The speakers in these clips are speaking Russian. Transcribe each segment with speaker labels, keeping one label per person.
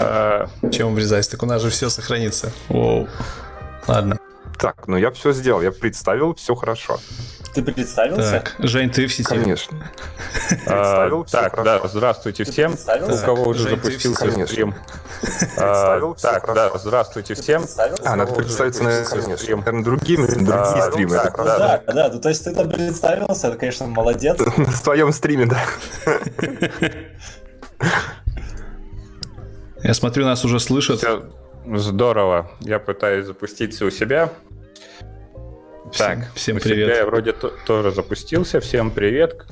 Speaker 1: А, Чем врезать? Так у нас же все сохранится. Воу. Ладно.
Speaker 2: Так, ну я все сделал, я представил, все хорошо.
Speaker 3: Ты представился? Так,
Speaker 1: Жень, ты в сети.
Speaker 2: Конечно.
Speaker 1: Представил, так, да, здравствуйте всем. У кого уже запустился стрим. Представил, так, да, здравствуйте всем.
Speaker 2: А, надо представиться, наверное, другими, другие стримы.
Speaker 3: Да, да, ну то есть ты там представился, это, конечно, молодец.
Speaker 2: В своем стриме, да.
Speaker 1: Я смотрю, нас уже слышат.
Speaker 4: Здорово. Я пытаюсь запуститься у себя.
Speaker 1: Так, всем привет.
Speaker 4: Я вроде тоже запустился. Всем привет.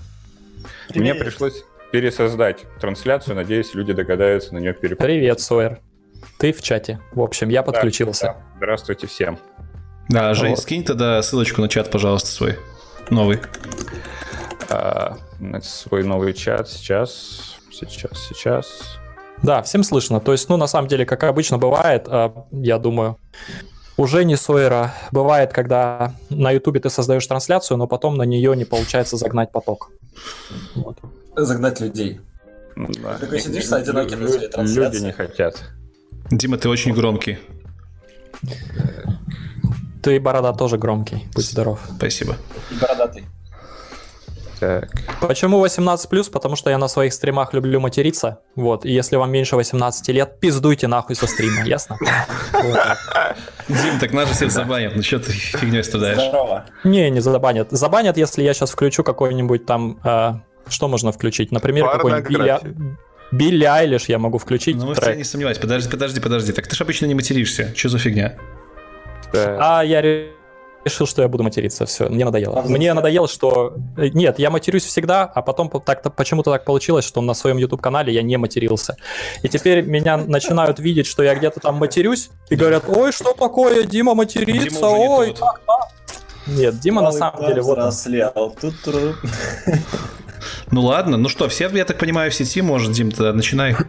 Speaker 4: привет. Мне пришлось пересоздать трансляцию. Надеюсь, люди догадаются на нее переключить.
Speaker 5: Привет, Сойер. Ты в чате. В общем, я подключился. Да,
Speaker 4: да. Здравствуйте всем.
Speaker 1: Да, Жень, вот. скинь тогда ссылочку на чат, пожалуйста, свой новый.
Speaker 4: А, свой новый чат сейчас, сейчас, сейчас.
Speaker 5: Да, всем слышно. То есть, ну, на самом деле, как обычно бывает, а, я думаю, уже не Сойера. Бывает, когда на Ютубе ты создаешь трансляцию, но потом на нее не получается загнать поток.
Speaker 3: Вот. Загнать людей. Да. Такой сидишь с одиноким на
Speaker 4: своей трансляции. Люди не хотят.
Speaker 1: Дима, ты очень громкий.
Speaker 5: Ты, Борода, тоже громкий. Будь здоров.
Speaker 1: Спасибо.
Speaker 3: И бородатый.
Speaker 5: Так. Почему 18+, потому что я на своих стримах люблю материться, вот, и если вам меньше 18 лет, пиздуйте нахуй со стрима, ясно?
Speaker 1: Дим, так нас же всех забанят, ну что ты фигней страдаешь? Здорово.
Speaker 5: Не, не забанят. Забанят, если я сейчас включу какой-нибудь там, э, что можно включить, например, какой-нибудь Билли, Билли Айлиш я могу включить.
Speaker 1: Ну, я не сомневаюсь, подожди, подожди, подожди, так ты же обычно не материшься, что за фигня?
Speaker 5: А я решил, что я буду материться. Все, мне надоело. А мне надоело, что... Э, нет, я матерюсь всегда, а потом так почему-то так получилось, что на своем YouTube-канале я не матерился. И теперь меня начинают видеть, что я где-то там матерюсь, и говорят, ой, что такое, Дима матерится, Дима ой, как Нет, Дима на самом деле вот...
Speaker 1: Ну ладно, ну что, все, я так понимаю, в сети, может, Дим, тогда начинай.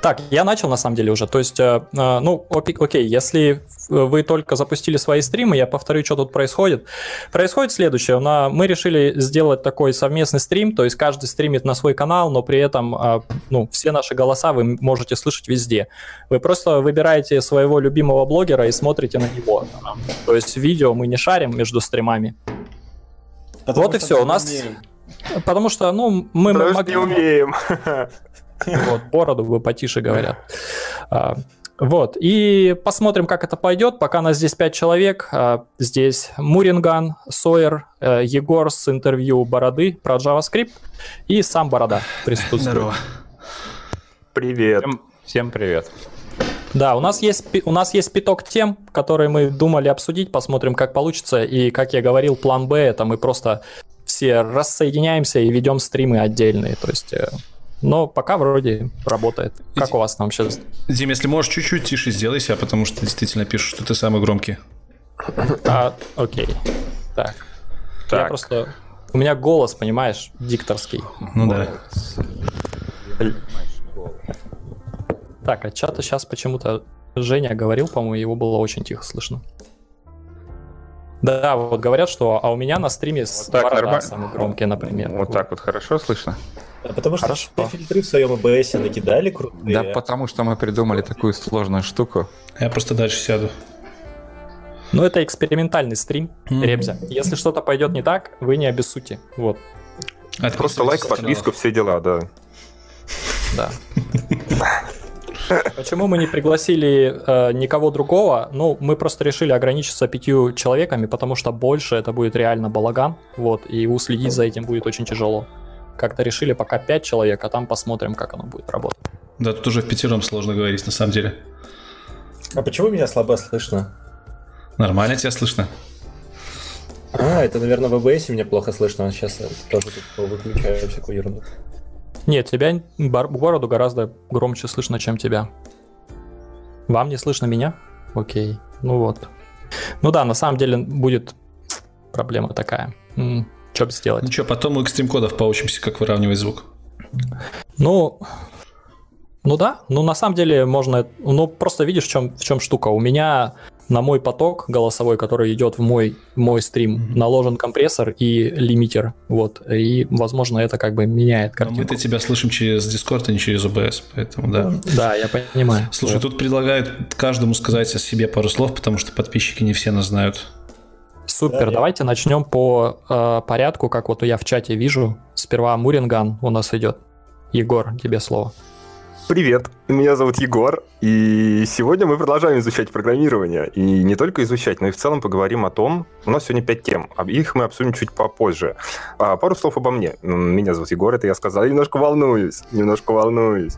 Speaker 5: Так, я начал на самом деле уже. То есть, э, э, ну, окей, окей, если вы только запустили свои стримы, я повторю, что тут происходит. Происходит следующее. Мы решили сделать такой совместный стрим, то есть каждый стримит на свой канал, но при этом э, ну, все наши голоса вы можете слышать везде. Вы просто выбираете своего любимого блогера и смотрите на него. То есть видео мы не шарим между стримами. Потому вот и все. У нас... Потому что, ну, мы...
Speaker 2: Потому мы могли... не умеем.
Speaker 5: Вот, бороду вы потише говорят. А, вот, и посмотрим, как это пойдет. Пока нас здесь 5 человек. А, здесь Муринган, Сойер, э, Егор с интервью Бороды про JavaScript и сам Борода присутствует. Здорово.
Speaker 2: Привет.
Speaker 4: Всем, всем привет.
Speaker 5: Да, у нас есть у нас есть пяток тем, которые мы думали обсудить, посмотрим, как получится. И как я говорил, план Б это мы просто все рассоединяемся и ведем стримы отдельные. То есть э, но пока вроде работает. Как у вас там сейчас?
Speaker 1: Дим, если можешь, чуть-чуть тише сделай себя, потому что действительно пишут, что ты самый громкий.
Speaker 5: А, окей. Так. так. Я просто... У меня голос, понимаешь, дикторский.
Speaker 1: Ну да.
Speaker 5: Так, а чата сейчас почему-то Женя говорил, по-моему, его было очень тихо слышно. Да, вот говорят, что а у меня на стриме вот так, нормально. самый громкий, например.
Speaker 4: Вот, вот так вот хорошо слышно?
Speaker 3: Да, потому что Хорошо. фильтры в своем ОБС накидали крутые.
Speaker 4: Да, потому что мы придумали такую сложную штуку.
Speaker 1: Я просто дальше сяду.
Speaker 5: Ну, это экспериментальный стрим, mm-hmm. Ребзя. Если что-то пойдет не так, вы не обессудьте. Вот.
Speaker 2: Это просто лайк, подписку, все дела, да.
Speaker 5: Да. Почему мы не пригласили э, никого другого? Ну, мы просто решили ограничиться пятью человеками, потому что больше это будет реально балаган, вот, и уследить за этим будет очень тяжело. Как-то решили пока 5 человек, а там посмотрим, как оно будет работать.
Speaker 1: Да, тут уже в пятером сложно говорить, на самом деле.
Speaker 3: А почему меня слабо слышно?
Speaker 1: Нормально тебя слышно.
Speaker 3: А, это, наверное, в ОБС меня плохо слышно. Сейчас я тоже тут выключаю всякую ерунду.
Speaker 5: Нет, тебя городу гораздо громче слышно, чем тебя. Вам не слышно меня? Окей. Ну вот. Ну да, на самом деле будет проблема такая. Что сделать?
Speaker 1: Ну что, потом у экстрим кодов поучимся, как выравнивать звук.
Speaker 5: Ну, ну да, ну на самом деле можно, ну просто видишь, в чем, в чем штука. У меня на мой поток голосовой, который идет в мой, мой стрим, mm-hmm. наложен компрессор и лимитер. Вот. И, возможно, это как бы меняет картинку.
Speaker 1: Но мы-то тебя слышим через Discord, а не через OBS, поэтому да.
Speaker 5: Да, я понимаю.
Speaker 1: Слушай, вот. тут предлагают каждому сказать о себе пару слов, потому что подписчики не все нас знают.
Speaker 5: Супер, да, давайте я... начнем по э, порядку, как вот я в чате вижу. Сперва Муринган у нас идет. Егор, тебе слово.
Speaker 2: Привет, меня зовут Егор, и сегодня мы продолжаем изучать программирование. И не только изучать, но и в целом поговорим о том, у нас сегодня пять тем, их мы обсудим чуть попозже. А, пару слов обо мне. Меня зовут Егор, это я сказал, я немножко волнуюсь, немножко волнуюсь.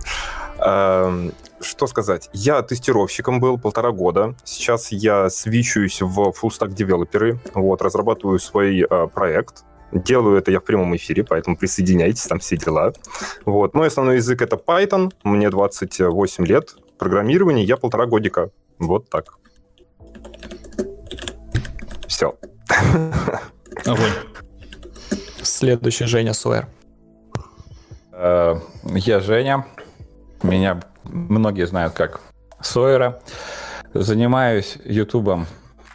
Speaker 2: А, что сказать? Я тестировщиком был полтора года. Сейчас я свичусь в full stack девелоперы. Вот, разрабатываю свой а, проект. Делаю это я в прямом эфире, поэтому присоединяйтесь, там все дела. Вот. Мой основной язык это Python, мне 28 лет, программирование, я полтора годика. Вот так. Все.
Speaker 5: Огонь. Следующий Женя Суэр.
Speaker 4: Э, я Женя. Меня многие знают как Сойера. Занимаюсь Ютубом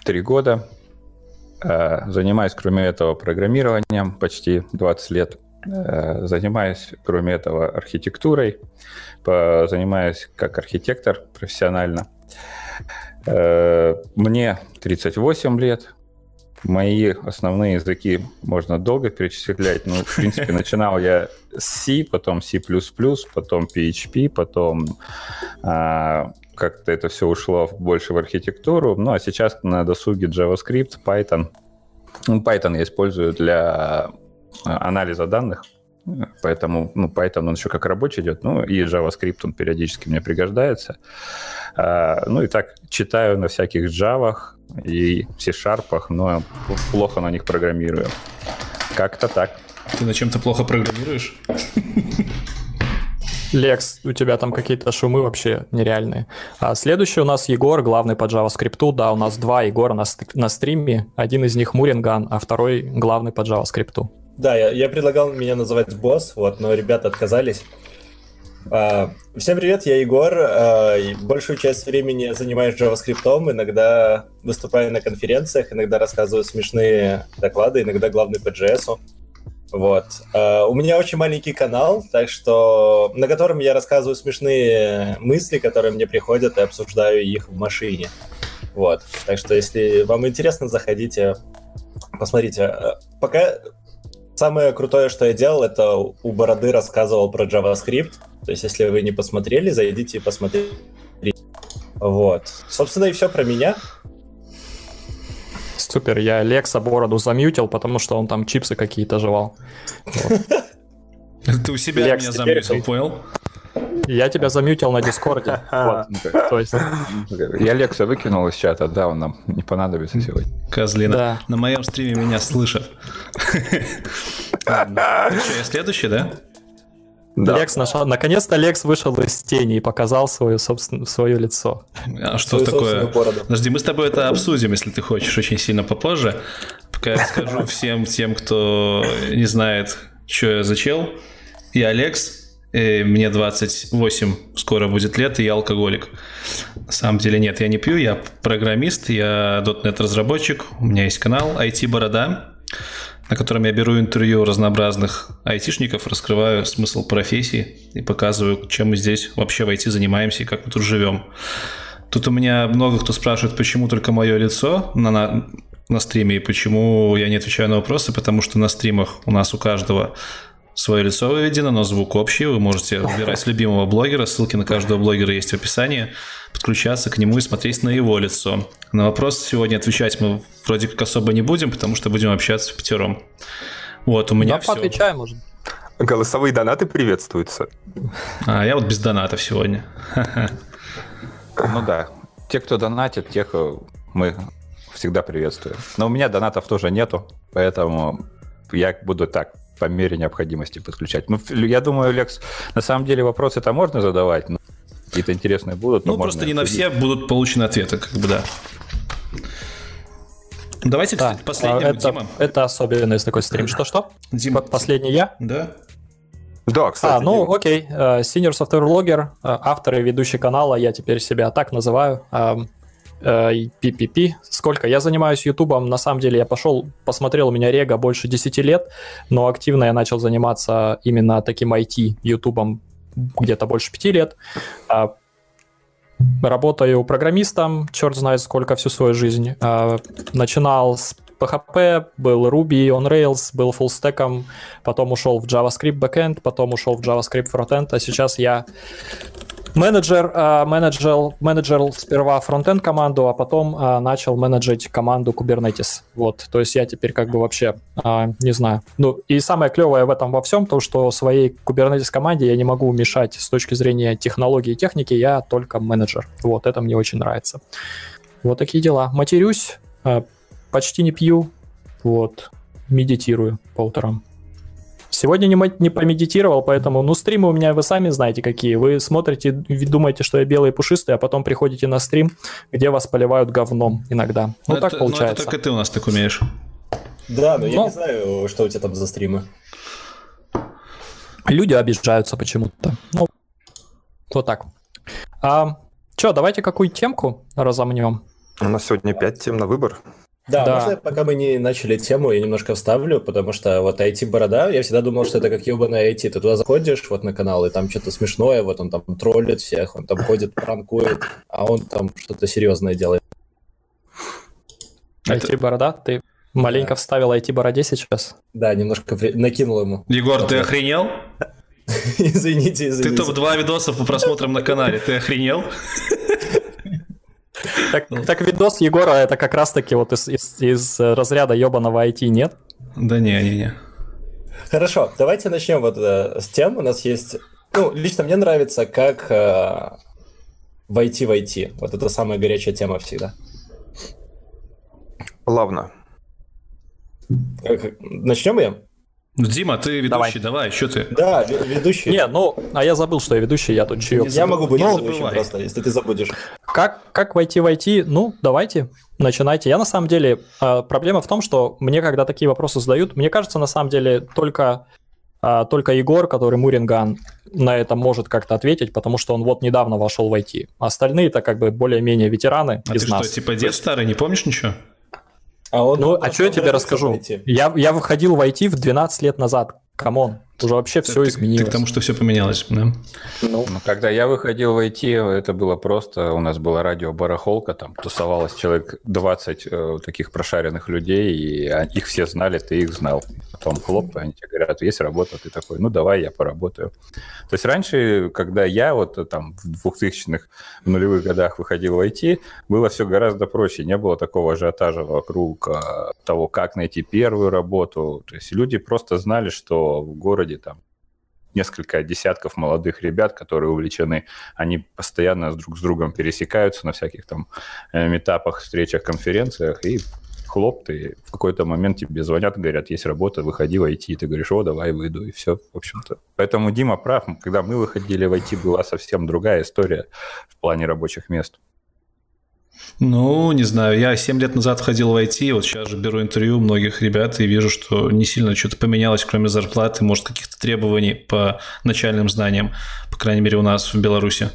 Speaker 4: три года. Э, занимаюсь, кроме этого, программированием почти 20 лет. Э, занимаюсь, кроме этого, архитектурой. Занимаюсь как архитектор профессионально. Э, мне 38 лет. Мои основные языки можно долго перечислять. Ну, в принципе, начинал я с C, потом C++, потом PHP, потом как-то это все ушло больше в архитектуру. Ну, а сейчас на досуге JavaScript, Python. Ну, Python я использую для а, анализа данных, поэтому ну, Python он еще как рабочий идет, ну и JavaScript он периодически мне пригождается. А, ну и так читаю на всяких Java и C-Sharp, но плохо на них программирую. Как-то так.
Speaker 1: Ты на чем-то плохо программируешь?
Speaker 5: Лекс, у тебя там какие-то шумы вообще нереальные. А следующий у нас Егор, главный по JavaScript. Да, у нас два Егора на, на стриме. Один из них Муринган, а второй главный по JavaScript.
Speaker 3: Да, я, я предлагал меня называть босс, вот, но ребята отказались. А, всем привет, я Егор. А, большую часть времени занимаюсь JavaScript, иногда выступаю на конференциях, иногда рассказываю смешные доклады, иногда главный по JS. Вот. Uh, у меня очень маленький канал, так что на котором я рассказываю смешные мысли, которые мне приходят, и обсуждаю их в машине. Вот. Так что, если вам интересно, заходите, посмотрите. Пока самое крутое, что я делал, это у Бороды рассказывал про JavaScript. То есть, если вы не посмотрели, зайдите и посмотрите. Вот. Собственно, и все про меня.
Speaker 5: Супер, я Лекса бороду замьютил, потому что он там чипсы какие-то жевал.
Speaker 1: Ты у себя меня замьютил, понял?
Speaker 5: Я тебя замьютил на Дискорде.
Speaker 4: То есть... Я Лекса выкинул из чата, да, он нам не понадобится сегодня.
Speaker 1: Козлина. На моем стриме меня слышат. Я следующий, да?
Speaker 5: Да. Лекс нашел. Наконец-то Лекс вышел из тени и показал свое, собственно, свое лицо.
Speaker 1: А что Свою такое? Подожди, мы с тобой это обсудим, если ты хочешь, очень сильно попозже. Пока я скажу всем тем, кто не знает, что я за чел. Я Алекс, мне 28 скоро будет лет, и я алкоголик. На самом деле нет, я не пью, я программист, я .NET разработчик, у меня есть канал IT Борода на котором я беру интервью разнообразных айтишников, раскрываю смысл профессии и показываю, чем мы здесь вообще в IT занимаемся и как мы тут живем. Тут у меня много кто спрашивает, почему только мое лицо на, на, на стриме и почему я не отвечаю на вопросы, потому что на стримах у нас у каждого свое лицо выведено, но звук общий. Вы можете выбирать любимого блогера. Ссылки на каждого блогера есть в описании. Подключаться к нему и смотреть на его лицо. На вопрос сегодня отвечать мы вроде как особо не будем, потому что будем общаться в пятером. Вот, у меня да, все.
Speaker 5: поотвечаем, может.
Speaker 2: Голосовые донаты приветствуются.
Speaker 1: А, я вот без донатов сегодня.
Speaker 4: Ну да. Те, кто донатит, тех э, мы всегда приветствуем. Но у меня донатов тоже нету, поэтому я буду так по мере необходимости подключать. Ну, я думаю, Лекс, на самом деле вопросы это можно задавать, но какие-то интересные будут.
Speaker 1: Ну, просто не на все будут получены ответы, как бы, да. Давайте,
Speaker 5: кстати, да, последний это, Дима. Это особенность такой стрим. Что-что? Дима. Последний я?
Speaker 1: Да.
Speaker 2: Да, кстати.
Speaker 5: А, ну Дима. окей. Э, senior Software Logger, э, автор и ведущий канала, я теперь себя так называю. PPP. Э, Сколько? Я занимаюсь Ютубом, на самом деле я пошел, посмотрел, у меня рега больше 10 лет, но активно я начал заниматься именно таким IT Ютубом где-то больше 5 лет. А, работаю программистом, черт знает сколько всю свою жизнь. А, начинал с PHP, был Ruby on Rails, был фуллстеком, потом ушел в JavaScript backend, потом ушел в JavaScript frontend, а сейчас я менеджер, э, менеджер, менеджер сперва фронтенд команду, а потом э, начал менеджить команду Kubernetes. Вот, то есть я теперь как бы вообще, э, не знаю. Ну, и самое клевое в этом во всем, то, что своей Kubernetes команде я не могу мешать с точки зрения технологии и техники, я только менеджер. Вот, это мне очень нравится. Вот такие дела. Матерюсь, почти не пью, вот, медитирую по утрам. Сегодня не, не помедитировал, поэтому, ну, стримы у меня вы сами знаете какие. Вы смотрите, думаете, что я белый и пушистый, а потом приходите на стрим, где вас поливают говном иногда. Ну,
Speaker 1: ну
Speaker 5: так
Speaker 1: это,
Speaker 5: получается.
Speaker 1: Ну, это только ты у нас так умеешь.
Speaker 3: Да, но я но... не знаю, что у тебя там за стримы.
Speaker 5: Люди обижаются почему-то. Ну, вот так. А, что, давайте какую темку разомнем?
Speaker 2: У нас сегодня пять тем на выбор.
Speaker 3: Да, да, можно, пока мы не начали тему, я немножко вставлю, потому что вот IT-борода, я всегда думал, что это как ебаная IT. Ты туда заходишь вот на канал, и там что-то смешное, вот он там троллит всех, он там ходит, пранкует, а он там что-то серьезное делает.
Speaker 5: IT-борода? Ты маленько да. вставил IT-бороде сейчас?
Speaker 3: Да, немножко при... накинул ему.
Speaker 1: Егор, ты охренел?
Speaker 3: Извините, извините.
Speaker 1: Ты топ-2 видосов по просмотрам на канале, ты охренел?
Speaker 5: Так, так видос Егора это как раз-таки вот из, из, из разряда ебаного IT, нет?
Speaker 1: Да не, не, не.
Speaker 3: Хорошо, давайте начнем вот э, с тем. У нас есть... Ну, лично мне нравится, как э, войти в IT. Вот это самая горячая тема всегда.
Speaker 2: Плавно.
Speaker 3: Начнем ее?
Speaker 1: Ну, Дима, ты ведущий, давай, давай что ты?
Speaker 3: Да, ведущий.
Speaker 5: Не, ну, а я забыл, что я ведущий, я тут чаек.
Speaker 3: Я могу быть ну, ведущим просто, если ты забудешь.
Speaker 5: Как, как войти в IT? Ну, давайте, начинайте. Я на самом деле, а, проблема в том, что мне, когда такие вопросы задают, мне кажется, на самом деле, только, а, только Егор, который Муринган, на это может как-то ответить, потому что он вот недавно вошел в IT. Остальные-то как бы более-менее ветераны
Speaker 1: а
Speaker 5: из
Speaker 1: ты
Speaker 5: нас.
Speaker 1: что, типа дед старый, не помнишь ничего?
Speaker 5: А он, ну, а что я тебе расскажу? Я, я входил в IT в 12 лет назад. Come on, уже вообще ты, все изменилось.
Speaker 1: Ты, ты к тому, что все поменялось, да?
Speaker 4: Ну. ну, когда я входил в IT, это было просто, у нас была радио-барахолка, там тусовалось человек 20 э, таких прошаренных людей, и их все знали, ты их знал. Потом хлоп, они тебе говорят, есть работа, ты такой, ну давай, я поработаю. То есть раньше, когда я вот э, там в 2000-х, в нулевых годах выходил в IT, было все гораздо проще, не было такого ажиотажа вокруг э, того, как найти первую работу. То есть люди просто знали, что в городе там несколько десятков молодых ребят, которые увлечены, они постоянно друг с другом пересекаются на всяких там э, метапах, встречах, конференциях, и хлоп, ты в какой-то момент тебе звонят, говорят, есть работа, выходи в IT, и ты говоришь, о, давай выйду, и все, в общем-то. Поэтому Дима прав, когда мы выходили в IT, была совсем другая история в плане рабочих мест.
Speaker 1: Ну, не знаю, я 7 лет назад входил в IT, вот сейчас же беру интервью многих ребят и вижу, что не сильно что-то поменялось, кроме зарплаты, может, каких-то требований по начальным знаниям, по крайней мере, у нас в Беларуси.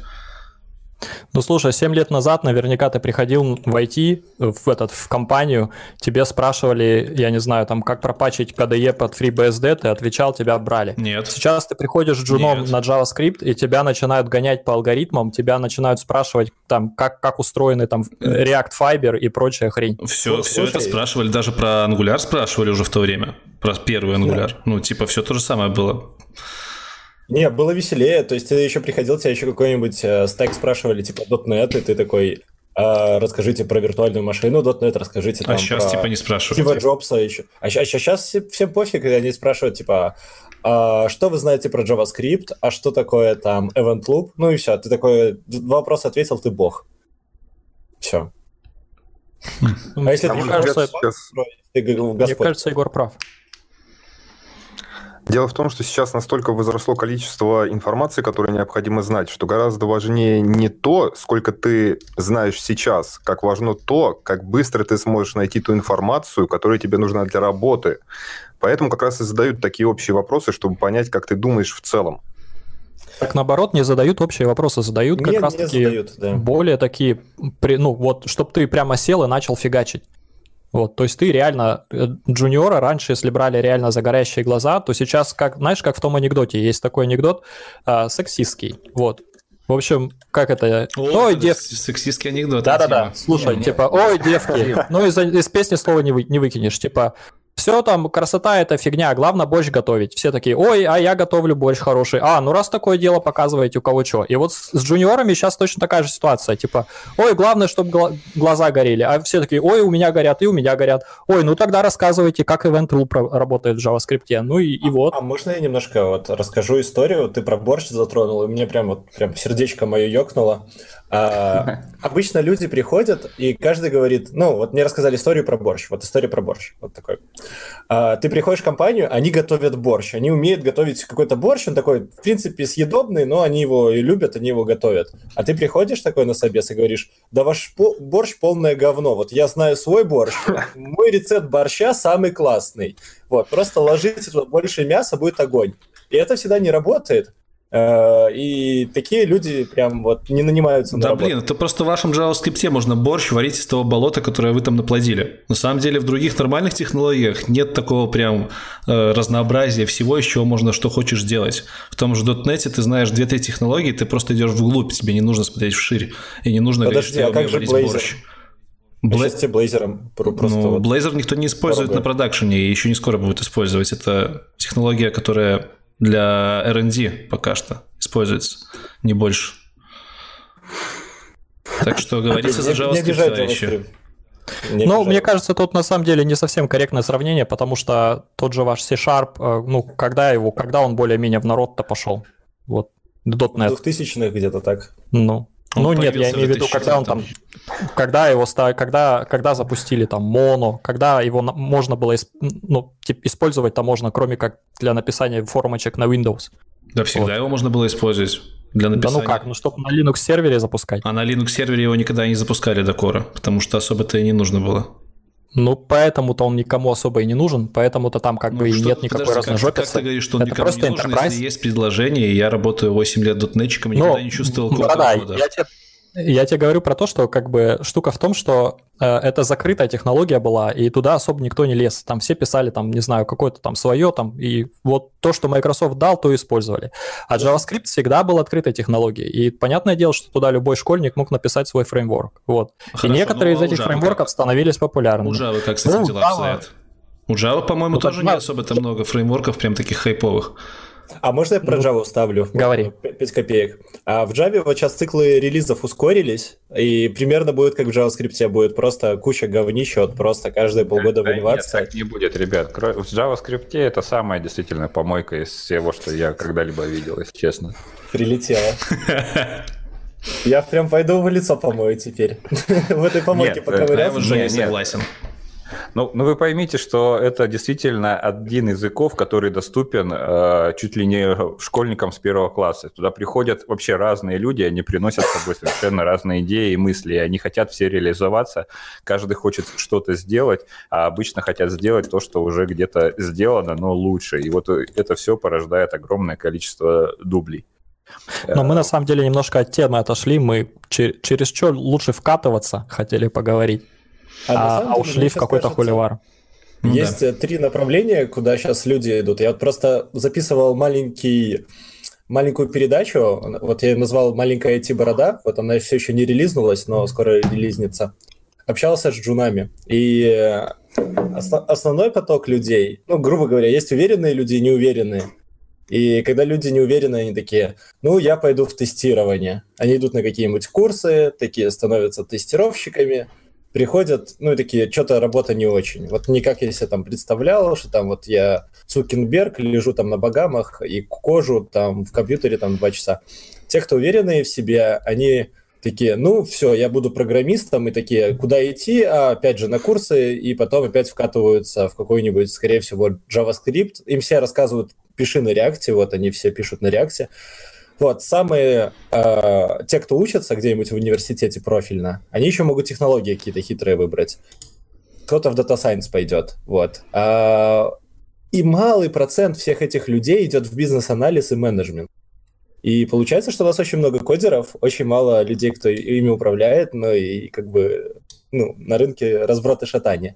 Speaker 5: Ну, слушай, 7 лет назад наверняка ты приходил в IT, в, этот, в компанию, тебе спрашивали, я не знаю, там, как пропачить KDE под FreeBSD, ты отвечал, тебя брали.
Speaker 1: Нет.
Speaker 5: Сейчас ты приходишь джуном Нет. на JavaScript, и тебя начинают гонять по алгоритмам, тебя начинают спрашивать, там, как, как устроены там React Fiber и прочая хрень.
Speaker 1: Все, все это спрашивали, даже про Angular спрашивали уже в то время, про первый Angular. Да. Ну, типа, все то же самое было.
Speaker 3: Не, было веселее. То есть ты еще приходил, тебя еще какой-нибудь э, стек спрашивали, типа .NET, и ты такой, а, расскажите про виртуальную машину .NET, расскажите
Speaker 1: там
Speaker 3: А
Speaker 1: сейчас про
Speaker 3: типа
Speaker 1: не спрашивают.
Speaker 3: Стива Джобса еще. А, а сейчас всем пофиг, они спрашивают, типа, а, что вы знаете про JavaScript, а что такое там Event Loop? Ну и все, ты такой, два вопроса ответил, ты бог. Все.
Speaker 5: Хм. А если а ты кажется, сейчас... ты Мне кажется, Егор прав.
Speaker 2: Дело в том, что сейчас настолько возросло количество информации, которую необходимо знать, что гораздо важнее не то, сколько ты знаешь сейчас, как важно то, как быстро ты сможешь найти ту информацию, которая тебе нужна для работы. Поэтому как раз и задают такие общие вопросы, чтобы понять, как ты думаешь в целом.
Speaker 5: Так наоборот, не задают общие вопросы, задают как раз таки да. более такие, ну вот, чтобы ты прямо сел и начал фигачить. Вот, то есть ты реально э, джуниора раньше, если брали реально за горящие глаза, то сейчас, как, знаешь, как в том анекдоте, есть такой анекдот э, сексистский, вот. В общем, как это?
Speaker 1: О, ой, девки. Сексистский анекдот.
Speaker 5: Да-да-да. Слушай, не, типа, ой, девки. Ну, из, из песни слова не, вы, не выкинешь. Типа, все там, красота это фигня, главное борщ готовить. Все такие, ой, а я готовлю борщ хороший. А, ну раз такое дело, показываете у кого что. И вот с, с джуниорами сейчас точно такая же ситуация. Типа, ой, главное, чтобы гла- глаза горели. А все такие, ой, у меня горят, и у меня горят. Ой, ну тогда рассказывайте, как Event Rule работает в JavaScript. Ну и, и вот.
Speaker 3: А можно я немножко вот расскажу историю? Ты про борщ затронул, и мне прям вот прям сердечко мое ёкнуло. А, обычно люди приходят, и каждый говорит, ну, вот мне рассказали историю про борщ, вот история про борщ, вот такой. А, ты приходишь в компанию, они готовят борщ, они умеют готовить какой-то борщ, он такой, в принципе, съедобный, но они его и любят, они его готовят. А ты приходишь такой на собес и говоришь, да ваш борщ полное говно, вот я знаю свой борщ, мой рецепт борща самый классный. Вот, просто ложите туда больше мяса, будет огонь. И это всегда не работает. Э, и такие люди прям вот не нанимаются
Speaker 1: на Да, работу. блин, это просто в вашем JavaScript можно борщ варить из того болота, которое вы там наплодили. На самом деле в других нормальных технологиях нет такого прям э, разнообразия всего, из чего можно что хочешь сделать. В том же .NET ты знаешь две-три технологии, ты просто идешь вглубь, тебе не нужно смотреть вширь, и не нужно
Speaker 3: Подожди, говорить, а как же Blazor? борщ. Бла... Сейчас Blazor
Speaker 1: просто... Ну, вот Blazor никто не использует порога. на продакшене, и еще не скоро будет использовать. Это технология, которая для R&D пока что используется, не больше. Так что говорится за JavaScript, товарищи.
Speaker 5: ну, мне кажется, тут на самом деле не совсем корректное сравнение, потому что тот же ваш C-Sharp, э, ну, когда его, когда он более-менее в народ-то пошел? Вот,
Speaker 3: .NET. В 2000-х где-то так.
Speaker 5: Ну, он ну нет, я имею в виду, когда он там, когда его ста, когда, когда запустили там моно, когда его можно было ну, типа, использовать-то можно, кроме как для написания формочек на Windows.
Speaker 1: Да, всегда вот. его можно было использовать для написания.
Speaker 5: Да ну как, ну чтобы на Linux сервере запускать.
Speaker 1: А на Linux сервере его никогда не запускали до кора, потому что особо-то и не нужно было.
Speaker 5: Ну, поэтому-то он никому особо и не нужен, поэтому-то там как ну, бы и нет никакой подожди, разножопицы.
Speaker 1: Как, ты говоришь, что он Это никому не нужен, enterprise. если есть предложение, и я работаю 8 лет дотнетчиком, никогда ну, не чувствовал
Speaker 5: ну, да, да, я тебе я тебе говорю про то, что как бы штука в том, что э, это закрытая технология была, и туда особо никто не лез. Там все писали, там, не знаю, какое-то там свое, там, и вот то, что Microsoft дал, то использовали. А JavaScript всегда был открытой технологией. И понятное дело, что туда любой школьник мог написать свой фреймворк. Вот. Хорошо, и некоторые ну, из этих фреймворков как? становились популярными. У
Speaker 1: Java как с этим ну, дела обстоят? У Java, по-моему, ну, тоже не особо-то много фреймворков прям таких хайповых.
Speaker 3: А можно я про ну, Java вставлю?
Speaker 5: Говори.
Speaker 3: 5 копеек. А в Java вот сейчас циклы релизов ускорились, и примерно будет как в JavaScript, будет просто куча говнища, вот просто каждые полгода да, выливаться.
Speaker 4: Нет, так не будет, ребят. В JavaScript это самая действительно помойка из всего, что я когда-либо видел, если честно.
Speaker 3: Прилетело. Я прям пойду в лицо помою теперь. В этой помойке поковыряться.
Speaker 1: Я уже не согласен.
Speaker 4: Ну, ну, вы поймите, что это действительно один из языков, который доступен э, чуть ли не школьникам с первого класса. Туда приходят вообще разные люди, они приносят с собой совершенно разные идеи и мысли, и они хотят все реализоваться. Каждый хочет что-то сделать, а обычно хотят сделать то, что уже где-то сделано, но лучше. И вот это все порождает огромное количество дублей.
Speaker 5: Но мы на самом деле немножко от темы отошли, мы через что лучше вкатываться хотели поговорить а, а, а ушли в какой-то холивар.
Speaker 3: Есть да. три направления, куда сейчас люди идут. Я вот просто записывал маленький маленькую передачу, вот я ее назвал «Маленькая IT-борода», вот она все еще не релизнулась, но скоро релизнется. Общался с джунами, и основ, основной поток людей, ну, грубо говоря, есть уверенные люди и неуверенные. И когда люди не уверены, они такие, ну, я пойду в тестирование. Они идут на какие-нибудь курсы, такие становятся тестировщиками, приходят, ну, и такие, что-то работа не очень. Вот не как я себе там представлял, что там вот я Цукенберг, лежу там на багамах и кожу там в компьютере там два часа. Те, кто уверенные в себе, они такие, ну, все, я буду программистом, и такие, куда идти, а опять же на курсы, и потом опять вкатываются в какой-нибудь, скорее всего, JavaScript. Им все рассказывают, пиши на реакте, вот они все пишут на реакте. Вот, самые, э, те, кто учатся где-нибудь в университете профильно, они еще могут технологии какие-то хитрые выбрать. Кто-то в Data Science пойдет, вот. А, и малый процент всех этих людей идет в бизнес-анализ и менеджмент. И получается, что у нас очень много кодеров, очень мало людей, кто ими управляет, но и как бы ну, на рынке разброд и шатание.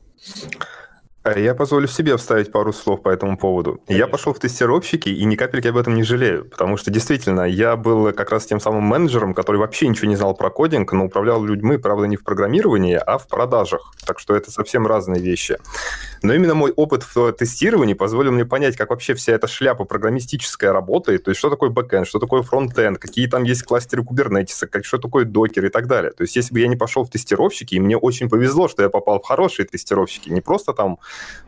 Speaker 2: А я позволю себе вставить пару слов по этому поводу. Конечно. Я пошел в тестировщики, и ни капельки об этом не жалею, потому что действительно я был как раз тем самым менеджером, который вообще ничего не знал про кодинг, но управлял людьми, правда, не в программировании, а в продажах. Так что это совсем разные вещи. Но именно мой опыт в тестировании позволил мне понять, как вообще вся эта шляпа программистическая работает, то есть что такое бэкэнд, что такое фронтенд, какие там есть кластеры кубернетиса, как, что такое докер и так далее. То есть если бы я не пошел в тестировщики, и мне очень повезло, что я попал в хорошие тестировщики, не просто там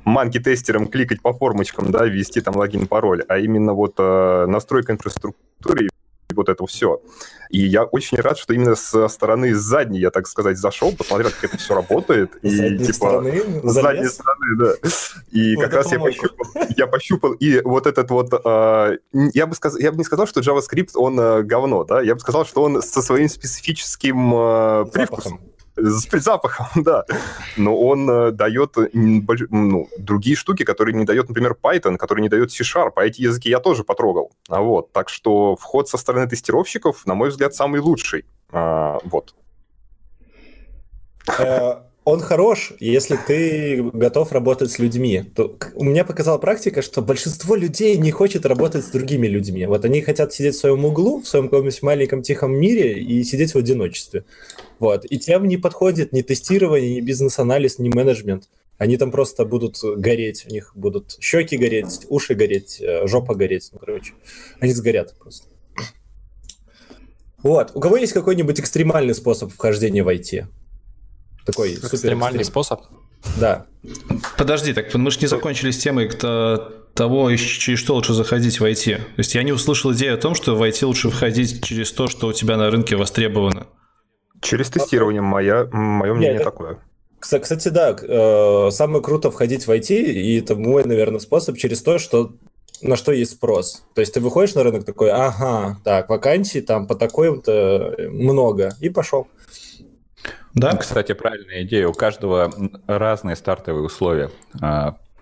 Speaker 2: манки-тестером кликать по формочкам, да, ввести там логин, пароль, а именно вот э, настройка инфраструктуры и вот это все. И я очень рад, что именно со стороны задней, я так сказать, зашел, посмотрел, как это все работает.
Speaker 3: И задней типа стороны,
Speaker 2: с задней стороны, да. И вот как раз я пощупал, я пощупал, и вот этот вот, э, я бы сказал, я бы не сказал, что JavaScript он э, говно, да, я бы сказал, что он со своим специфическим э, привкусом. С запахом, да. Но он э, дает ну, другие штуки, которые не дает, например, Python, который не дает C-Sharp, а эти языки я тоже потрогал. А вот. Так что вход со стороны тестировщиков, на мой взгляд, самый лучший. А, вот.
Speaker 3: Он хорош, если ты готов работать с людьми. То, у меня показала практика, что большинство людей не хочет работать с другими людьми. Вот они хотят сидеть в своем углу, в своем каком-нибудь маленьком тихом мире и сидеть в одиночестве. Вот. И тем не подходит ни тестирование, ни бизнес-анализ, ни менеджмент. Они там просто будут гореть, у них будут щеки гореть, уши гореть, э, жопа гореть, ну, короче. Они сгорят просто. Вот. У кого есть какой-нибудь экстремальный способ вхождения в IT?
Speaker 5: Такой супер экстремальный способ.
Speaker 3: Да.
Speaker 1: Подожди, так мы же не закончили с темой кто, того, через что лучше заходить в IT. То есть я не услышал идею о том, что в IT лучше входить через то, что у тебя на рынке востребовано.
Speaker 2: Через тестирование, моя, мое мнение Нет, такое.
Speaker 3: Кстати, да, э, самое круто входить в IT, и это мой, наверное, способ через то, что на что есть спрос. То есть ты выходишь на рынок такой, ага, так, вакансий там по такой-то много, и пошел.
Speaker 4: Да. Кстати, правильная идея. У каждого разные стартовые условия.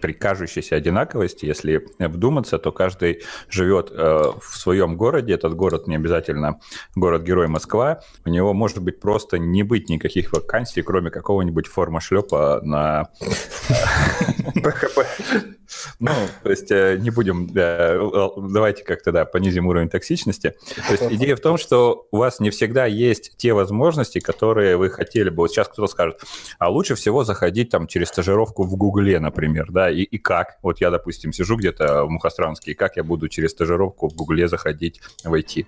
Speaker 4: При кажущейся одинаковости, если вдуматься, то каждый живет э, в своем городе. Этот город не обязательно город-герой Москва. У него может быть просто не быть никаких вакансий, кроме какого-нибудь форма шлепа на ПХП. Ну, то есть э, не будем, давайте как-то, да, понизим уровень токсичности. То есть идея в том, что у вас не всегда есть те возможности, которые вы хотели бы. Вот сейчас кто-то скажет, а лучше всего заходить там через стажировку в Гугле, например, да, и, и как? Вот я, допустим, сижу где-то в Мухосранске, и как я буду через стажировку в Гугле заходить в IT?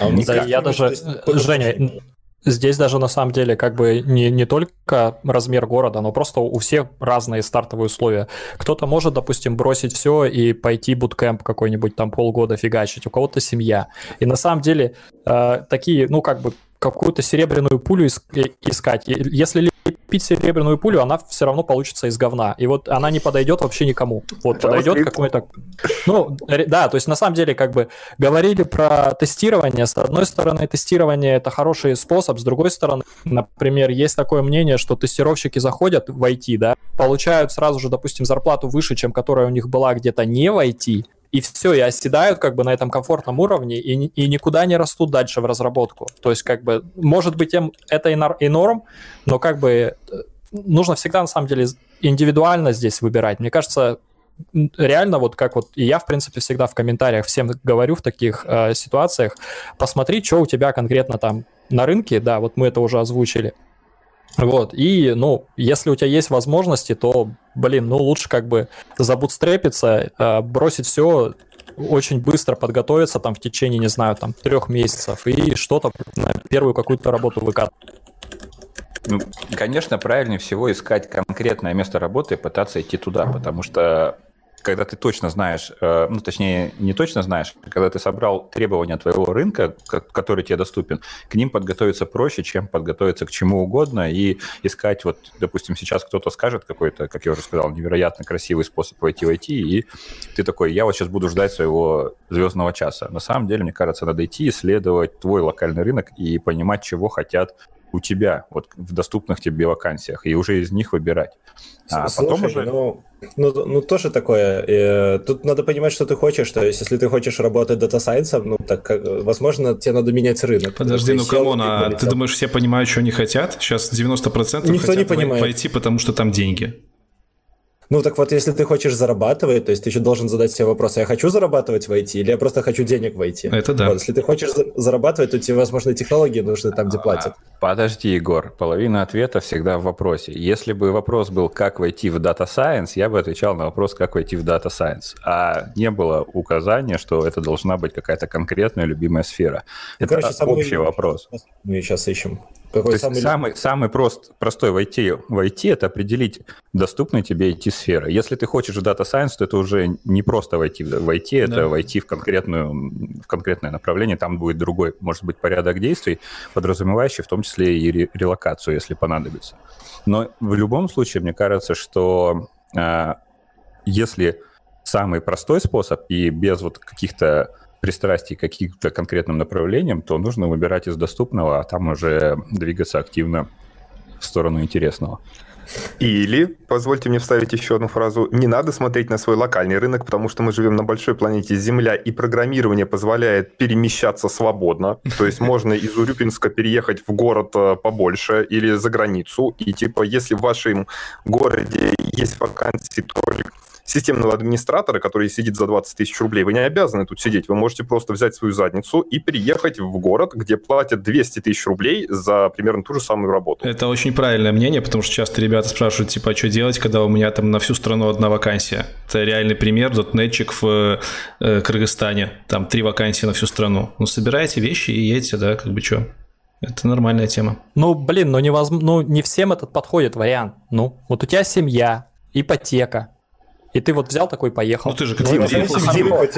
Speaker 5: А да, я даже... Женя, Здесь даже на самом деле как бы не, не только размер города, но просто у всех разные стартовые условия. Кто-то может, допустим, бросить все и пойти буткемп какой-нибудь там полгода фигачить, у кого-то семья. И на самом деле э, такие, ну как бы какую-то серебряную пулю искать. Если лепить серебряную пулю, она все равно получится из говна. И вот она не подойдет вообще никому. Вот подойдет какой-то... Ну, да, то есть на самом деле как бы говорили про тестирование. С одной стороны, тестирование — это хороший способ. С другой стороны, например, есть такое мнение, что тестировщики заходят в IT, да, получают сразу же, допустим, зарплату выше, чем которая у них была где-то не в IT, и все, и оседают как бы на этом комфортном уровне и, и никуда не растут дальше в разработку. То есть как бы, может быть, им это и, и норм, но как бы э, нужно всегда на самом деле индивидуально здесь выбирать. Мне кажется, реально вот как вот и я в принципе всегда в комментариях всем говорю в таких э, ситуациях, посмотри, что у тебя конкретно там на рынке, да, вот мы это уже озвучили, вот, и, ну, если у тебя есть возможности, то, блин, ну, лучше как бы забутстрепиться, э, бросить все, очень быстро подготовиться там в течение, не знаю, там, трех месяцев и что-то первую какую-то работу выкатывать.
Speaker 4: Ну, конечно, правильнее всего искать конкретное место работы и пытаться идти туда, потому что когда ты точно знаешь, э, ну, точнее, не точно знаешь, когда ты собрал требования твоего рынка, который тебе доступен, к ним подготовиться проще, чем подготовиться к чему угодно и искать, вот, допустим, сейчас кто-то скажет какой-то, как я уже сказал, невероятно красивый способ войти в IT, и ты такой, я вот сейчас буду ждать своего звездного часа. На самом деле, мне кажется, надо идти, исследовать твой локальный рынок и понимать, чего хотят у тебя, вот в доступных тебе вакансиях, и уже из них выбирать.
Speaker 3: А Слушай, потом уже... ну, ну, ну, тоже такое. И, э, тут надо понимать, что ты хочешь. То есть, если ты хочешь работать data science ом, ну, так, возможно, тебе надо менять рынок.
Speaker 1: Подожди, ну, come on, а ты думаешь, все понимают, что они хотят? Сейчас 90% Никто хотят не понимает. войти, потому что там деньги.
Speaker 3: Ну так вот, если ты хочешь зарабатывать, то есть ты еще должен задать себе вопрос, я хочу зарабатывать в IT или я просто хочу денег в IT?
Speaker 1: Это да.
Speaker 3: Вот, если ты хочешь зарабатывать, то тебе, возможно, технологии нужны там, где платят.
Speaker 4: Подожди, Егор, половина ответа всегда в вопросе. Если бы вопрос был, как войти в Data Science, я бы отвечал на вопрос, как войти в Data Science. А не было указания, что это должна быть какая-то конкретная любимая сфера. Ну, это короче, общий вопрос.
Speaker 3: Мы сейчас ищем.
Speaker 4: Какой самый, самый, самый прост, простой в IT, в IT это определить доступные тебе IT-сферы. Если ты хочешь Data Science, то это уже не просто войти в IT, это да. войти в, конкретную, в конкретное направление, там будет другой, может быть, порядок действий, подразумевающий в том числе и ре, релокацию, если понадобится. Но в любом случае, мне кажется, что э, если самый простой способ и без вот каких-то пристрастий к каким-то конкретным направлениям, то нужно выбирать из доступного, а там уже двигаться активно в сторону интересного.
Speaker 2: Или, позвольте мне вставить еще одну фразу, не надо смотреть на свой локальный рынок, потому что мы живем на большой планете Земля, и программирование позволяет перемещаться свободно. То есть можно из Урюпинска переехать в город э, побольше или за границу. И типа, если в вашем городе есть вакансии только системного администратора, который сидит за 20 тысяч рублей, вы не обязаны тут сидеть. Вы можете просто взять свою задницу и переехать в город, где платят 200 тысяч рублей за примерно ту же самую работу.
Speaker 1: Это очень правильное мнение, потому что часто ребята спрашивают, типа, а что делать, когда у меня там на всю страну одна вакансия. Это реальный пример, дотнетчик в э, Кыргызстане. Там три вакансии на всю страну. Ну, собирайте вещи и едьте, да, как бы что. Это нормальная тема.
Speaker 5: Ну, блин, ну, невозможно, ну не всем этот подходит вариант. Ну, вот у тебя семья, ипотека, и ты вот взял такой поехал. Ну
Speaker 2: ты же как ну,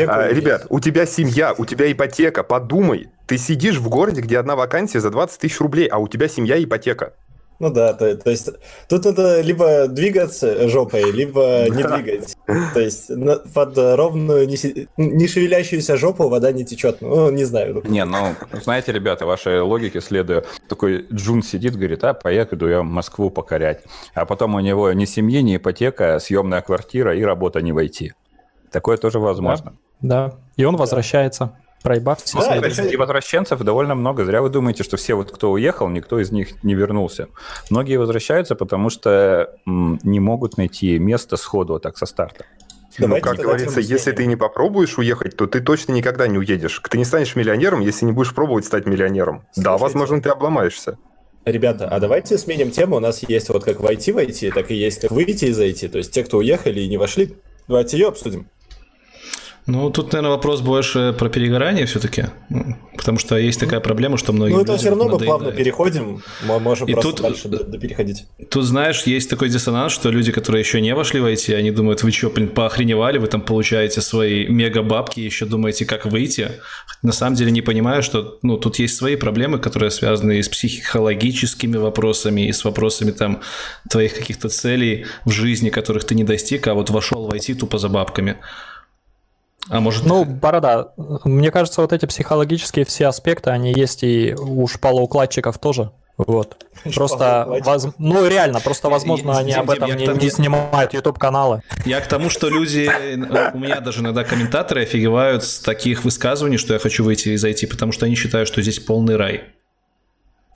Speaker 2: а, Ребят, у тебя семья, у тебя ипотека. Подумай, ты сидишь в городе, где одна вакансия за 20 тысяч рублей, а у тебя семья и ипотека.
Speaker 3: Ну да, то, то есть тут надо либо двигаться жопой, либо не двигать. То есть на, под ровную, не, не шевелящуюся жопу вода не течет. Ну, не знаю.
Speaker 4: Не, ну, знаете, ребята, вашей логике следуя, такой Джун сидит, говорит, а, поеду я Москву покорять. А потом у него ни семьи, ни ипотека, съемная квартира и работа не войти. Такое тоже возможно.
Speaker 5: Да, да. и он да. возвращается проебав
Speaker 4: все да, И возвращенцев довольно много. Зря вы думаете, что все вот, кто уехал, никто из них не вернулся. Многие возвращаются, потому что м, не могут найти место сходу так со старта.
Speaker 2: ну, как говорится, если ты не попробуешь уехать, то ты точно никогда не уедешь. Ты не станешь миллионером, если не будешь пробовать стать миллионером. Слушайте, да, возможно, ты обломаешься.
Speaker 3: Ребята, а давайте сменим тему. У нас есть вот как войти войти, так и есть как выйти и зайти. То есть те, кто уехали и не вошли, давайте ее обсудим.
Speaker 1: Ну, тут, наверное, вопрос больше про перегорание все-таки, потому что есть такая проблема, что многие. Ну,
Speaker 3: это все равно мы плавно переходим, мы можем и просто тут, дальше переходить.
Speaker 1: Тут, знаешь, есть такой диссонанс, что люди, которые еще не вошли в IT, они думают, вы что, блин, поохреневали, вы там получаете свои мега-бабки, еще думаете, как выйти. На самом деле не понимаю, что, ну, тут есть свои проблемы, которые связаны и с психологическими вопросами, и с вопросами там твоих каких-то целей в жизни, которых ты не достиг, а вот вошел в IT тупо за бабками.
Speaker 5: А может... Ну, Борода, мне кажется, вот эти психологические все аспекты, они есть и у шпалоукладчиков тоже. Вот. Просто, воз... ну реально, просто, возможно, они об этом не, не снимают YouTube-каналы.
Speaker 1: Я к тому, что люди, у меня даже иногда комментаторы офигевают с таких высказываний, что я хочу выйти из IT, потому что они считают, что здесь полный рай.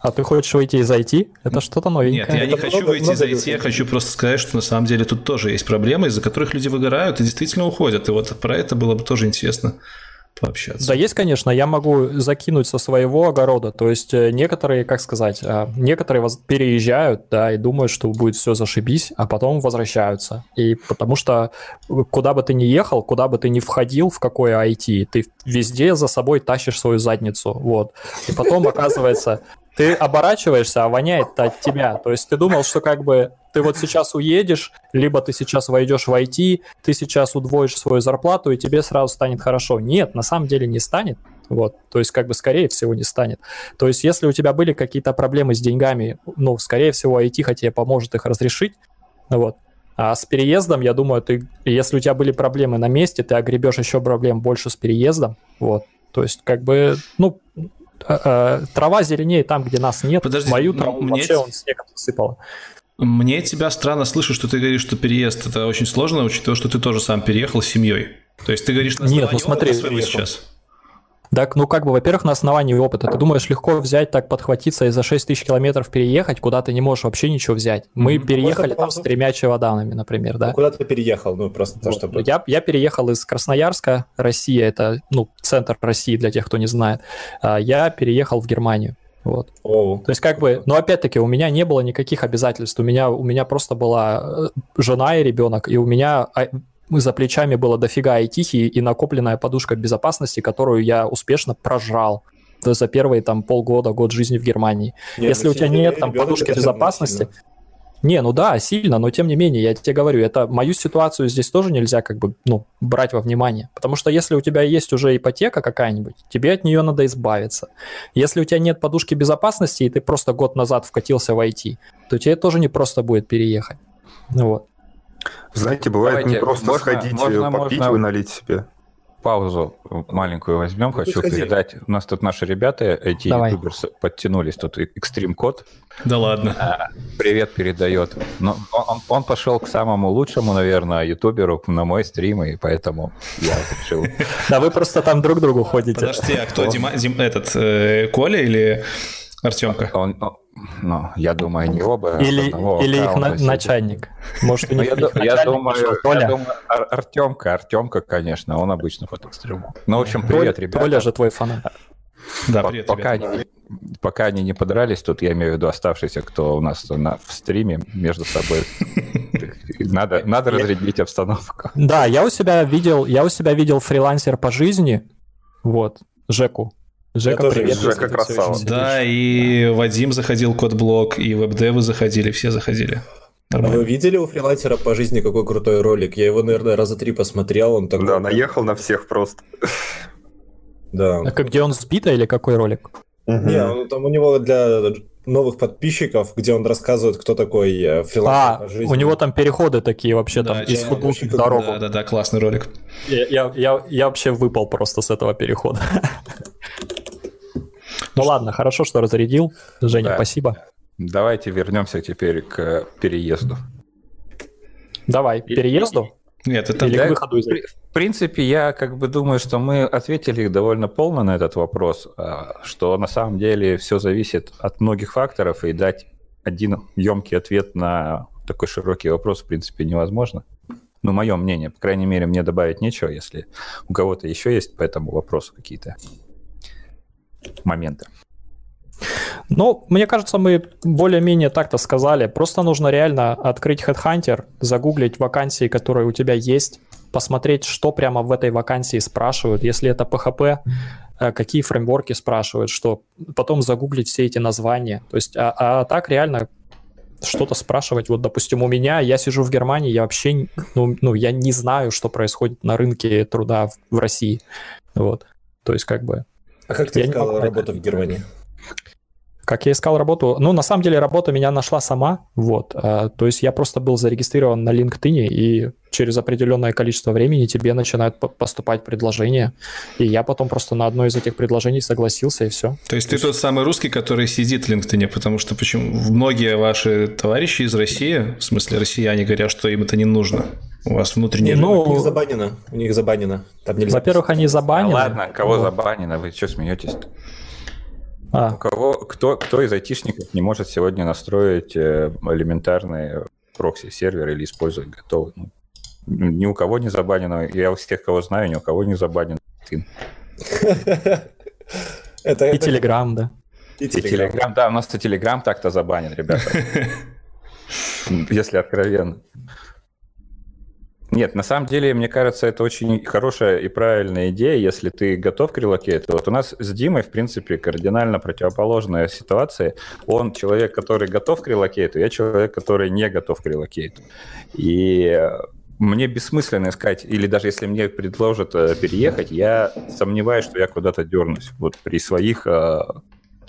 Speaker 5: А ты хочешь выйти из IT? Это что-то новенькое.
Speaker 1: Нет, я не хочу много, выйти из IT, я хочу просто сказать, что на самом деле тут тоже есть проблемы, из-за которых люди выгорают и действительно уходят. И вот про это было бы тоже интересно пообщаться.
Speaker 5: Да, есть, конечно, я могу закинуть со своего огорода. То есть э, некоторые, как сказать, э, некоторые переезжают, да, и думают, что будет все зашибись, а потом возвращаются. И потому что э, куда бы ты ни ехал, куда бы ты ни входил, в какое IT, ты везде за собой тащишь свою задницу, вот. И потом оказывается, ты оборачиваешься, а воняет от тебя. То есть ты думал, что как бы ты вот сейчас уедешь, либо ты сейчас войдешь в IT, ты сейчас удвоишь свою зарплату, и тебе сразу станет хорошо. Нет, на самом деле не станет. Вот, то есть, как бы, скорее всего, не станет. То есть, если у тебя были какие-то проблемы с деньгами, ну, скорее всего, IT хотя поможет их разрешить, вот. А с переездом, я думаю, ты, если у тебя были проблемы на месте, ты огребешь еще проблем больше с переездом, вот. То есть, как бы, ну, трава зеленее там, где нас нет.
Speaker 1: Подожди,
Speaker 5: Мою траву
Speaker 1: мне...
Speaker 5: вообще он снегом засыпало.
Speaker 1: Мне тебя странно слышать, что ты говоришь, что переезд это очень сложно, учитывая, что ты тоже сам переехал с семьей. То есть ты говоришь на
Speaker 5: Нет, ну смотри,
Speaker 1: сейчас.
Speaker 5: Так, ну как бы, во-первых, на основании опыта. Ты думаешь, легко взять, так подхватиться и за 6 тысяч километров переехать, куда ты не можешь вообще ничего взять. Мы mm-hmm. переехали там с тремя чемоданами, например, да? Ну,
Speaker 3: куда ты переехал? Ну, просто
Speaker 5: то, чтобы... Я, я переехал из Красноярска, Россия, это, ну, центр России, для тех, кто не знает. А, я переехал в Германию. Вот.
Speaker 3: Oh.
Speaker 5: То есть, как бы, но опять-таки, у меня не было никаких обязательств. У меня, у меня просто была э, жена и ребенок, и у меня а, за плечами было дофига айтихи и накопленная подушка безопасности, которую я успешно прожрал за первые там полгода, год жизни в Германии. Нет, Если у тебя нет там подушки безопасности, не, ну да, сильно, но тем не менее, я тебе говорю, это мою ситуацию здесь тоже нельзя как бы, ну, брать во внимание. Потому что если у тебя есть уже ипотека какая-нибудь, тебе от нее надо избавиться. Если у тебя нет подушки безопасности, и ты просто год назад вкатился в IT, то тебе тоже не просто будет переехать. Ну вот.
Speaker 2: Знаете, бывает Давайте, не просто можно, сходить, можно, попить можно... и налить себе.
Speaker 4: Паузу маленькую возьмем. Хочу Сходи. передать. У нас тут наши ребята, эти Давай. ютуберсы, подтянулись. Тут экстрим код.
Speaker 1: Да ладно.
Speaker 4: А, привет передает. Но он, он пошел к самому лучшему, наверное, ютуберу на мой стрим, и поэтому я решил.
Speaker 5: Да вы просто там друг другу ходите.
Speaker 1: Подожди, а кто? Этот, э, Коля или Артемка?
Speaker 4: Он, ну, я думаю, не оба.
Speaker 5: Или, или их на, начальник. Может, у
Speaker 4: них, я, я думаю, Толя? Я думаю, Ар- Артемка, Артемка, конечно, он обычно под экстриму. Ну, в общем, привет, ребята.
Speaker 5: Толя же твой фанат.
Speaker 1: Да, привет,
Speaker 4: пока, они, пока они не подрались, тут я имею в виду оставшиеся, кто у нас на, в стриме между собой. Надо, надо разрядить обстановку.
Speaker 5: Да, я у себя видел, я у себя видел фрилансер по жизни, вот, Жеку. Жека, привет.
Speaker 2: Жека красава.
Speaker 1: Да, и Вадим заходил код-блок, и веб-девы заходили, все заходили.
Speaker 3: Нормально. А вы видели у фрилансера по жизни какой крутой ролик? Я его, наверное, раза три посмотрел. Он такой...
Speaker 2: Да, наехал на всех просто.
Speaker 3: Да.
Speaker 5: А где он сбито или какой ролик?
Speaker 3: Угу. Не, он, там у него для новых подписчиков, где он рассказывает, кто такой э, фрилансер
Speaker 5: а, по жизни. у него там переходы такие вообще, да, там из футболки в дорогу.
Speaker 1: Да, да, да, классный ролик.
Speaker 5: Я, я, я, я вообще выпал просто с этого перехода. Ну ладно, хорошо, что разрядил. Женя, да. спасибо.
Speaker 4: Давайте вернемся теперь к переезду.
Speaker 5: Давай, переезду?
Speaker 1: Нет, это
Speaker 5: Или к выходу из
Speaker 4: В принципе, я как бы думаю, что мы ответили довольно полно на этот вопрос, а, что на самом деле все зависит от многих факторов, и дать один емкий ответ на такой широкий вопрос, в принципе, невозможно. Ну, мое мнение, по крайней мере, мне добавить нечего, если у кого-то еще есть по этому вопросу какие-то моменты.
Speaker 5: Ну, мне кажется, мы более-менее так-то сказали. Просто нужно реально открыть Headhunter, загуглить вакансии, которые у тебя есть, посмотреть, что прямо в этой вакансии спрашивают. Если это PHP, э, какие фреймворки спрашивают, что потом загуглить все эти названия. То есть, а, а так реально что-то спрашивать. Вот, допустим, у меня, я сижу в Германии, я вообще, ну, ну, я не знаю, что происходит на рынке труда в, в России. Вот. То есть, как бы,
Speaker 3: а как ты я искал работу в Германии?
Speaker 5: Как я искал работу? Ну, на самом деле, работа меня нашла сама. Вот. А, то есть я просто был зарегистрирован на LinkedIn, и через определенное количество времени тебе начинают поступать предложения. И я потом просто на одно из этих предложений согласился, и все.
Speaker 1: То есть то ты есть... тот самый русский, который сидит в LinkedIn, потому что почему многие ваши товарищи из России, в смысле россияне, говорят, что им это не нужно. У вас внутреннее...
Speaker 3: Ну, у них забанено. У них забанено.
Speaker 5: Там нельзя Во-первых, они забанены.
Speaker 4: А ладно, кого вот. забанено? Вы что смеетесь -то? А. У кого, кто, кто из айтишников не может сегодня настроить э, элементарные прокси-сервер или использовать готовый? Ну, ни у кого не забанено. Я у всех, кого знаю, ни у кого не забанен.
Speaker 5: Это, и Телеграм, да.
Speaker 4: И Телеграм, да, у нас-то Телеграм так-то забанен, ребята. Если откровенно. Нет, на самом деле, мне кажется, это очень хорошая и правильная идея, если ты готов к relocate у. Вот у нас с Димой, в принципе, кардинально противоположная ситуация. Он человек, который готов к relocate у, я человек, который не готов к relocate у. И мне бессмысленно искать, или даже если мне предложат э, переехать, я сомневаюсь, что я куда-то дернусь. Вот при своих э,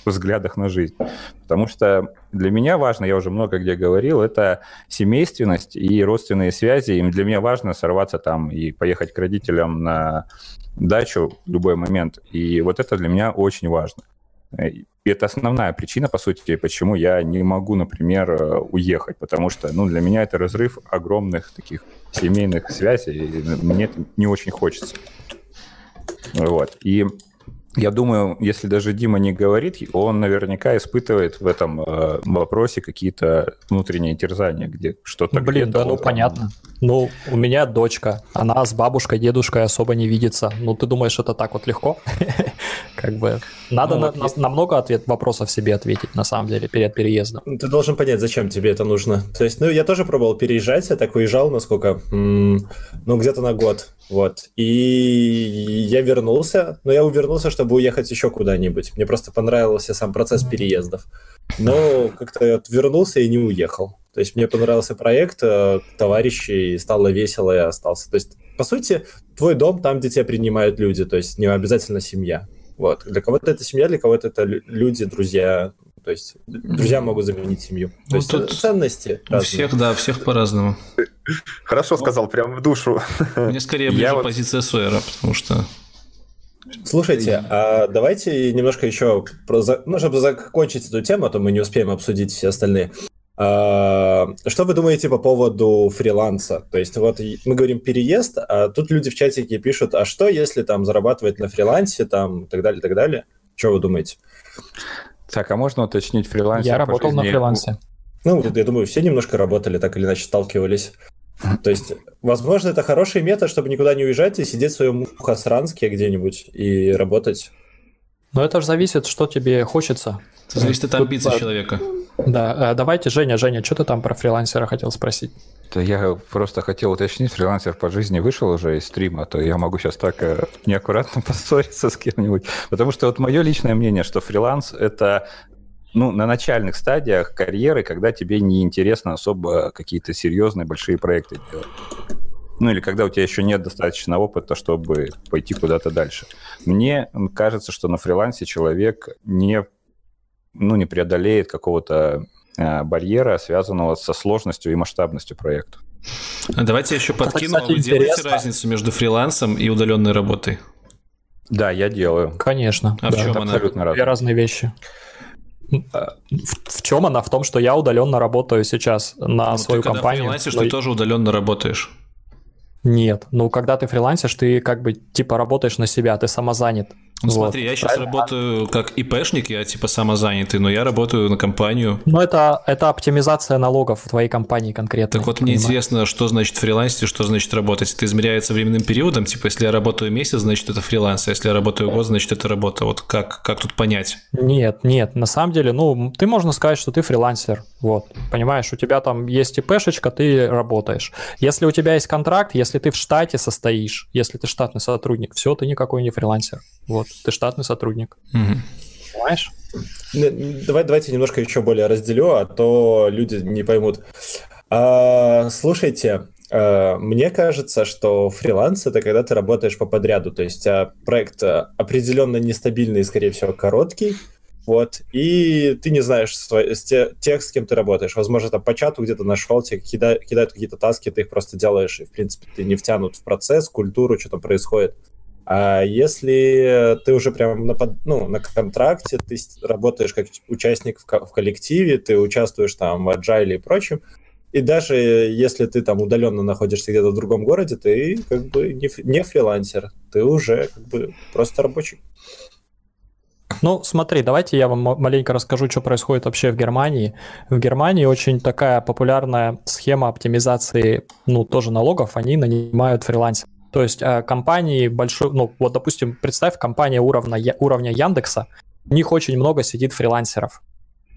Speaker 4: взглядах на жизнь. Потому что для меня важно, я уже много где говорил, это семейственность и родственные связи. И для меня важно сорваться там и поехать к родителям на дачу в любой момент. И вот это для меня очень важно. И это основная причина, по сути, почему я не могу, например, уехать, потому что, ну, для меня это разрыв огромных таких семейных связей, и мне это не очень хочется. Вот. И я думаю, если даже Дима не говорит, он наверняка испытывает в этом э, вопросе какие-то внутренние терзания, где что-то...
Speaker 5: Ну, блин, да, ну понятно. Ну, у меня дочка, она с бабушкой, дедушкой особо не видится. Ну, ты думаешь, это так вот легко? Как бы надо ну, на, вот на, на много ответ, вопросов себе ответить, на самом деле, перед переездом.
Speaker 3: Ты должен понять, зачем тебе это нужно. То есть, ну, я тоже пробовал переезжать, я так уезжал, насколько? ну, где-то на год, вот. И я вернулся, но я увернулся, чтобы уехать еще куда-нибудь. Мне просто понравился сам процесс переездов. Но как-то я вернулся и не уехал. То есть мне понравился проект, э, товарищи, стало весело, и остался. То есть, по сути, твой дом там, где тебя принимают люди, то есть не обязательно семья. Вот. Для кого-то это семья, для кого-то это люди, друзья. То есть друзья могут заменить семью. То ну, есть тут ценности.
Speaker 1: У всех, да, всех по-разному.
Speaker 2: Хорошо сказал, прям в душу.
Speaker 1: Мне скорее ближе Я позиция Сойера, потому что...
Speaker 3: Слушайте, а давайте немножко еще, про, ну, чтобы закончить эту тему, а то мы не успеем обсудить все остальные. А, что вы думаете по поводу фриланса? То есть вот мы говорим переезд, а тут люди в чатике пишут, а что если там зарабатывать на фрилансе, там и так далее, и так далее? Что вы думаете?
Speaker 4: Так, а можно уточнить фриланс?
Speaker 5: Я работал жизни? на фрилансе.
Speaker 3: Ну, я думаю, все немножко работали, так или иначе сталкивались. То есть, возможно, это хороший метод, чтобы никуда не уезжать и сидеть в своем Мухосранске где-нибудь и работать.
Speaker 5: Но это же зависит, что тебе хочется.
Speaker 1: Это зависит от амбиций человека.
Speaker 5: Да, э, давайте, Женя, Женя, что ты там про фрилансера хотел спросить?
Speaker 4: Да я просто хотел уточнить, фрилансер по жизни вышел уже из стрима, то я могу сейчас так э, неаккуратно поссориться с кем-нибудь. Потому что вот мое личное мнение, что фриланс — это ну, на начальных стадиях карьеры, когда тебе не интересно особо какие-то серьезные большие проекты делать. Ну, или когда у тебя еще нет достаточно опыта, чтобы пойти куда-то дальше. Мне кажется, что на фрилансе человек не ну, не преодолеет какого-то э, барьера, связанного со сложностью и масштабностью проекта.
Speaker 1: А давайте я еще подкину. Это, кстати, Вы делаете интересно. разницу между фрилансом и удаленной работой?
Speaker 4: Да, я делаю.
Speaker 5: Конечно.
Speaker 1: А да, в чем она?
Speaker 5: Абсолютно разные. Две разные вещи. А, в, в чем она? В том, что я удаленно работаю сейчас на ну, свою
Speaker 1: ты
Speaker 5: компанию.
Speaker 1: Когда фрилансишь, но... ты тоже удаленно работаешь.
Speaker 5: Нет, ну когда ты фрилансишь, ты как бы типа работаешь на себя, ты самозанят.
Speaker 1: Ну вот. смотри, я сейчас Правильно? работаю как ИПшник, я типа самозанятый, но я работаю на компанию.
Speaker 5: Ну это, это оптимизация налогов в твоей компании конкретно.
Speaker 1: Так вот мне интересно, что значит фрилансить, что значит работать. Это измеряется временным периодом, типа если я работаю месяц, значит это фриланс, а если я работаю год, значит это работа. Вот как, как тут понять?
Speaker 5: Нет, нет, на самом деле, ну ты можно сказать, что ты фрилансер, вот, понимаешь, у тебя там есть ИПшечка, ты работаешь. Если у тебя есть контракт, если ты в штате состоишь, если ты штатный сотрудник, все, ты никакой не фрилансер. Вот, ты штатный сотрудник. Угу. Понимаешь?
Speaker 3: Давай, давайте немножко еще более разделю, а то люди не поймут. А, слушайте, а, мне кажется, что фриланс это когда ты работаешь по подряду, то есть а, проект а, определенно нестабильный и, скорее всего, короткий, вот, и ты не знаешь с тех, с кем ты работаешь. Возможно, там по чату где-то нашел, тебе кидают, кидают какие-то таски, ты их просто делаешь, и, в принципе, ты не втянут в процесс, культуру, что там происходит. А если ты уже прям на, ну, на контракте, ты работаешь как участник в, в коллективе, ты участвуешь там в agile и прочем, и даже если ты там удаленно находишься где-то в другом городе, ты как бы не, не фрилансер, ты уже как бы просто рабочий.
Speaker 5: Ну, смотри, давайте я вам маленько расскажу, что происходит вообще в Германии. В Германии очень такая популярная схема оптимизации, ну, тоже налогов, они нанимают фрилансеров. То есть э, компании большой, ну вот допустим, представь компания уровня, уровня Яндекса, у них очень много сидит фрилансеров.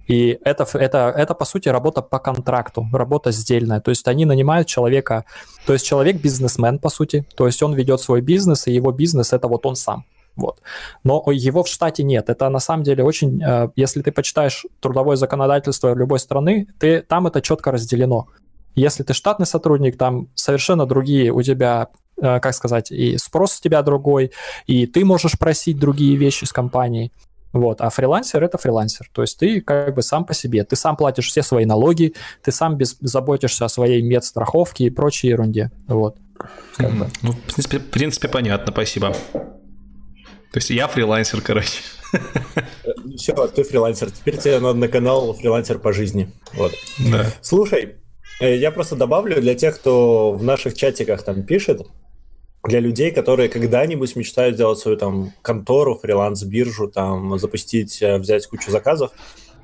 Speaker 5: И это, это, это, по сути, работа по контракту, работа сдельная. То есть они нанимают человека, то есть человек бизнесмен, по сути, то есть он ведет свой бизнес, и его бизнес — это вот он сам. Вот. Но его в штате нет. Это на самом деле очень, э, если ты почитаешь трудовое законодательство любой страны, ты, там это четко разделено. Если ты штатный сотрудник, там совершенно другие у тебя как сказать, и спрос с тебя другой, и ты можешь просить другие вещи с компанией. Вот, а фрилансер это фрилансер. То есть ты как бы сам по себе. Ты сам платишь все свои налоги, ты сам без, заботишься о своей медстраховке и прочей ерунде. Вот.
Speaker 1: Как бы. Ну, в принципе, в принципе, понятно, спасибо. То есть я фрилансер, короче.
Speaker 3: Все, ты фрилансер. Теперь тебе надо на канал фрилансер по жизни. Вот. Да. Слушай, э, я просто добавлю для тех, кто в наших чатиках там пишет, для людей, которые когда-нибудь мечтают сделать свою там контору, фриланс-биржу, там запустить, э, взять кучу заказов.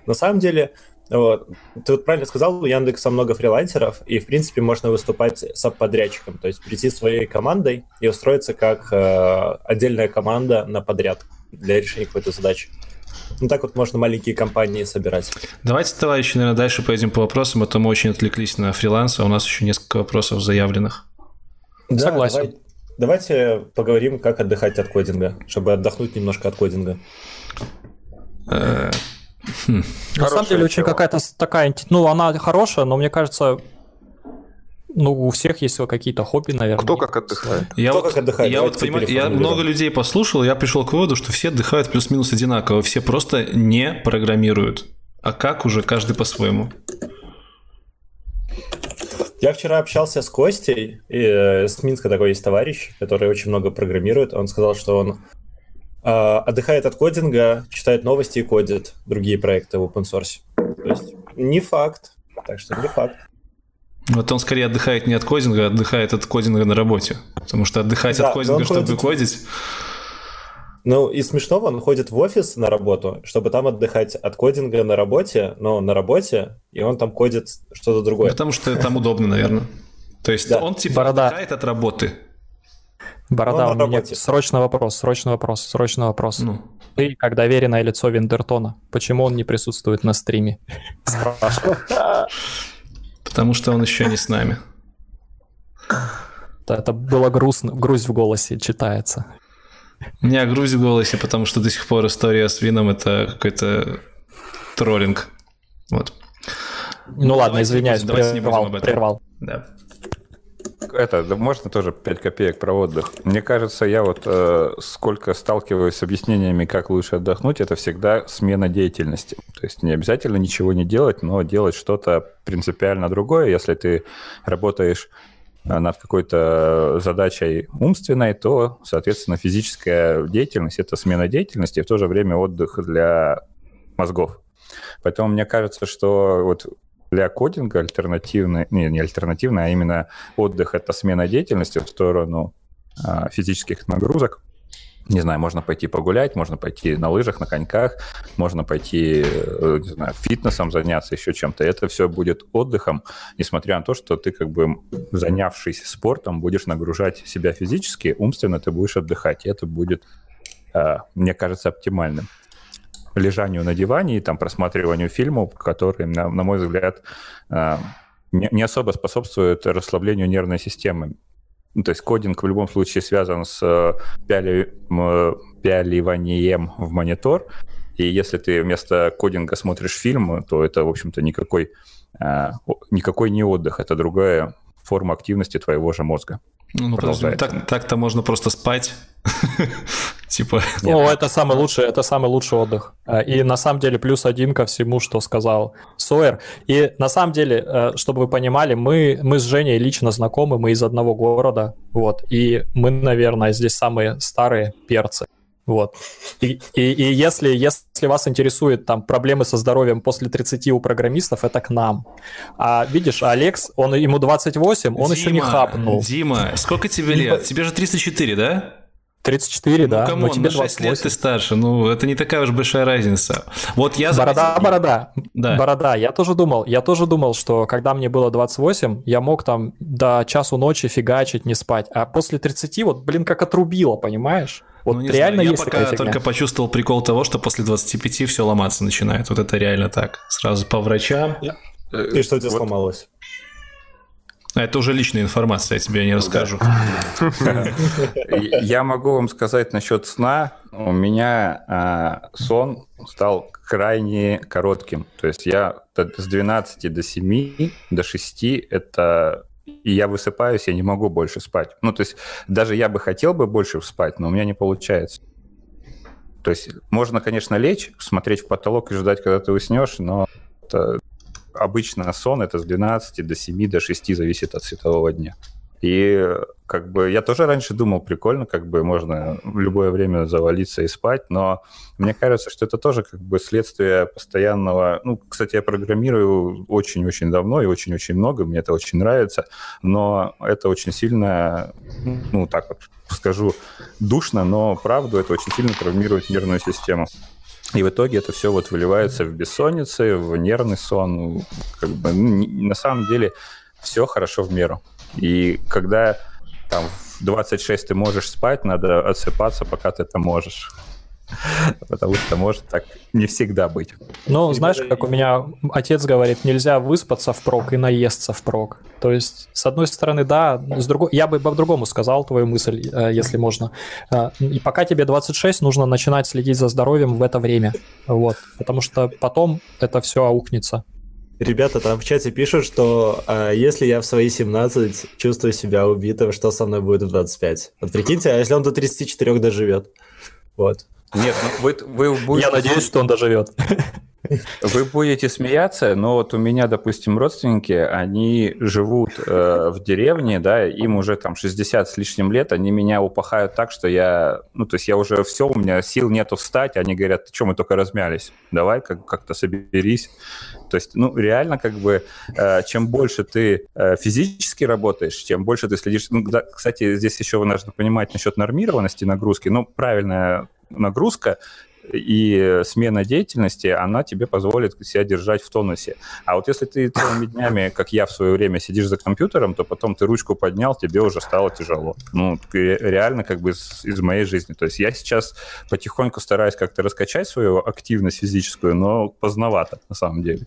Speaker 3: На самом деле, вот, ты вот правильно сказал, у Яндекса много фрилансеров, и, в принципе, можно выступать саб-подрядчиком, то есть прийти своей командой и устроиться как э, отдельная команда на подряд для решения какой-то задачи. Ну так вот можно маленькие компании собирать.
Speaker 1: Давайте, товарищи, наверное, дальше пойдем по вопросам, а то мы очень отвлеклись на фриланс, а у нас еще несколько вопросов заявленных.
Speaker 3: Да, Согласен. Давай, давайте поговорим, как отдыхать от кодинга, чтобы отдохнуть немножко от кодинга.
Speaker 5: Э, хм. На самом деле очень какая-то такая, ну она хорошая, но мне кажется, ну, у всех есть какие-то хобби, наверное.
Speaker 2: Кто как отдыхает?
Speaker 1: Я Кто вот, как отдыхает? Я, вот, понимаю, я много людей послушал, я пришел к выводу, что все отдыхают плюс-минус одинаково, все просто не программируют. А как уже каждый по-своему?
Speaker 3: Я вчера общался с Костей, и, э, с Минска такой есть товарищ, который очень много программирует. Он сказал, что он э, отдыхает от кодинга, читает новости и кодит другие проекты в open source. То есть не факт, так что не факт.
Speaker 1: Вот он скорее отдыхает не от кодинга, а отдыхает от кодинга на работе. Потому что отдыхать да, от кодинга, чтобы ходит... кодить...
Speaker 3: Ну, и смешного, он ходит в офис на работу, чтобы там отдыхать от кодинга на работе, но на работе, и он там кодит что-то другое.
Speaker 1: Потому что там удобно, наверное. То есть он типа Борода. отдыхает от работы.
Speaker 5: Борода, у меня срочный вопрос, срочный вопрос, срочный вопрос. Ну. Ты как доверенное лицо Виндертона, почему он не присутствует на стриме? Спрашиваю.
Speaker 1: Потому что он еще не с нами.
Speaker 5: Это было грустно, грусть в голосе читается.
Speaker 1: У меня грусть в голосе, потому что до сих пор история с вином это какой-то троллинг. Вот.
Speaker 5: Ну, ну ладно, извиняюсь, давайте прервал, не будем об этом. прервал.
Speaker 4: Да это, да можно тоже 5 копеек про отдых. Мне кажется, я вот э, сколько сталкиваюсь с объяснениями, как лучше отдохнуть, это всегда смена деятельности. То есть не обязательно ничего не делать, но делать что-то принципиально другое. Если ты работаешь э, над какой-то задачей умственной, то, соответственно, физическая деятельность – это смена деятельности, и в то же время отдых для мозгов. Поэтому мне кажется, что вот для кодинга альтернативный, не, не альтернативный, а именно отдых — это смена деятельности в сторону а, физических нагрузок. Не знаю, можно пойти погулять, можно пойти на лыжах, на коньках, можно пойти, э, не знаю, фитнесом заняться, еще чем-то. Это все будет отдыхом, несмотря на то, что ты, как бы, занявшись спортом, будешь нагружать себя физически, умственно ты будешь отдыхать. И это будет, а, мне кажется, оптимальным лежанию на диване и там просматриванию фильмов, которые, на, на мой взгляд, а, не, не особо способствуют расслаблению нервной системы. Ну, то есть кодинг в любом случае связан с э, пяли, пяливанием в монитор, и если ты вместо кодинга смотришь фильм, то это, в общем-то, никакой, никакой не отдых, это другая форма активности твоего же мозга.
Speaker 1: Ну, подожди, так, так-то можно просто спать.
Speaker 5: Типа. О, это самый лучший, это самый лучший отдых. А, и на самом деле плюс один ко всему, что сказал Сойер. И на самом деле, э, чтобы вы понимали, мы, мы с Женей лично знакомы, мы из одного города, вот. И мы, наверное, здесь самые старые перцы. Вот. И, и, и если, если вас интересует там проблемы со здоровьем после 30 у программистов, это к нам. А видишь, Алекс, он ему 28, он Дима, еще не хапнул.
Speaker 1: Дима, сколько тебе лет? Тебе же 304, да?
Speaker 5: 34, ну, да.
Speaker 1: Come on, но тебе на 6 лет ты старше. Ну, это не такая уж большая разница. Вот я...
Speaker 5: Борода, борода. Да. Борода. Я тоже думал, я тоже думал, что когда мне было 28, я мог там до часу ночи фигачить, не спать. А после 30, вот, блин, как отрубило, понимаешь? Вот ну, реально знаю.
Speaker 1: есть Я пока только почувствовал прикол того, что после 25 все ломаться начинает. Вот это реально так. Сразу по врачам.
Speaker 3: И что у тебя вот. сломалось?
Speaker 1: А это уже личная информация, я тебе не расскажу.
Speaker 4: Я могу вам сказать насчет сна. У меня а, сон стал крайне коротким. То есть я с 12 до 7, до 6 это и я высыпаюсь, я не могу больше спать. Ну, то есть даже я бы хотел бы больше спать, но у меня не получается. То есть можно, конечно, лечь, смотреть в потолок и ждать, когда ты уснешь, но это обычно сон это с 12 до 7 до 6 зависит от светового дня. И как бы я тоже раньше думал, прикольно, как бы можно в любое время завалиться и спать, но мне кажется, что это тоже как бы следствие постоянного... Ну, кстати, я программирую очень-очень давно и очень-очень много, мне это очень нравится, но это очень сильно, ну, так вот скажу, душно, но правду это очень сильно травмирует нервную систему. И в итоге это все вот выливается в бессонницы, в нервный сон. Как бы, ну, на самом деле все хорошо в меру. И когда там в 26 ты можешь спать, надо отсыпаться, пока ты это можешь. Потому что может так не всегда быть.
Speaker 5: Ну, знаешь, как у меня отец говорит, нельзя выспаться впрок и наесться впрок. То есть, с одной стороны, да, с другой... я бы по-другому сказал твою мысль, э, если можно. Э, и пока тебе 26, нужно начинать следить за здоровьем в это время. Вот. Потому что потом это все аукнется.
Speaker 3: Ребята там в чате пишут, что а, если я в свои 17 чувствую себя убитым, что со мной будет в 25? Вот прикиньте, а если он до 34 доживет? Вот.
Speaker 5: Нет, ну вы, вы будете... Я надеюсь, что он доживет.
Speaker 4: Вы будете смеяться, но вот у меня, допустим, родственники, они живут э, в деревне, да, им уже там 60 с лишним лет, они меня упахают так, что я, ну, то есть я уже все, у меня сил нету встать, они говорят, ты что, мы только размялись, давай как- как-то соберись. То есть, ну, реально, как бы, э, чем больше ты э, физически работаешь, чем больше ты следишь... Ну, да, кстати, здесь еще нужно понимать насчет нормированности нагрузки. Ну, правильная нагрузка и смена деятельности, она тебе позволит себя держать в тонусе. А вот если ты целыми днями, как я в свое время, сидишь за компьютером, то потом ты ручку поднял, тебе уже стало тяжело. Ну, реально как бы из, моей жизни. То есть я сейчас потихоньку стараюсь как-то раскачать свою активность физическую, но поздновато на самом деле.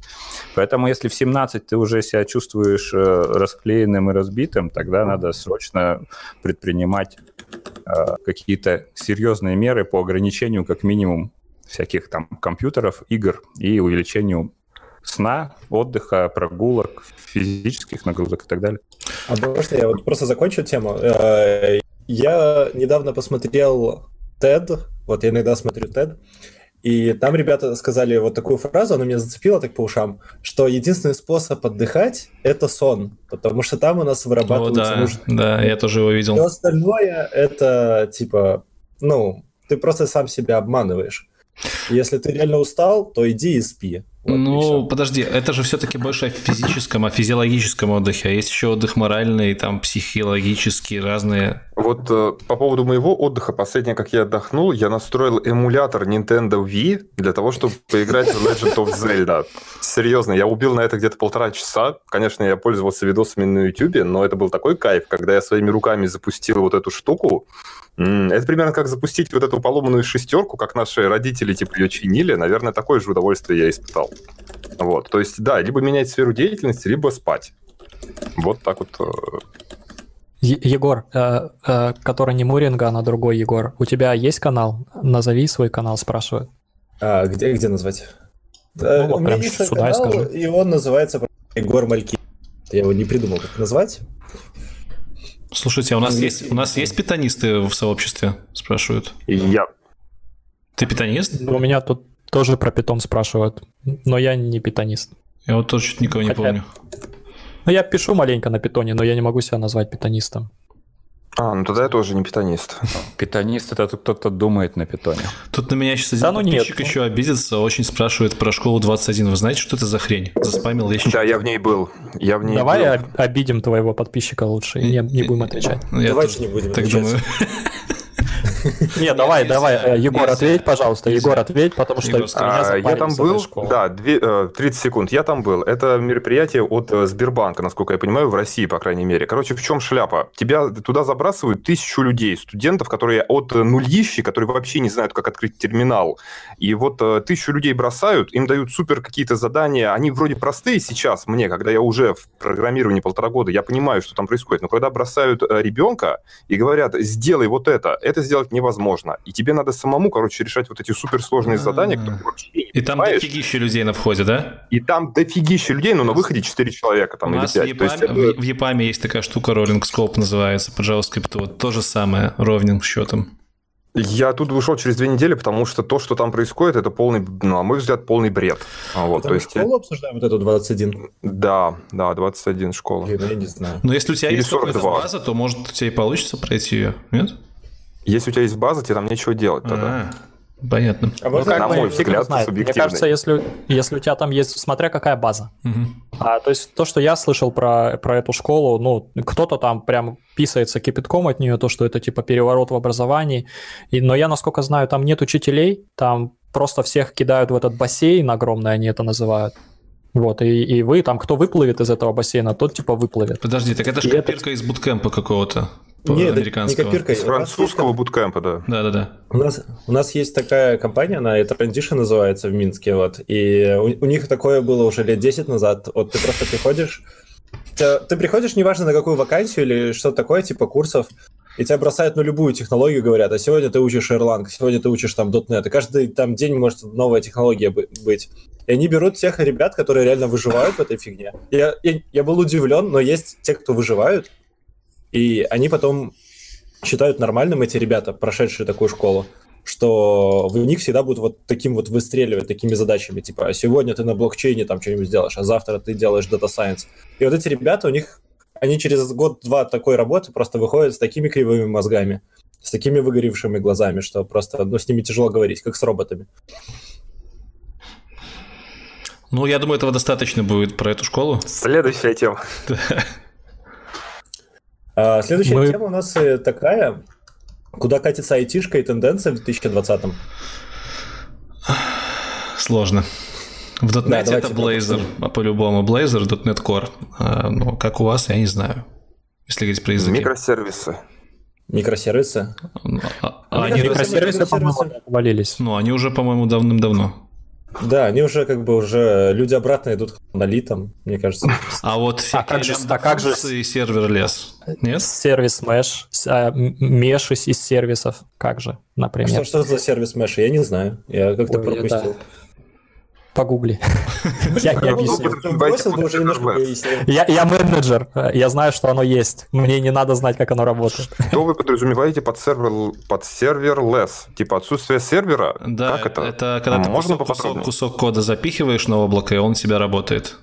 Speaker 4: Поэтому если в 17 ты уже себя чувствуешь э, расклеенным и разбитым, тогда надо срочно предпринимать э, какие-то серьезные меры по ограничению как минимум всяких там компьютеров, игр и увеличению сна, отдыха, прогулок, физических нагрузок и так далее.
Speaker 3: А можно я вот просто закончу тему? Э, я недавно посмотрел TED, вот я иногда смотрю TED, и там ребята сказали вот такую фразу, она меня зацепила так по ушам, что единственный способ отдыхать – это сон, потому что там у нас вырабатывается...
Speaker 1: О, да, нужно... да, я тоже его видел.
Speaker 3: Все остальное – это типа, ну, ты просто сам себя обманываешь. Если ты реально устал, то иди и спи.
Speaker 1: Вот, ну, и подожди, это же все-таки больше о физическом, о физиологическом отдыхе, а есть еще отдых моральный, там психологический, разные.
Speaker 2: Вот э, по поводу моего отдыха, последнее, как я отдохнул, я настроил эмулятор Nintendo Wii для того, чтобы поиграть в Legend of Zelda. Серьезно, я убил на это где-то полтора часа. Конечно, я пользовался видосами на YouTube, но это был такой кайф, когда я своими руками запустил вот эту штуку, это примерно как запустить вот эту поломанную шестерку, как наши родители типа ее чинили. Наверное, такое же удовольствие я испытал. Вот, то есть, да, либо менять сферу деятельности, либо спать. Вот так вот. Э.
Speaker 5: Егор, э, э, который не Муринга, а другой Егор, у тебя есть канал? Назови свой канал, спрашивают.
Speaker 3: А, где, где назвать? Ну, вот, у меня есть сюда канал, скажу. и он называется Егор Мальки. Я его не придумал, как назвать.
Speaker 1: Слушайте, а у нас есть у нас есть питанисты в сообществе? Спрашивают.
Speaker 2: Я.
Speaker 1: Ты питанист?
Speaker 5: Ну, у меня тут тоже про питон спрашивают, но я не питанист.
Speaker 1: Я вот тоже что-то никого Хотя... не помню.
Speaker 5: Ну, я пишу маленько на питоне, но я не могу себя назвать питонистом.
Speaker 2: А, ну тогда я тоже не питанист.
Speaker 4: Питанист это кто-то думает на питоне.
Speaker 1: Тут на меня сейчас один да, ну подписчик нет. еще обидится, очень спрашивает про школу 21. Вы знаете, что это за хрень? Заспамил
Speaker 2: я Да, я в ней был. Я в ней
Speaker 5: Давай был. обидим твоего подписчика лучше и не, не будем отвечать.
Speaker 3: Давайте не будем
Speaker 1: так думаю.
Speaker 5: Не, давай, давай, э, Егор, ответь, пожалуйста. Егор, ответь, потому что
Speaker 2: а, я там был, да, 30 э, секунд, я там был. Это мероприятие от э, Сбербанка, насколько я понимаю, в России, по крайней мере. Короче, в чем шляпа? Тебя туда забрасывают тысячу людей, студентов, которые от нулищи, которые вообще не знают, как открыть терминал. И вот тысячу людей бросают, им дают супер какие-то задания. Они вроде простые сейчас мне, когда я уже в программировании полтора года, я понимаю, что там происходит. Но когда бросают ребенка и говорят, сделай вот это, это сделать невозможно. И тебе надо самому, короче, решать вот эти суперсложные задания, которые
Speaker 1: вообще не И там дофигища людей на входе, да?
Speaker 2: И там дофигища людей, но на выходе 4 человека там
Speaker 1: У нас 5. В Япаме, есть, это... в Япаме есть такая штука, Rolling Scope называется, по JavaScript. Вот то же самое, ровным счетом.
Speaker 2: Я оттуда ушел через две недели, потому что то, что там происходит, это полный, ну, на мой взгляд, полный бред.
Speaker 3: А вот, то есть... школу обсуждаем, вот эту 21?
Speaker 2: Да, да, 21 школа.
Speaker 3: Блин, я не знаю.
Speaker 1: Но если у тебя Или есть какая-то база, то, может, у тебя и получится пройти ее, нет?
Speaker 2: Если у тебя есть база, тебе там нечего делать тогда. А-а-а.
Speaker 1: Понятно.
Speaker 5: А ну, как на мой взгляд. Мне кажется, если, если у тебя там есть, смотря какая база. Угу. А, то есть то, что я слышал про, про эту школу, ну, кто-то там прям писается кипятком от нее, то, что это типа переворот в образовании. И, но я, насколько знаю, там нет учителей, там просто всех кидают в этот бассейн огромный, они это называют. Вот, и, и вы там, кто выплывет из этого бассейна, тот типа выплывет.
Speaker 1: Подожди, так это же копирка это... из буткемпа какого-то.
Speaker 3: Нет, американского. не копирка. Из
Speaker 2: французского есть... буткемпа, да.
Speaker 1: Да-да-да.
Speaker 3: У нас, у нас есть такая компания, она Transition называется в Минске, вот, и у, у них такое было уже лет 10 назад. Вот ты просто приходишь, ты, ты приходишь, неважно на какую вакансию или что-то такое, типа курсов, и тебя бросают на любую технологию, говорят, а сегодня ты учишь Erlang, сегодня ты учишь там .NET, и каждый там день может новая технология быть. И они берут тех ребят, которые реально выживают в этой фигне. Я, я, я был удивлен, но есть те, кто выживают, и они потом считают нормальным эти ребята, прошедшие такую школу, что в них всегда будут вот таким вот выстреливать, такими задачами, типа, а сегодня ты на блокчейне там что-нибудь сделаешь, а завтра ты делаешь Data Science. И вот эти ребята, у них, они через год-два такой работы просто выходят с такими кривыми мозгами, с такими выгоревшими глазами, что просто, ну, с ними тяжело говорить, как с роботами.
Speaker 1: Ну, я думаю, этого достаточно будет про эту школу.
Speaker 2: Следующая тема.
Speaker 3: А, следующая Мы... тема у нас э, такая. Куда катится айтишка и тенденция в 2020-м?
Speaker 1: Сложно. В .NET да, это Blazor, а по-любому Blazor, .NET Core. А, ну, как у вас, я не знаю. Если говорить про языки.
Speaker 2: Микросервисы.
Speaker 3: Микросервисы?
Speaker 5: А, а они микросервисы, по-моему, валились.
Speaker 1: Ну, они уже, по-моему, давным-давно.
Speaker 3: Да, они уже как бы уже люди обратно идут к монолитам, мне кажется.
Speaker 1: А вот
Speaker 5: а как же, а как же
Speaker 1: сервер лес? Нет?
Speaker 5: Сервис меш, а, меш из сервисов, как же, например.
Speaker 3: Что, что за сервис меш? Я не знаю, я как-то пропустил. Это...
Speaker 5: Погугли. Я не объясню. Я менеджер, я знаю, что оно есть. Мне не надо знать, как оно работает.
Speaker 2: Что вы подразумеваете под сервер под серверлess? Типа отсутствие сервера?
Speaker 1: Да, как это? Это когда ты Можно кусок, кусок кода запихиваешь на облако, и он у тебя работает.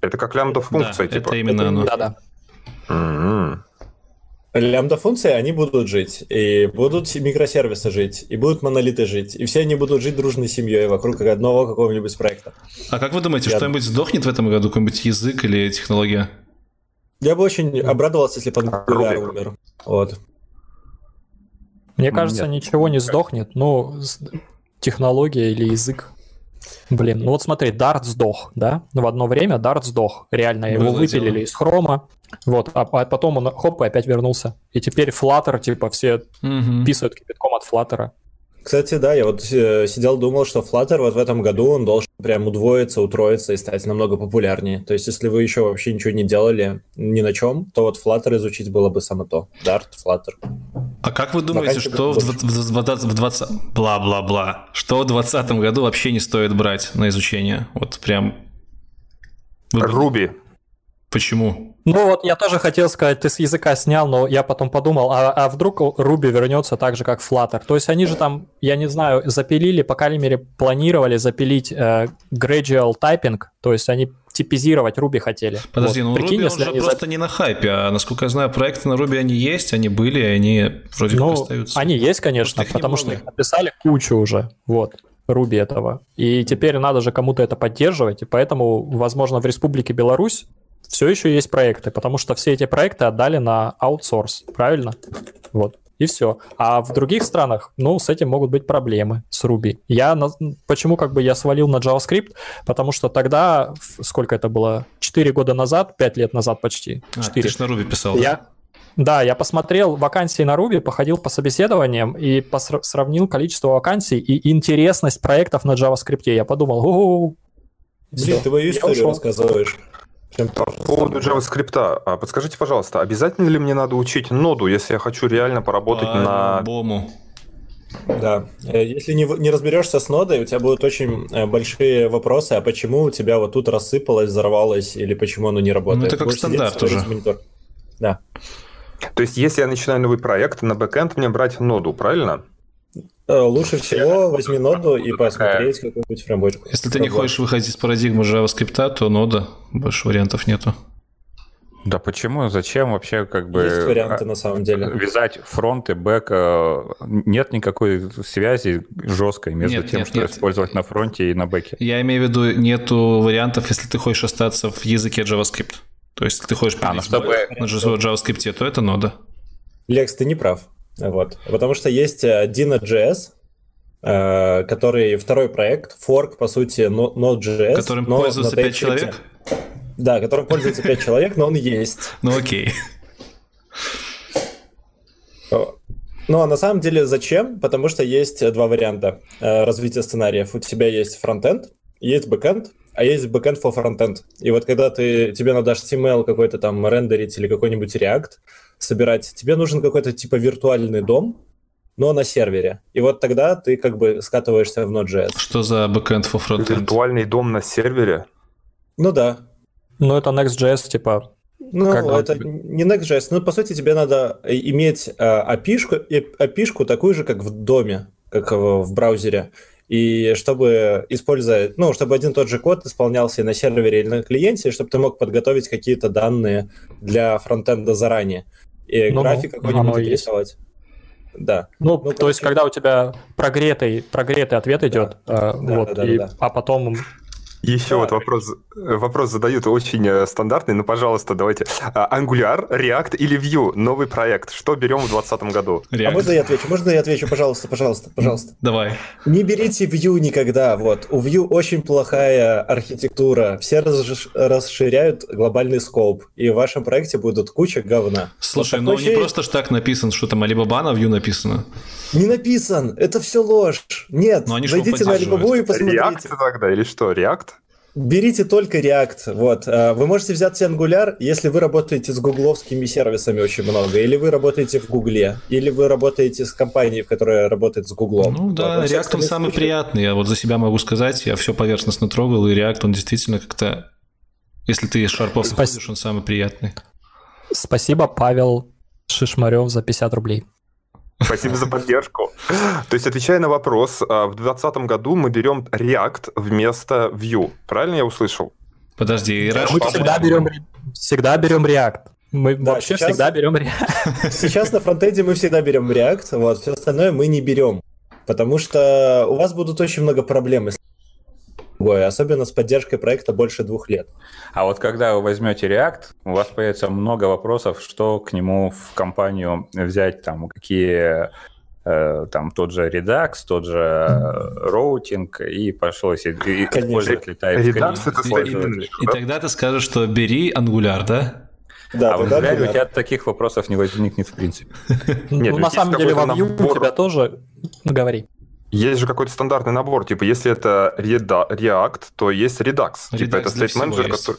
Speaker 2: Это как лямбда функция,
Speaker 1: типа. Это именно оно.
Speaker 5: Да-да.
Speaker 3: Лямбда-функции, они будут жить, и будут микросервисы жить, и будут монолиты жить, и все они будут жить дружной семьей вокруг одного какого-нибудь проекта.
Speaker 1: А как вы думаете, Я... что-нибудь сдохнет в этом году, какой-нибудь язык или технология?
Speaker 3: Я бы очень обрадовался, если бы Angular умер. Вот.
Speaker 5: Мне кажется, Нет. ничего не сдохнет, но технология или язык. Блин, ну вот смотри, Dart сдох, да? В одно время Dart сдох. Реально, его выпилили из хрома. Вот, а, а потом он хоп, и опять вернулся. И теперь Flutter, типа, все угу. писают кипятком от Flutter.
Speaker 3: Кстати, да, я вот э, сидел, думал, что Flutter вот в этом году он должен прям удвоиться, утроиться и стать намного популярнее. То есть, если вы еще вообще ничего не делали ни на чем, то вот Flutter изучить было бы само то. Dart, Flutter.
Speaker 1: А как вы думаете, что в, в, в, в 20... Бла-бла-бла. Что в 2020 году вообще не стоит брать на изучение? Вот прям...
Speaker 2: Руби.
Speaker 1: Почему?
Speaker 5: Ну вот я тоже хотел сказать, ты с языка снял, но я потом подумал, а, а вдруг Ruby вернется так же, как Flutter? То есть они же там, я не знаю, запилили, по крайней мере, планировали запилить э, gradual typing, то есть они типизировать Ruby хотели.
Speaker 1: Подожди, вот. ну Прикинь, Ruby если он же просто не на хайпе, а насколько я знаю, проекты на Ruby они есть, они были, они вроде ну, как остаются.
Speaker 5: Они есть, конечно, потому что их написали кучу уже, вот. Руби этого. И теперь надо же кому-то это поддерживать, и поэтому, возможно, в Республике Беларусь все еще есть проекты, потому что все эти проекты отдали на аутсорс, правильно? Вот. И все. А в других странах, ну, с этим могут быть проблемы с Ruby. Я на... почему как бы я свалил на JavaScript? Потому что тогда, сколько это было, 4 года назад, 5 лет назад почти. 4. А,
Speaker 1: ты же на Ruby писал.
Speaker 5: Я... Да, я посмотрел вакансии на Ruby, походил по собеседованиям и посра- сравнил количество вакансий и интересность проектов на JavaScript. Я подумал, о
Speaker 3: Блин, ты мою историю рассказываешь.
Speaker 2: По поводу JavaScript, а подскажите, пожалуйста, обязательно ли мне надо учить ноду, если я хочу реально поработать По на...
Speaker 1: Бому.
Speaker 3: Да. Э, если не, не разберешься с нодой, у тебя будут очень э, большие вопросы, а почему у тебя вот тут рассыпалось, взорвалось, или почему оно не работает. Ну,
Speaker 1: это как Будешь стандарт уже. Монитор.
Speaker 3: Да.
Speaker 2: То есть, если я начинаю новый проект, на бэкэнд мне брать ноду, правильно?
Speaker 3: Э, лучше всего возьми ноду и посмотреть какой-нибудь фреймворк.
Speaker 1: Если ты не хочешь выходить из парадигмы JavaScript, то нода, больше вариантов нету.
Speaker 4: Да почему? Зачем вообще как бы...
Speaker 3: Есть варианты на самом деле.
Speaker 4: Вязать фронт и бэк. Э, нет никакой связи жесткой между нет, тем, нет, что нет. использовать на фронте и на бэке.
Speaker 1: Я имею в виду, нету вариантов, если ты хочешь остаться в языке JavaScript. То есть, если ты хочешь а, ну, чтобы... на JavaScript, то это нода.
Speaker 3: Лекс, ты не прав. Вот. Потому что есть э, Deno.js, э, который второй проект, форк, по сути, Node.js.
Speaker 1: Которым пользуются 5 человек?
Speaker 3: Да, которым пользуется 5 человек, но он есть.
Speaker 1: Ну окей.
Speaker 3: Ну, а на самом деле зачем? Потому что есть два варианта э, развития сценариев. У тебя есть фронтенд, есть бэкенд, а есть backend for frontend. И вот когда ты, тебе надо HTML какой-то там рендерить или какой-нибудь React собирать, тебе нужен какой-то типа виртуальный DOM, но на сервере. И вот тогда ты как бы скатываешься в Node.js.
Speaker 1: Что за backend for frontend?
Speaker 2: Виртуальный DOM на сервере?
Speaker 3: Ну да.
Speaker 5: Ну это Next.js типа
Speaker 3: ну, как это не Next.js, но по сути тебе надо иметь э, API-шку, API такую же, как в DOM'е, как в браузере. И чтобы использовать, ну, чтобы один тот же код исполнялся и на сервере или на клиенте, чтобы ты мог подготовить какие-то данные для фронтенда заранее. И ну, график ну, какой-нибудь рисовать. Да.
Speaker 5: Ну, ну то есть, когда у тебя прогретый, прогретый ответ идет, да. э, да, вот, да, да, и, да. а потом
Speaker 2: еще да. вот вопрос, вопрос задают очень э, стандартный, ну, пожалуйста, давайте. А, Angular, React или Vue? Новый проект. Что берем в 2020 году?
Speaker 3: React. А можно я отвечу? Можно я отвечу? Пожалуйста, пожалуйста, пожалуйста.
Speaker 1: Давай.
Speaker 3: Не берите Vue никогда. Вот. У Vue очень плохая архитектура. Все расширяют глобальный скоп. И в вашем проекте будут куча говна.
Speaker 1: Слушай, вот ну не просто ж так написано, что там Alibaba на Vue написано.
Speaker 3: Не написан. Это все ложь. Нет. Но они Зайдите на Alibaba и посмотрите.
Speaker 2: React тогда или что? React?
Speaker 3: Берите только React. Вот. А, вы можете взять Angular, если вы работаете с гугловскими сервисами очень много, или вы работаете в Гугле, или вы работаете с компанией, которая работает с Гуглом.
Speaker 1: Ну да, вот, React он самый случаях... приятный. Я вот за себя могу сказать, я все поверхностно трогал, и React он действительно как-то... Если ты из шарпов Спас... ходишь, он самый приятный.
Speaker 5: Спасибо, Павел Шишмарев, за 50 рублей.
Speaker 2: Спасибо за поддержку. То есть, отвечая на вопрос, а, в 2020 году мы берем React вместо Vue. Правильно я услышал?
Speaker 1: Подожди,
Speaker 5: и Мы всегда берем, всегда берем React. Мы да, вообще сейчас, всегда берем React.
Speaker 3: Сейчас на фронтенде мы всегда берем React, вот, все остальное мы не берем. Потому что у вас будут очень много проблем, если другое, особенно с поддержкой проекта больше двух лет.
Speaker 4: А вот когда вы возьмете React, у вас появится много вопросов, что к нему в компанию взять, там, какие э, там тот же Redux, тот же роутинг, и пошло, и, и пользователь
Speaker 1: Redux И тогда ты скажешь, что бери Angular, да?
Speaker 4: Да, а в Angular у тебя таких вопросов не возникнет в принципе.
Speaker 5: Нет, ну, на самом деле во Vue у тебя тоже... Ну, говори.
Speaker 2: Есть же какой-то стандартный набор, типа, если это React, то есть Redux. Redux типа, это State Manager, который...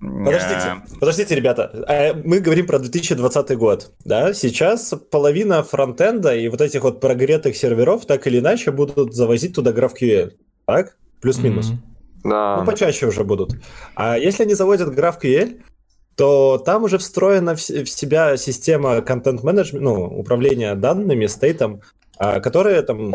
Speaker 3: Подождите, подождите, ребята. А, мы говорим про 2020 год. Да? Сейчас половина фронтенда и вот этих вот прогретых серверов так или иначе будут завозить туда GraphQL. Так? Плюс-минус. Mm-hmm. Да. Ну, почаще уже будут. А если они заводят GraphQL, то там уже встроена в себя система контент-менеджмента, ну, управления данными, стейтом, а, которая там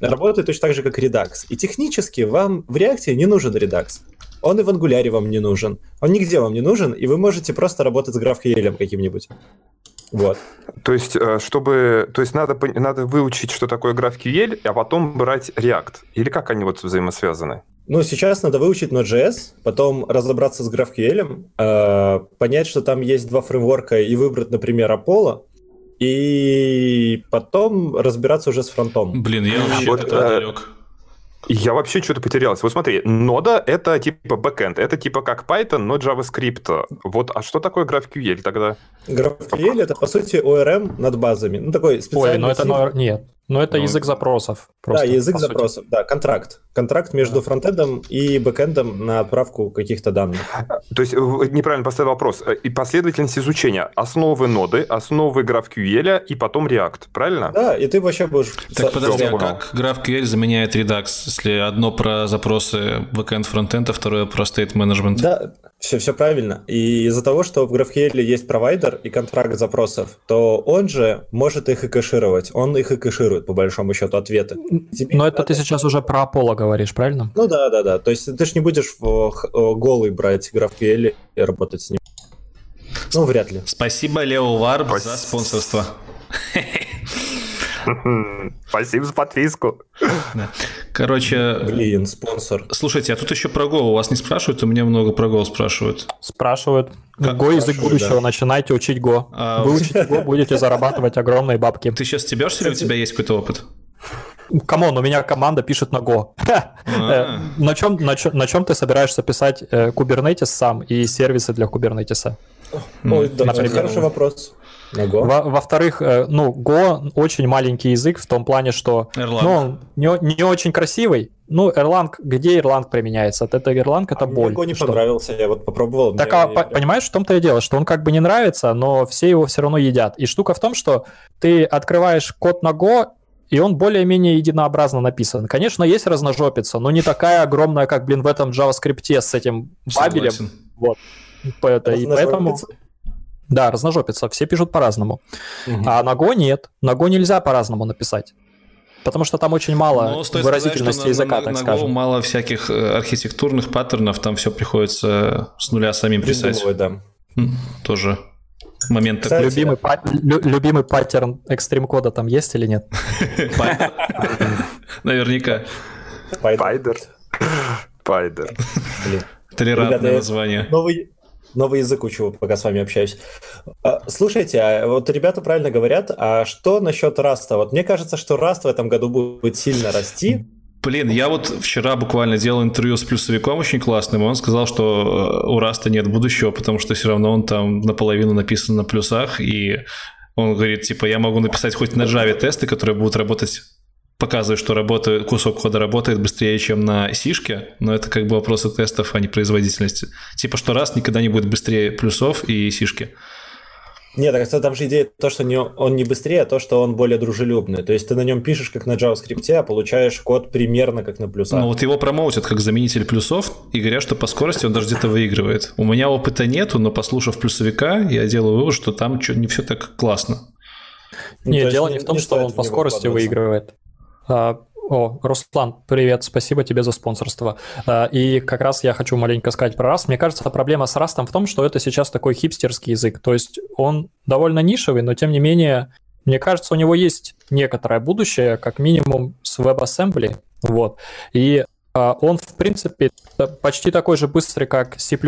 Speaker 3: работает точно так же, как Redux. И технически вам в React не нужен Redux. Он и в Angular вам не нужен. Он нигде вам не нужен, и вы можете просто работать с GraphQL каким-нибудь. Вот.
Speaker 2: То есть, э, чтобы, то есть надо, надо выучить, что такое GraphQL, а потом брать React. Или как они вот взаимосвязаны?
Speaker 3: Ну, сейчас надо выучить Node.js, потом разобраться с GraphQL, э, понять, что там есть два фреймворка и выбрать, например, Apollo, и потом разбираться уже с фронтом.
Speaker 1: Блин, я вообще вот, это далек.
Speaker 2: Я вообще что-то потерялся. Вот смотри, нода — это типа бэкэнд, это типа как Python, но JavaScript. Вот, а что такое GraphQL тогда?
Speaker 3: GraphQL — это, по сути, ORM над базами. Ну, такой специальный...
Speaker 5: Ой, но это... Нет, но это ну, язык запросов.
Speaker 3: Просто, да, язык запросов, да, контракт. Контракт между да. фронтендом и бэкэндом на отправку каких-то данных.
Speaker 2: То есть, неправильно поставил вопрос. Э, и последовательность изучения основы ноды, основы GraphQL и потом React, правильно?
Speaker 3: Да, и ты вообще будешь...
Speaker 1: Так подожди, а как GraphQL заменяет Redux, если одно про запросы бэкэнд фронтенда, второе про state management?
Speaker 3: Да, Все, все правильно. И из-за того, что в GraphQL есть провайдер и контракт запросов, то он же может их и кэшировать. Он их и кэширует, по большому счету, ответы.
Speaker 5: Тебе Но это ты сейчас уже про Apollo говоришь, правильно?
Speaker 3: Ну да, да, да. То есть ты же не будешь в голый брать GraphQL и работать с ним. Ну, вряд ли.
Speaker 1: Спасибо, Лео Варб, за спонсорство.
Speaker 2: Спасибо за подписку.
Speaker 1: Короче...
Speaker 3: Блин, спонсор.
Speaker 1: Слушайте, а тут еще про Go. У вас не спрашивают? У меня много про Go спрашивают.
Speaker 5: Спрашивают. Го язык будущего. Да. Начинайте учить Go. А... Вы учите Go, будете зарабатывать огромные бабки.
Speaker 1: Ты сейчас стебешься или у тебя есть какой-то опыт?
Speaker 5: Come on, у меня команда пишет на Go. А. на, чем, на, чем, на чем ты собираешься писать э, Kubernetes сам и сервисы для Kubernetes?
Speaker 3: Ой, да, хороший вопрос.
Speaker 5: Во-вторых, э, ну, Go очень маленький язык в том плане, что
Speaker 1: Erlang.
Speaker 5: ну, он не, не очень красивый. Ну, Erlang, где Erlang применяется? Это Erlang, это а боль.
Speaker 3: Мне Go не что? понравился, я вот попробовал.
Speaker 5: Так, а, по- понимаешь, в том-то и дело, что он как бы не нравится, но все его все равно едят. И штука в том, что ты открываешь код на Go, и он более-менее единообразно написан. Конечно, есть разножопица, но не такая огромная, как, блин, в этом JavaScript с этим бабелем. Вот. Это, и поэтому... Да, разножопица. Все пишут по-разному. Угу. А на Go нет. На Go нельзя по-разному написать. Потому что там очень мало ну, выразительности сказать, языка, на, так
Speaker 1: на,
Speaker 5: скажем.
Speaker 1: На Go мало всяких э, архитектурных паттернов, там все приходится с нуля самим писать. да. Тоже момент
Speaker 5: Кстати, любимый, па- лю- любимый паттерн extreme кода там есть или нет?
Speaker 1: Наверняка.
Speaker 2: Пайдер. Пайдер.
Speaker 1: Толерантное название.
Speaker 3: Новый, новый язык учу, пока с вами общаюсь. А, слушайте, а вот ребята правильно говорят, а что насчет Rust'а? Вот мне кажется, что Rust в этом году будет сильно расти.
Speaker 1: Блин, я вот вчера буквально делал интервью с плюсовиком очень классным, и он сказал, что э, у Rust'а нет будущего, потому что все равно он там наполовину написан на плюсах, и он говорит, типа, я могу написать хоть на Java тесты, которые будут работать показывает, что работает, кусок кода работает быстрее, чем на сишке, но это как бы вопросы тестов, а не производительности. Типа, что раз никогда не будет быстрее плюсов и сишки.
Speaker 3: Нет, так там же идея то, что не, он не быстрее, а то, что он более дружелюбный. То есть ты на нем пишешь как на JavaScript, а получаешь код примерно как на плюсах.
Speaker 1: Ну вот его промоутят как заменитель плюсов и говорят, что по скорости он даже где-то выигрывает. У меня опыта нету, но послушав плюсовика, я делаю вывод, что там что не все так классно.
Speaker 5: Нет, ну, дело не в том, не что он по скорости выигрывает. А, о, Руслан, привет, спасибо тебе за спонсорство. А, и как раз я хочу маленько сказать про Rust. Мне кажется, проблема с Rust в том, что это сейчас такой хипстерский язык. То есть он довольно нишевый, но тем не менее, мне кажется, у него есть некоторое будущее, как минимум с WebAssembly. Вот. И а, он, в принципе, почти такой же быстрый, как C++,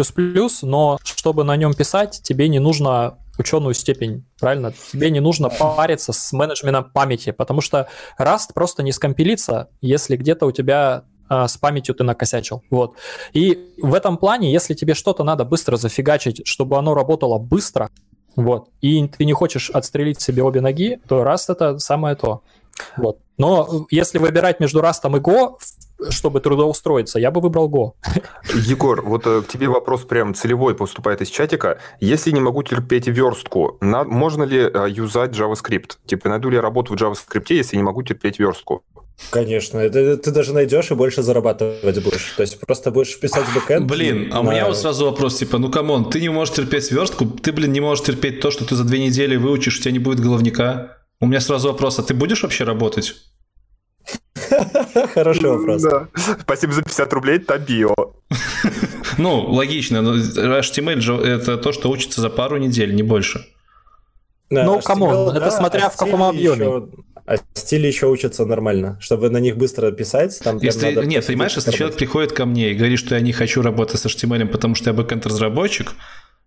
Speaker 5: но чтобы на нем писать, тебе не нужно ученую степень, правильно? Тебе не нужно париться с менеджментом памяти, потому что Rust просто не скомпилится, если где-то у тебя а, с памятью ты накосячил. Вот. И в этом плане, если тебе что-то надо быстро зафигачить, чтобы оно работало быстро, вот, и ты не хочешь отстрелить себе обе ноги, то Rust это самое то. Вот. Но если выбирать между Rust и Go, чтобы трудоустроиться, я бы выбрал Go.
Speaker 2: Егор, вот э, к тебе вопрос прям целевой поступает из чатика. Если не могу терпеть верстку, на, можно ли э, юзать JavaScript? Типа, найду ли работу в JavaScript, если не могу терпеть верстку?
Speaker 3: Конечно, это ты даже найдешь и больше зарабатывать будешь. То есть просто будешь писать бэкэнд.
Speaker 1: Блин, а у меня вот сразу вопрос, типа, ну come on, ты не можешь терпеть сверстку, ты, блин, не можешь терпеть то, что ты за две недели выучишь, у тебя не будет говновика. У меня сразу вопрос, а ты будешь вообще работать?
Speaker 3: Хороший вопрос. Да.
Speaker 2: Спасибо за 50 рублей, Табио.
Speaker 1: Ну, логично. Но HTML же это то, что учится за пару недель, не больше.
Speaker 5: ну, come on, это смотря а в каком объеме.
Speaker 3: а стили еще учатся нормально, чтобы на них быстро писать. Там
Speaker 1: если, надо нет, понимаешь, если человек приходит ко мне и говорит, что я не хочу работать с HTML, потому что я бэкэнд-разработчик,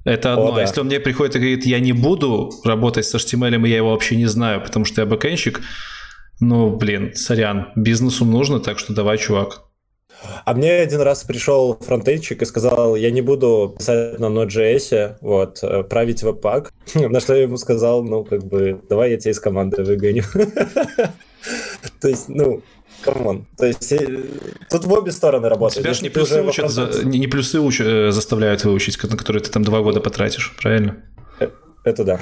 Speaker 1: это одно. О, да. Если он мне приходит и говорит, я не буду работать с HTML, и я его вообще не знаю, потому что я бэкэндщик, ну, блин, сорян, бизнесу нужно, так что давай, чувак.
Speaker 3: А мне один раз пришел фронтендщик и сказал, я не буду писать на Node.js, вот, э, править Webpack. На что я ему сказал, ну, как бы, давай я тебя из команды выгоню. То есть, ну, come on. То есть, э, тут в обе стороны работает.
Speaker 1: Тебя же не плюсы, учат, за, не, не плюсы уч, э, заставляют выучить, на которые ты там два года потратишь, правильно?
Speaker 3: Это да.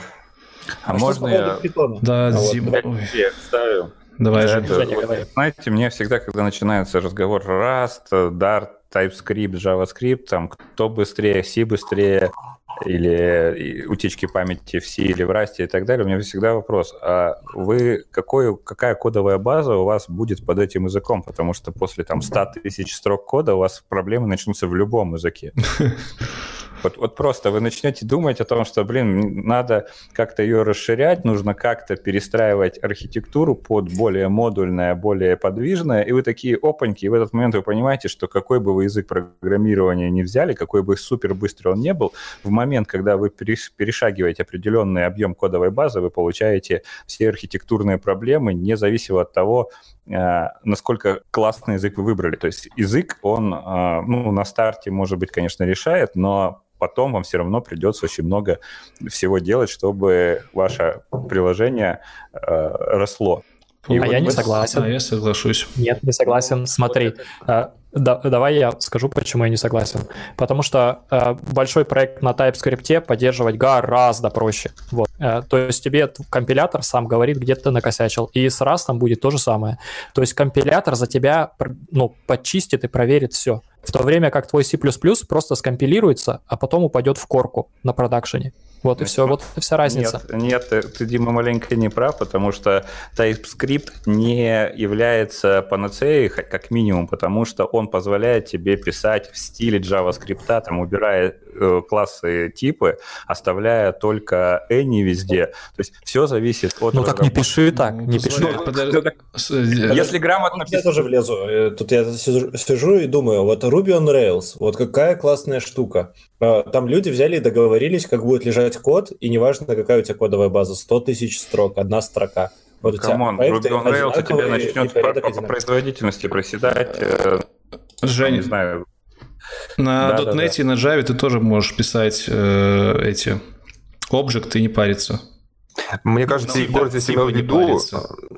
Speaker 4: А, а можно я...
Speaker 1: Да, а
Speaker 4: Зим... Вот. Я ставлю.
Speaker 1: Давай же.
Speaker 4: Это, вот, знаете, мне всегда, когда начинается разговор Rust, Dart, TypeScript, JavaScript, там, кто быстрее, C быстрее, или утечки памяти в C или в Rust и так далее, у меня всегда вопрос, а вы какой, какая кодовая база у вас будет под этим языком? Потому что после там 100 тысяч строк кода у вас проблемы начнутся в любом языке. Вот, вот просто вы начнете думать о том, что, блин, надо как-то ее расширять, нужно как-то перестраивать архитектуру под более модульное, более подвижное, и вы такие опаньки, и в этот момент вы понимаете, что какой бы вы язык программирования не взяли, какой бы супер быстрый он не был, в момент, когда вы перешагиваете определенный объем кодовой базы, вы получаете все архитектурные проблемы, независимо от того, насколько классный язык вы выбрали. То есть язык, он э, ну, на старте, может быть, конечно, решает, но потом вам все равно придется очень много всего делать, чтобы ваше приложение э, росло.
Speaker 5: И а вот я не согласен.
Speaker 1: А я соглашусь.
Speaker 5: Нет, не согласен. Смотри, э, да, давай я скажу, почему я не согласен. Потому что э, большой проект на TypeScript поддерживать гораздо проще. Вот. Э, то есть тебе компилятор сам говорит, где ты накосячил. И с Rust будет то же самое. То есть компилятор за тебя ну, подчистит и проверит все. В то время как твой C++ просто скомпилируется, а потом упадет в корку на продакшене. Вот и все, вот и вся разница.
Speaker 4: Нет, нет, ты, Дима, маленько не прав, потому что TypeScript не является панацеей, как минимум, потому что он позволяет тебе писать в стиле JavaScript, там, убирая э, классы типы, оставляя только any везде. То есть все зависит от...
Speaker 5: Ну так не пиши так, не пиши.
Speaker 3: Если грамотно... Я тоже влезу. Э, тут я сижу и думаю, вот Ruby on Rails, вот какая классная штука. А, там люди взяли и договорились, как будет лежать код, и неважно, какая у тебя кодовая база, 100 тысяч строк, одна строка.
Speaker 4: Вот Come on, Ruby on Rails у тебя начнет по, по, по производительности проседать. Э,
Speaker 1: Жень, не знаю. На да, .NET да, да. и на Java ты тоже можешь писать э, эти объекты и не париться.
Speaker 2: Мне кажется, ну, Егор здесь имел в виду,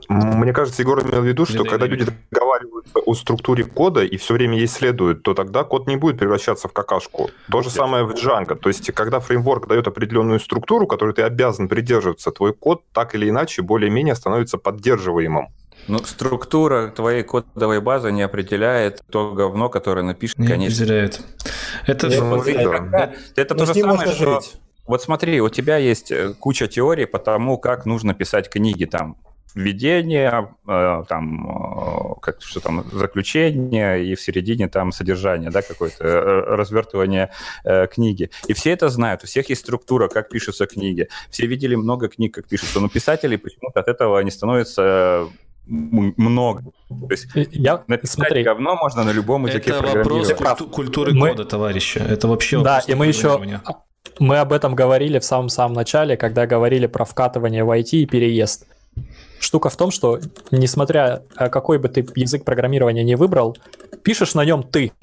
Speaker 2: мне кажется, Егор имел в виду, что когда люди договариваются о структуре кода и все время ей следуют, то тогда код не будет превращаться в какашку. То же самое в Django. То есть, когда фреймворк дает определенную структуру, которой ты обязан придерживаться, твой код так или иначе более-менее становится поддерживаемым.
Speaker 4: Ну, структура твоей кодовой базы не определяет то говно, которое напишет,
Speaker 1: не конечно. определяет.
Speaker 4: Это, ну, это, это, это то же самое, что... Жить. Вот смотри, у тебя есть э, куча теорий по тому, как нужно писать книги там введение, э, там, э, как, что там, заключение, и в середине там содержание, да, какое-то развертывание книги. И все это знают, у всех есть структура, как пишутся книги. Все видели много книг, как пишутся, но писателей почему-то от этого не становится много. То есть
Speaker 5: я,
Speaker 4: написать смотри, говно можно на любом языке
Speaker 1: Это вопрос культуры мы... кода, товарищи. Это вообще
Speaker 5: Да, и мы еще мы об этом говорили в самом-самом начале, когда говорили про вкатывание в IT и переезд. Штука в том, что несмотря э, какой бы ты язык программирования не выбрал, пишешь на нем ты.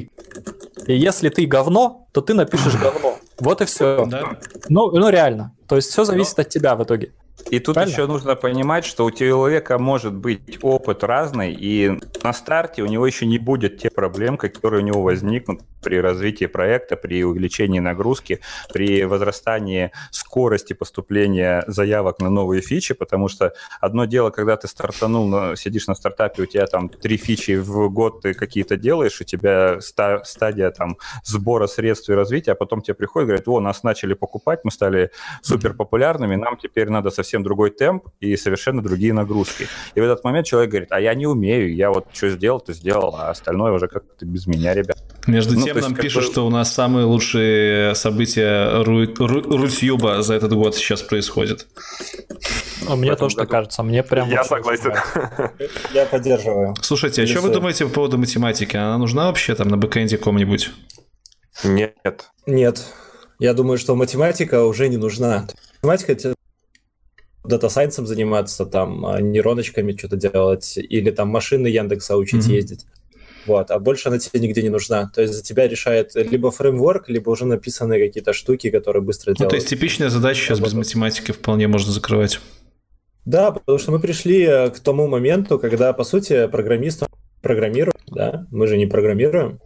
Speaker 5: И если ты говно, то ты напишешь говно. Вот и все. Да. Ну, ну реально. То есть все зависит Но... от тебя в итоге.
Speaker 4: И тут Правильно? еще нужно понимать, что у человека может быть опыт разный, и на старте у него еще не будет тех проблем, которые у него возникнут при развитии проекта, при увеличении нагрузки, при возрастании скорости поступления заявок на новые фичи, потому что одно дело, когда ты стартанул, сидишь на стартапе, у тебя там три фичи в год ты какие-то делаешь, у тебя стадия там сбора средств и развития, а потом тебе приходят, говорят, о, нас начали покупать, мы стали супер популярными, нам теперь надо совсем совсем другой темп и совершенно другие нагрузки. И в этот момент человек говорит, а я не умею, я вот что сделал, то сделал, а остальное уже как-то без меня, ребят.
Speaker 1: Между ну, тем нам пишут, бы... что у нас самые лучшие события Ру... Ру... Рутюба за этот год сейчас происходят.
Speaker 5: Ну, мне тоже так кажется, мне прям...
Speaker 2: Я согласен.
Speaker 3: Я поддерживаю.
Speaker 1: Слушайте, а что вы думаете по поводу математики? Она нужна вообще там на бэкэнде ком-нибудь?
Speaker 2: Нет.
Speaker 3: Нет. Я думаю, что математика уже не нужна. Математика дата-сайенсом заниматься, там, а, нейроночками что-то делать, или там машины Яндекса учить mm-hmm. ездить. Вот, а больше она тебе нигде не нужна. То есть за тебя решает либо фреймворк, либо уже написанные какие-то штуки, которые быстро делают.
Speaker 1: Ну, то есть типичная задача сейчас без математики вполне можно закрывать.
Speaker 3: Да, потому что мы пришли э, к тому моменту, когда, по сути, программист программирует, да, мы же не программируем.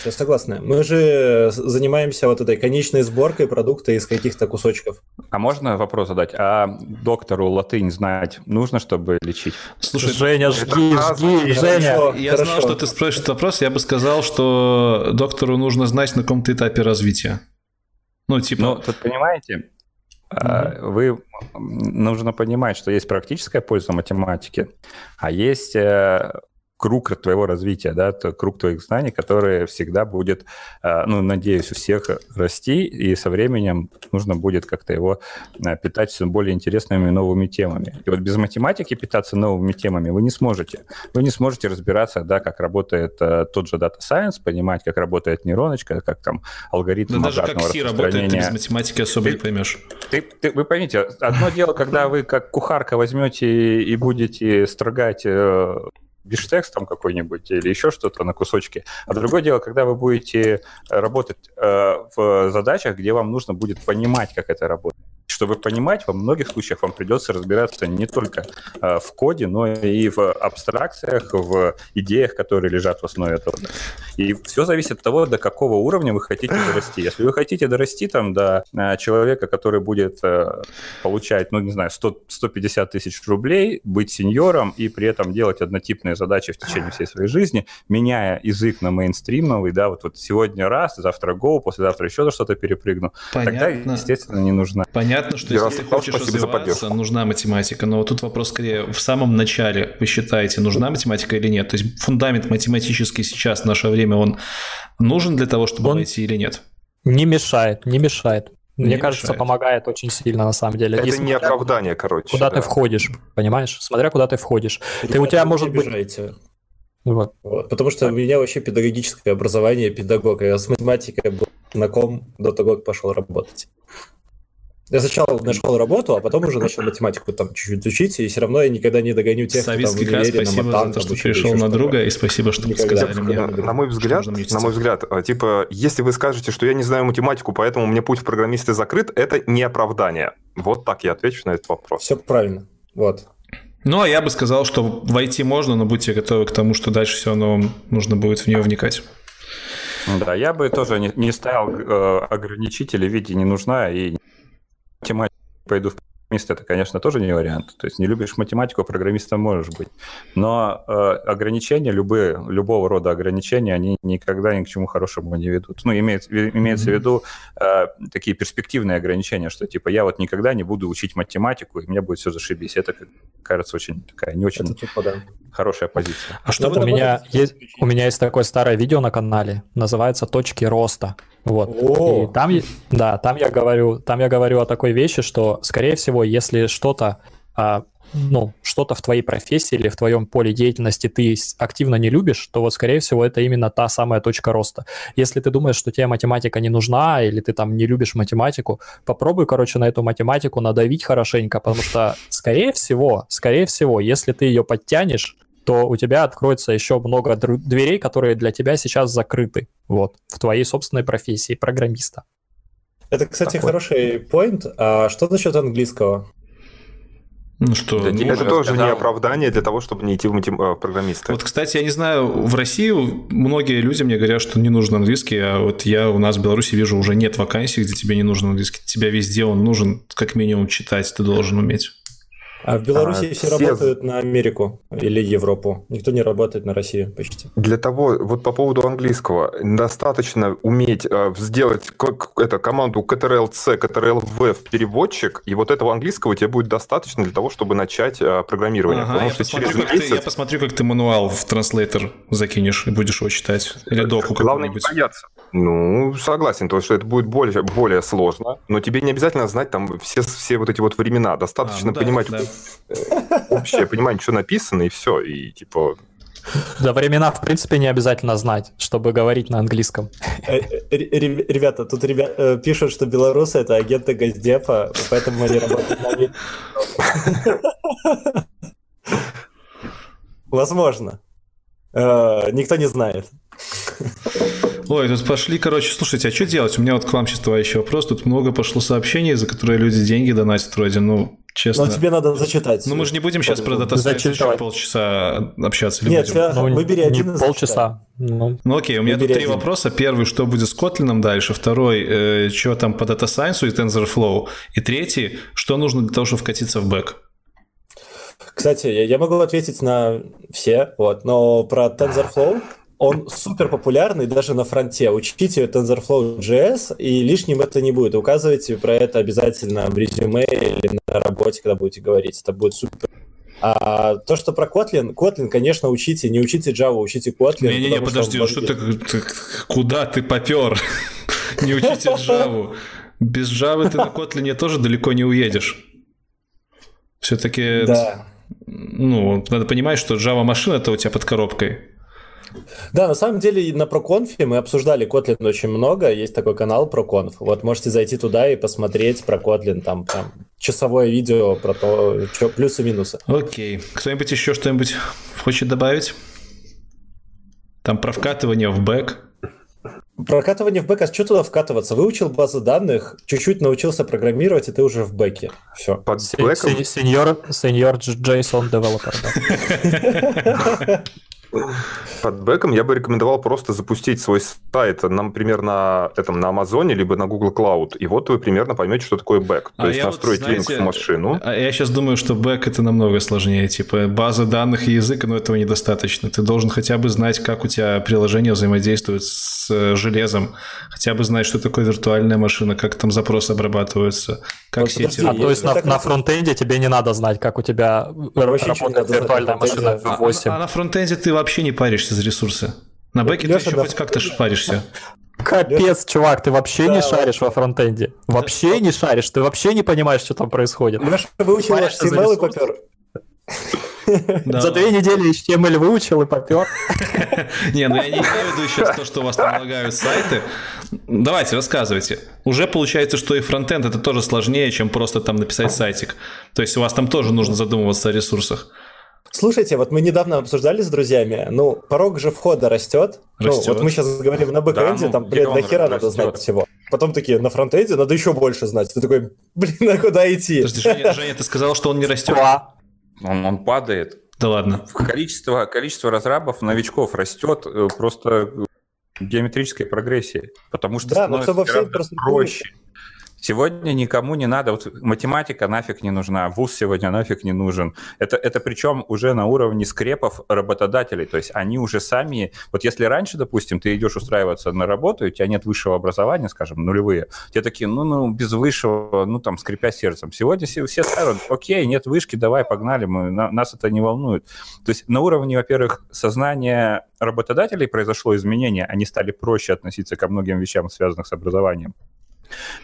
Speaker 3: Все согласны. Мы же занимаемся вот этой конечной сборкой продукта из каких-то кусочков.
Speaker 4: А можно вопрос задать? А доктору латынь знать нужно, чтобы лечить?
Speaker 5: Слушай, Женя, жги, жги, Женя.
Speaker 1: Я хорошо. знал, что ты спросишь этот вопрос. Я бы сказал, что доктору нужно знать, на каком-то этапе развития.
Speaker 4: Ну, типа... Ну, тут понимаете, Mm-hmm. Вы нужно понимать, что есть практическая польза математики, а есть э, круг твоего развития, да, круг твоих знаний, который всегда будет, э, ну, надеюсь, у всех расти, и со временем нужно будет как-то его э, питать все более интересными новыми темами. И вот без математики питаться новыми темами вы не сможете. Вы не сможете разбираться, да, как работает э, тот же Data Science, понимать, как работает нейроночка, как там алгоритм
Speaker 1: Да даже как C работает, ты без математики особо ты, не поймешь.
Speaker 4: Ты, ты, вы поймите, одно дело, когда вы как кухарка возьмете и будете строгать биштекс там какой-нибудь или еще что-то на кусочки. А другое дело, когда вы будете работать э, в задачах, где вам нужно будет понимать, как это работает. Чтобы понимать, во многих случаях вам придется разбираться не только э, в коде, но и в абстракциях, в идеях, которые лежат в основе этого. И все зависит от того, до какого уровня вы хотите дорасти. Если вы хотите дорасти там до э, человека, который будет э, получать, ну, не знаю, 100, 150 тысяч рублей, быть сеньором и при этом делать однотипные задачи в течение всей своей жизни, меняя язык на мейнстримовый, да, вот, вот сегодня раз, завтра Go, послезавтра еще что-то перепрыгну, Понятно. тогда, естественно, не нужно.
Speaker 1: Понятно понятно, что если ты хочешь развиваться, нужна математика, но тут вопрос скорее в самом начале. Вы считаете, нужна математика или нет? То есть фундамент математический сейчас в наше время, он нужен для того, чтобы он войти или нет?
Speaker 5: Не мешает, не мешает. Мне не кажется, мешает. помогает очень сильно на самом деле.
Speaker 2: Это не оправдание, короче.
Speaker 5: Куда да. ты входишь, понимаешь? Смотря куда ты входишь. Ребята, ты у тебя может быть.
Speaker 3: Вот. Вот. Потому что у меня вообще педагогическое образование, педагог. Я с математикой был знаком до того, как пошел работать. Я сначала нашел работу, а потом уже начал математику там чуть-чуть учить, и все равно я никогда не догоню тех,
Speaker 1: Советский кто там в универе, спасибо на матан, за то, что пришел на друга, и спасибо, что
Speaker 2: Никогда. сказали мне. На, на мой взгляд, на мой взгляд, а, типа, если вы скажете, что я не знаю математику, поэтому мне путь в программисты закрыт, это не оправдание. Вот так я отвечу на этот вопрос.
Speaker 3: Все правильно. Вот.
Speaker 1: Ну, а я бы сказал, что войти можно, но будьте готовы к тому, что дальше все равно нужно будет в нее вникать.
Speaker 4: Да, я бы тоже не, не ставил э, ограничители в виде не нужна и математику пойду в программист, это, конечно, тоже не вариант. То есть не любишь математику, программистом можешь быть. Но э, ограничения, любые, любого рода ограничения, они никогда ни к чему хорошему не ведут. Ну, имеется, имеется mm-hmm. в виду э, такие перспективные ограничения, что типа я вот никогда не буду учить математику, и мне будет все зашибись. Это, кажется, очень такая не очень типа, да. Хорошая позиция.
Speaker 5: А что у меня, есть, у меня есть такое старое видео на канале, называется «Точки роста». Вот. И там, да, там я говорю, там я говорю о такой вещи, что, скорее всего, если что-то, а, ну, что-то в твоей профессии или в твоем поле деятельности ты активно не любишь, то вот, скорее всего, это именно та самая точка роста. Если ты думаешь, что тебе математика не нужна, или ты там не любишь математику, попробуй, короче, на эту математику надавить хорошенько, потому что, скорее всего, скорее всего, если ты ее подтянешь, то у тебя откроется еще много дверей, которые для тебя сейчас закрыты, вот, в твоей собственной профессии программиста.
Speaker 3: Это, кстати, Такой. хороший поинт. А что насчет английского?
Speaker 1: Ну что,
Speaker 2: да, ну, это тоже сказал... не оправдание для того, чтобы не идти в, матем... в программисты.
Speaker 1: Вот, кстати, я не знаю, в России многие люди мне говорят, что не нужен английский, а вот я у нас в Беларуси вижу уже нет вакансий, где тебе не нужен английский. Тебя везде он нужен, как минимум читать ты должен уметь.
Speaker 3: А в Беларуси а, все, все работают на Америку или Европу. Никто не работает на Россию почти.
Speaker 2: Для того, вот по поводу английского, достаточно уметь э, сделать как, это, команду Ctrl-C, Ctrl-V в переводчик, и вот этого английского тебе будет достаточно для того, чтобы начать э, программирование.
Speaker 1: Ага, я, посмотрю, как месяц... ты, я посмотрю, как ты мануал в транслейтер закинешь и будешь его читать. Или доку
Speaker 2: Главное не бояться. Ну, согласен, то, что это будет более, более сложно, но тебе не обязательно знать там все, все вот эти вот времена. Достаточно а, ну, понимать да. Э, общее понимание, что написано, и все. И типа
Speaker 5: да, времена, в принципе, не обязательно знать, чтобы говорить на английском.
Speaker 3: Э, э, ребята, тут ребят, пишут, что белорусы — это агенты Газдепа, поэтому они работают на Возможно. Никто не знает.
Speaker 1: Ой, тут пошли, короче, слушайте, а что делать? У меня вот к вам сейчас товарищ вопрос. Тут много пошло сообщений, за которые люди деньги донатят вроде. Ну, честно.
Speaker 3: Но тебе надо зачитать.
Speaker 1: Ну, мы же не будем сейчас про Data Science еще полчаса общаться. Или
Speaker 3: Нет,
Speaker 1: будем?
Speaker 3: ну, выбери один
Speaker 5: не полчаса.
Speaker 1: Ну. ну окей, у меня выбери тут три один. вопроса. Первый, что будет с Kotlin дальше? Второй, э, что там по Data Science и TensorFlow? И третий, что нужно для того, чтобы вкатиться в бэк?
Speaker 3: Кстати, я могу ответить на все, вот, но про TensorFlow он супер популярный даже на фронте. Учите TensorFlow JS, и лишним это не будет. Указывайте про это обязательно в резюме или на работе, когда будете говорить. Это будет супер. А то, что про Kotlin, Kotlin, конечно, учите, не учите Java, учите Kotlin.
Speaker 1: Не-не-не, подожди, что, что ты, ты, куда ты попер? не учите Java. Без Java ты на Kotlin тоже далеко не уедешь. Все-таки,
Speaker 3: да.
Speaker 1: ну, надо понимать, что Java машина это у тебя под коробкой.
Speaker 3: Да, на самом деле на ProConf мы обсуждали Kotlin очень много, есть такой канал ProConf, вот можете зайти туда и посмотреть про Kotlin, там, там часовое видео про то, что плюсы и минусы.
Speaker 1: Окей, кто-нибудь еще что-нибудь хочет добавить? Там про вкатывание в бэк.
Speaker 3: Прокатывание в бэк, а что туда вкатываться? Выучил базы данных, чуть-чуть научился программировать, и ты уже в бэке. Все.
Speaker 5: Под бэком? Сеньор, сеньор JSON девелопер.
Speaker 2: Под бэком я бы рекомендовал просто запустить свой сайт, например, на, этом, на Амазоне, либо на Google Cloud, и вот вы примерно поймете, что такое бэк. То а есть настроить вот, знаете, Linux'овую машину.
Speaker 1: А я сейчас думаю, что бэк это намного сложнее. Типа база данных и язык, но этого недостаточно. Ты должен хотя бы знать, как у тебя приложение взаимодействует с э, железом, хотя бы знать, что такое виртуальная машина, как там запросы обрабатываются, как вот,
Speaker 5: сети А то есть на, на фронтенде тебе не надо знать, как у тебя работает виртуальная машина в 8.
Speaker 1: А, а на фронтенде ты вообще не паришься за ресурсы. На бэке Леша, ты еще да. хоть как-то паришься.
Speaker 5: Капец, чувак, ты вообще да, не шаришь во фронтенде. Вообще не шаришь, ты вообще не понимаешь, что там происходит.
Speaker 3: Леша выучил HTML и попер.
Speaker 5: За две недели HTML выучил и попер.
Speaker 1: Не, ну я не имею в виду сейчас то, что у вас там лагают сайты. Давайте, рассказывайте. Уже получается, что и фронтенд это тоже сложнее, чем просто там написать сайтик. То есть у вас там тоже нужно задумываться о ресурсах.
Speaker 3: Слушайте, вот мы недавно обсуждали с друзьями, ну, порог же входа растет. растет. Ну, вот мы сейчас говорим на бэкэнде, да, ну, там, блин, до хера надо знать всего. Потом такие, на фронтенде надо еще больше знать. Ты такой, блин, а куда идти?
Speaker 1: Подожди, Женя, Женя, ты сказал, что он не растет?
Speaker 4: Он, он падает.
Speaker 1: Да ладно.
Speaker 4: Количество, количество разрабов, новичков растет э, просто геометрической прогрессией, потому что да, становится гораздо проще. Сегодня никому не надо, вот математика нафиг не нужна, вуз сегодня нафиг не нужен. Это, это причем уже на уровне скрепов работодателей, то есть они уже сами, вот если раньше, допустим, ты идешь устраиваться на работу, и у тебя нет высшего образования, скажем, нулевые, те такие, ну, ну, без высшего, ну, там, скрипя сердцем. Сегодня все, все скажут, окей, нет вышки, давай, погнали, мы, на, нас это не волнует. То есть на уровне, во-первых, сознания работодателей произошло изменение, они стали проще относиться ко многим вещам, связанным с образованием.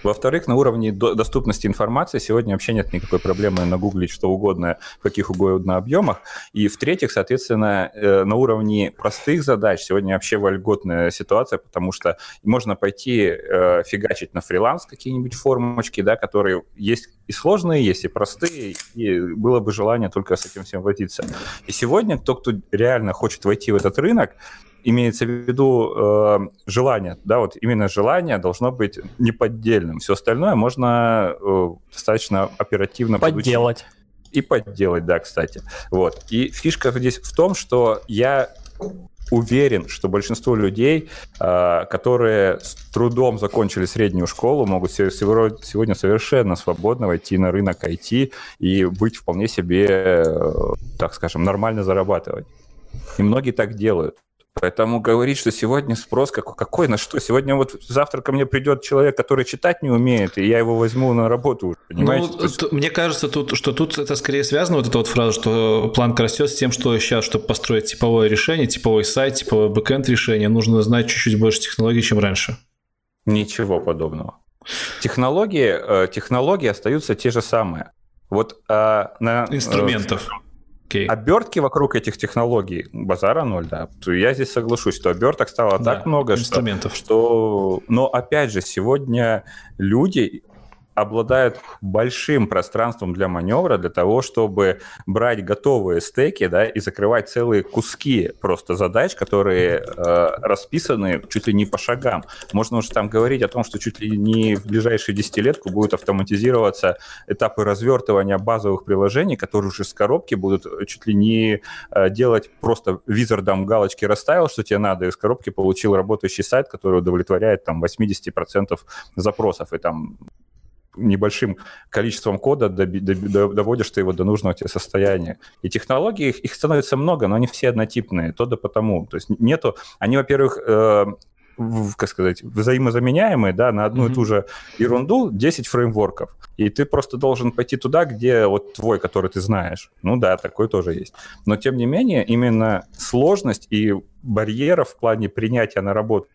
Speaker 4: Во-вторых, на уровне доступности информации сегодня вообще нет никакой проблемы нагуглить что угодно в каких угодно объемах. И в-третьих, соответственно, э, на уровне простых задач сегодня вообще вольготная ситуация, потому что можно пойти э, фигачить на фриланс какие-нибудь формочки, да, которые есть и сложные, есть и простые, и было бы желание только с этим всем возиться. И сегодня кто, кто реально хочет войти в этот рынок, имеется в виду э, желание, да, вот именно желание должно быть неподдельным. Все остальное можно э, достаточно оперативно
Speaker 5: подделать.
Speaker 4: Подучить. И подделать, да, кстати. Вот. И фишка здесь в том, что я уверен, что большинство людей, э, которые с трудом закончили среднюю школу, могут сегодня совершенно свободно войти на рынок IT и быть вполне себе, э, так скажем, нормально зарабатывать. И многие так делают. Поэтому говорить, что сегодня спрос какой, какой на что? Сегодня вот завтра ко мне придет человек, который читать не умеет, и я его возьму на работу, понимаете? Ну,
Speaker 1: есть... Мне кажется, тут, что тут это скорее связано, вот эта вот фраза, что планка растет с тем, что сейчас, чтобы построить типовое решение, типовой сайт, типовое бэкэнд решение, нужно знать чуть-чуть больше технологий, чем раньше.
Speaker 4: Ничего подобного. Технологии, э, технологии остаются те же самые. Вот а, на
Speaker 1: э, инструментов.
Speaker 4: Okay. Обертки вокруг этих технологий, базара ноль, да. Я здесь соглашусь, что оберток стало да, так много, инструментов. Что, что... Но опять же, сегодня люди обладают большим пространством для маневра, для того, чтобы брать готовые стеки, да, и закрывать целые куски просто задач, которые э, расписаны чуть ли не по шагам. Можно уже там говорить о том, что чуть ли не в ближайшие десятилетку будут автоматизироваться этапы развертывания базовых приложений, которые уже с коробки будут чуть ли не э, делать просто визардом галочки расставил, что тебе надо, и из коробки получил работающий сайт, который удовлетворяет там 80% запросов, и там небольшим количеством кода доводишь ты его до нужного тебе состояния. И технологий, их, становится много, но они все однотипные, то да потому. То есть нету... Они, во-первых, э, как сказать, взаимозаменяемые, да, на одну mm-hmm. и ту же ерунду 10 фреймворков. И ты просто должен пойти туда, где вот твой, который ты знаешь. Ну да, такой тоже есть. Но тем не менее, именно сложность и барьеров в плане принятия на работу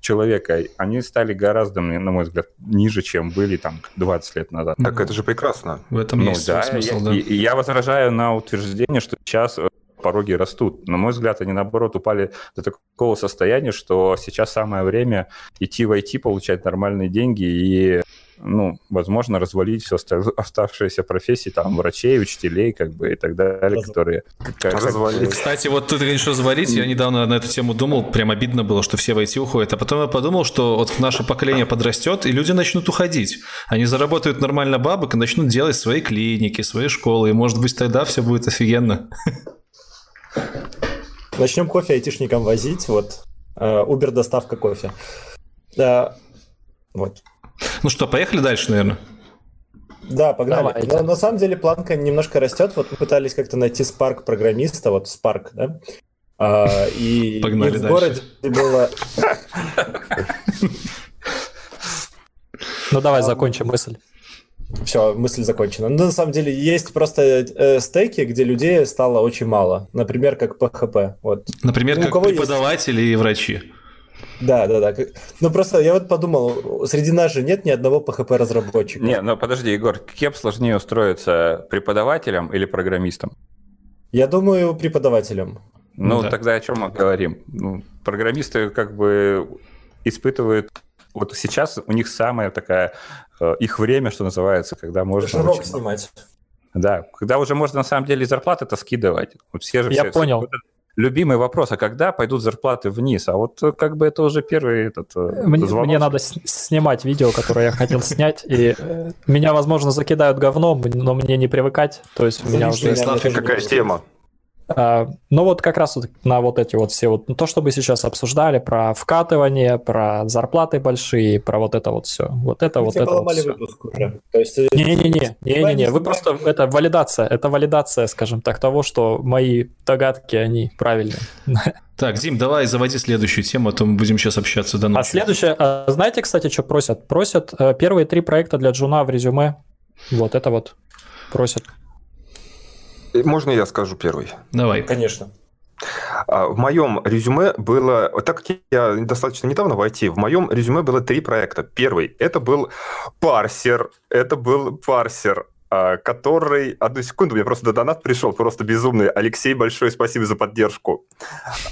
Speaker 4: человека, они стали гораздо, на мой взгляд, ниже, чем были там 20 лет назад.
Speaker 2: Так это же прекрасно.
Speaker 1: В этом ну, есть да, смысл,
Speaker 4: я,
Speaker 1: да.
Speaker 4: И, и я возражаю на утверждение, что сейчас э, пороги растут. На мой взгляд, они наоборот упали до такого состояния, что сейчас самое время идти в IT, получать нормальные деньги и ну, возможно, развалить все оставшиеся профессии, там, врачей, учителей, как бы, и так далее, которые...
Speaker 1: Как, развалить. Кстати, вот ты говоришь, развалить, я недавно на эту тему думал, прям обидно было, что все в IT уходят, а потом я подумал, что вот наше поколение подрастет, и люди начнут уходить. Они заработают нормально бабок и начнут делать свои клиники, свои школы, и, может быть, тогда все будет офигенно.
Speaker 3: Начнем кофе айтишникам возить, вот, Uber доставка кофе. Да,
Speaker 1: вот. Ну что, поехали дальше, наверное?
Speaker 3: Да, погнали. Давайте. Но на самом деле планка немножко растет. Вот мы пытались как-то найти Spark программиста, вот Spark, да? А, и,
Speaker 1: Погнали
Speaker 3: и в дальше. городе было...
Speaker 5: Ну давай закончим мысль.
Speaker 3: Все, мысль закончена. Ну, на самом деле, есть просто э, стейки, где людей стало очень мало. Например, как PHP. Вот.
Speaker 1: Например, ну, как преподаватели есть... и врачи.
Speaker 3: Да, да, да. Ну просто я вот подумал, среди нас же нет ни одного PHP-разработчика.
Speaker 4: Не, ну подожди, Егор, кем сложнее устроиться, преподавателем или программистом?
Speaker 3: Я думаю, преподавателем.
Speaker 4: Ну, да. тогда о чем мы говорим? Ну, программисты как бы испытывают... Вот сейчас у них самая такая... Э, их время, что называется, когда можно...
Speaker 3: Жирок снимать.
Speaker 4: Да, когда уже можно на самом деле зарплаты-то скидывать. Вот все же
Speaker 5: Я
Speaker 4: все,
Speaker 5: понял.
Speaker 4: Все, любимый вопрос, а когда пойдут зарплаты вниз? А вот э, как бы это уже первый этот
Speaker 5: э, мне, звонок. мне надо снимать видео, которое я хотел снять, и меня, возможно, закидают говном, но мне не привыкать. То есть у меня уже...
Speaker 2: Какая тема?
Speaker 5: А, ну вот как раз вот на вот эти вот все вот, ну, то, что мы сейчас обсуждали, про вкатывание, про зарплаты большие, про вот это вот все. Вот это, вот это вот все. Не-не-не, не-не-не, вы просто, это валидация, это валидация, скажем так, того, что мои догадки, они правильные.
Speaker 1: Так, Дим, давай заводи следующую тему, а то мы будем сейчас общаться до ночи.
Speaker 5: А следующее, а знаете, кстати, что просят? Просят э, первые три проекта для Джуна в резюме. Вот это вот просят.
Speaker 2: Можно я скажу первый?
Speaker 1: Давай.
Speaker 3: Конечно.
Speaker 2: А, в моем резюме было, так как я достаточно недавно в IT, в моем резюме было три проекта. Первый – это был парсер, это был парсер, а, который... Одну секунду, мне просто до донат пришел, просто безумный. Алексей, большое спасибо за поддержку.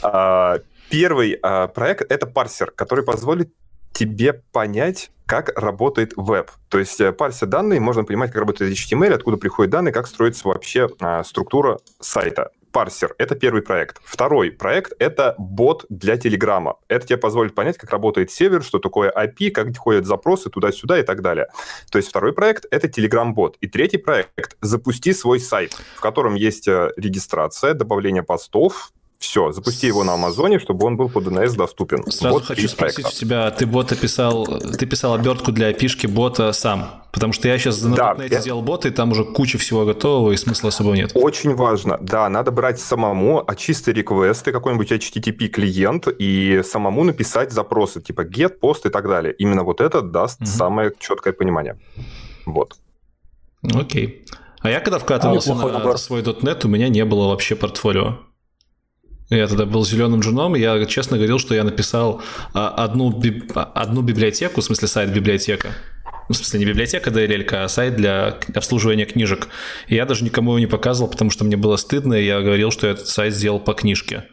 Speaker 2: А, первый проект – это парсер, который позволит тебе понять, как работает веб. То есть э, парся данные, можно понимать, как работает HTML, откуда приходят данные, как строится вообще а, структура сайта. Парсер — это первый проект. Второй проект — это бот для Телеграма. Это тебе позволит понять, как работает сервер, что такое IP, как ходят запросы туда-сюда и так далее. То есть второй проект — это Telegram-бот. И третий проект — запусти свой сайт, в котором есть э, регистрация, добавление постов, все, запусти его на Амазоне, чтобы он был под DNS доступен.
Speaker 1: Сразу вот хочу спросить у тебя, ты бота писал, ты писал обертку для пишки бота сам? Потому что я сейчас на да, я... сделал бота, и там уже куча всего готового, и смысла особо нет.
Speaker 2: Очень важно, да, надо брать самому, а чистые реквесты, какой-нибудь HTTP клиент, и самому написать запросы, типа get, post и так далее. Именно вот это даст угу. самое четкое понимание. Вот.
Speaker 1: Окей. А я когда вкатывался а, на свой .NET, у меня не было вообще портфолио. Я тогда был зеленым джуном, я честно говорил, что я написал а, одну, биб... одну библиотеку, в смысле сайт-библиотека. Ну, в смысле, не библиотека DLL, а сайт для обслуживания книжек. И я даже никому его не показывал, потому что мне было стыдно, и я говорил, что я этот сайт сделал по книжке.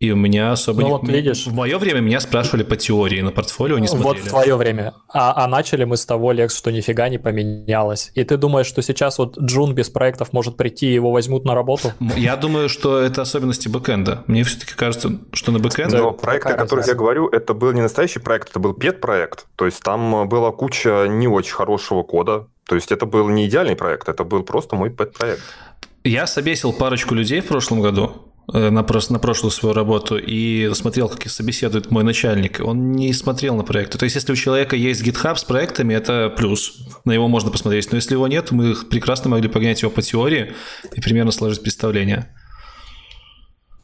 Speaker 1: И у меня особо ну, не... вот видишь. В мое время меня спрашивали по теории, на портфолио не смотрели.
Speaker 5: Вот в твое время. А, а начали мы с того, Лекс, что нифига не поменялось. И ты думаешь, что сейчас вот Джун без проектов может прийти, и его возьмут на работу?
Speaker 1: Я думаю, что это особенности бэкэнда. Мне все-таки кажется, что на бэкэнде...
Speaker 2: Но проекты, о которых я говорю, это был не настоящий проект, это был пет-проект. То есть там была куча не очень хорошего кода. То есть это был не идеальный проект, это был просто мой пет-проект.
Speaker 1: Я собесил парочку людей в прошлом году, Э, на, на прошлую свою работу и смотрел, как собеседует мой начальник, он не смотрел на проекты. То есть, если у человека есть GitHub с проектами, это плюс. На его можно посмотреть. Но если его нет, мы прекрасно могли погонять его по теории и примерно сложить представление.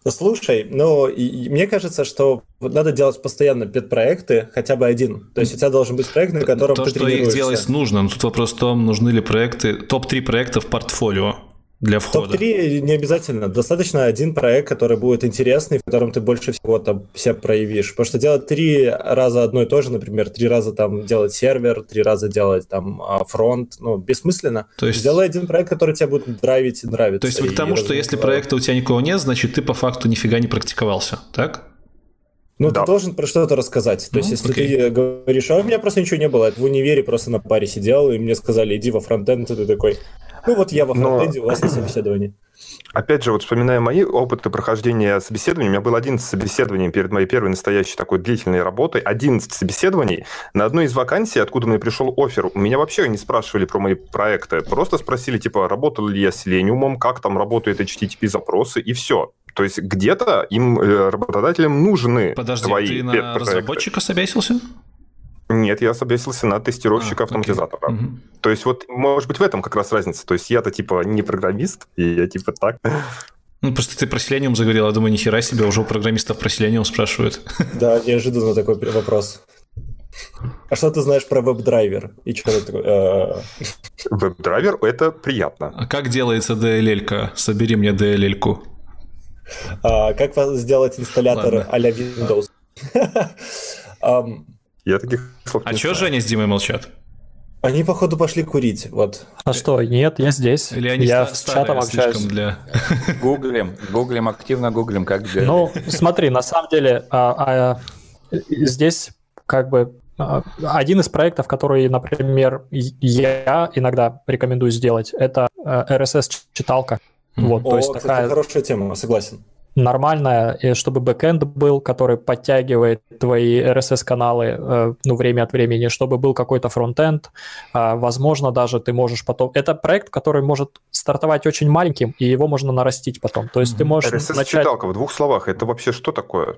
Speaker 3: Слушай, ну, и, мне кажется, что надо делать постоянно пет-проекты, хотя бы один. То есть у тебя должен быть проект, на котором То, ты что их
Speaker 1: делать нужно, но тут вопрос в том, нужны ли проекты, топ-3 проекта в портфолио для входа?
Speaker 3: Топ-3 не обязательно. Достаточно один проект, который будет интересный, в котором ты больше всего там себя проявишь. Потому что делать три раза одно и то же, например, три раза там делать сервер, три раза делать там а, фронт, ну, бессмысленно. То есть... Сделай один проект, который тебя будет нравить и нравиться.
Speaker 1: То есть вы к тому, что если проекта у тебя никого нет, значит, ты по факту нифига не практиковался, так?
Speaker 3: Ну, да. ты должен про что-то рассказать. То есть, ну, если окей. ты говоришь, а у меня просто ничего не было, в универе просто на паре сидел, и мне сказали, иди во фронтенд, и ты такой, ну вот я во фронтенде, Но... у вас на собеседовании.
Speaker 2: Опять же, вот вспоминая мои опыты прохождения собеседований, у меня было 11 собеседований перед моей первой настоящей такой длительной работой, 11 собеседований. На одной из вакансий, откуда мне пришел офер, у меня вообще не спрашивали про мои проекты, просто спросили, типа, работал ли я с Selenium, как там работают HTTP-запросы, и все. То есть где-то им, э, работодателям, нужны
Speaker 1: Подожди, твои ты на разработчика собесился?
Speaker 2: Нет, я собесился на тестировщика а, автоматизатора. Угу. То есть вот, может быть, в этом как раз разница. То есть я-то типа не программист, и я типа так.
Speaker 1: Ну, просто ты про Selenium заговорил, я думаю, нихера себе, уже у программистов про Selenium спрашивают.
Speaker 3: Да, неожиданно такой вопрос. А что ты знаешь про WebDriver? И что это такое? А.
Speaker 2: WebDriver — это приятно.
Speaker 1: А как делается DLL-ка? Собери мне DLL-ку.
Speaker 3: А, как сделать инсталлятор а-ля Windows?
Speaker 2: Я таких
Speaker 1: слов А что Женя с Димой молчат?
Speaker 3: Они, походу, пошли курить, вот.
Speaker 5: А что, нет, я здесь. Или они я с чатом общаюсь.
Speaker 4: Для... Гуглим, гуглим, активно гуглим, как делать.
Speaker 5: Ну, смотри, на самом деле, а, а, здесь как бы а, один из проектов, который, например, я иногда рекомендую сделать, это RSS-читалка.
Speaker 3: Вот, О, то есть кстати, такая... хорошая тема, согласен
Speaker 5: нормальная, чтобы бэкэнд был, который подтягивает твои RSS-каналы э, ну, время от времени, чтобы был какой-то фронтенд. А, возможно, даже ты можешь потом... Это проект, который может стартовать очень маленьким, и его можно нарастить потом. То есть ты можешь
Speaker 2: RSS-читалка, начать... в двух словах, это вообще что такое?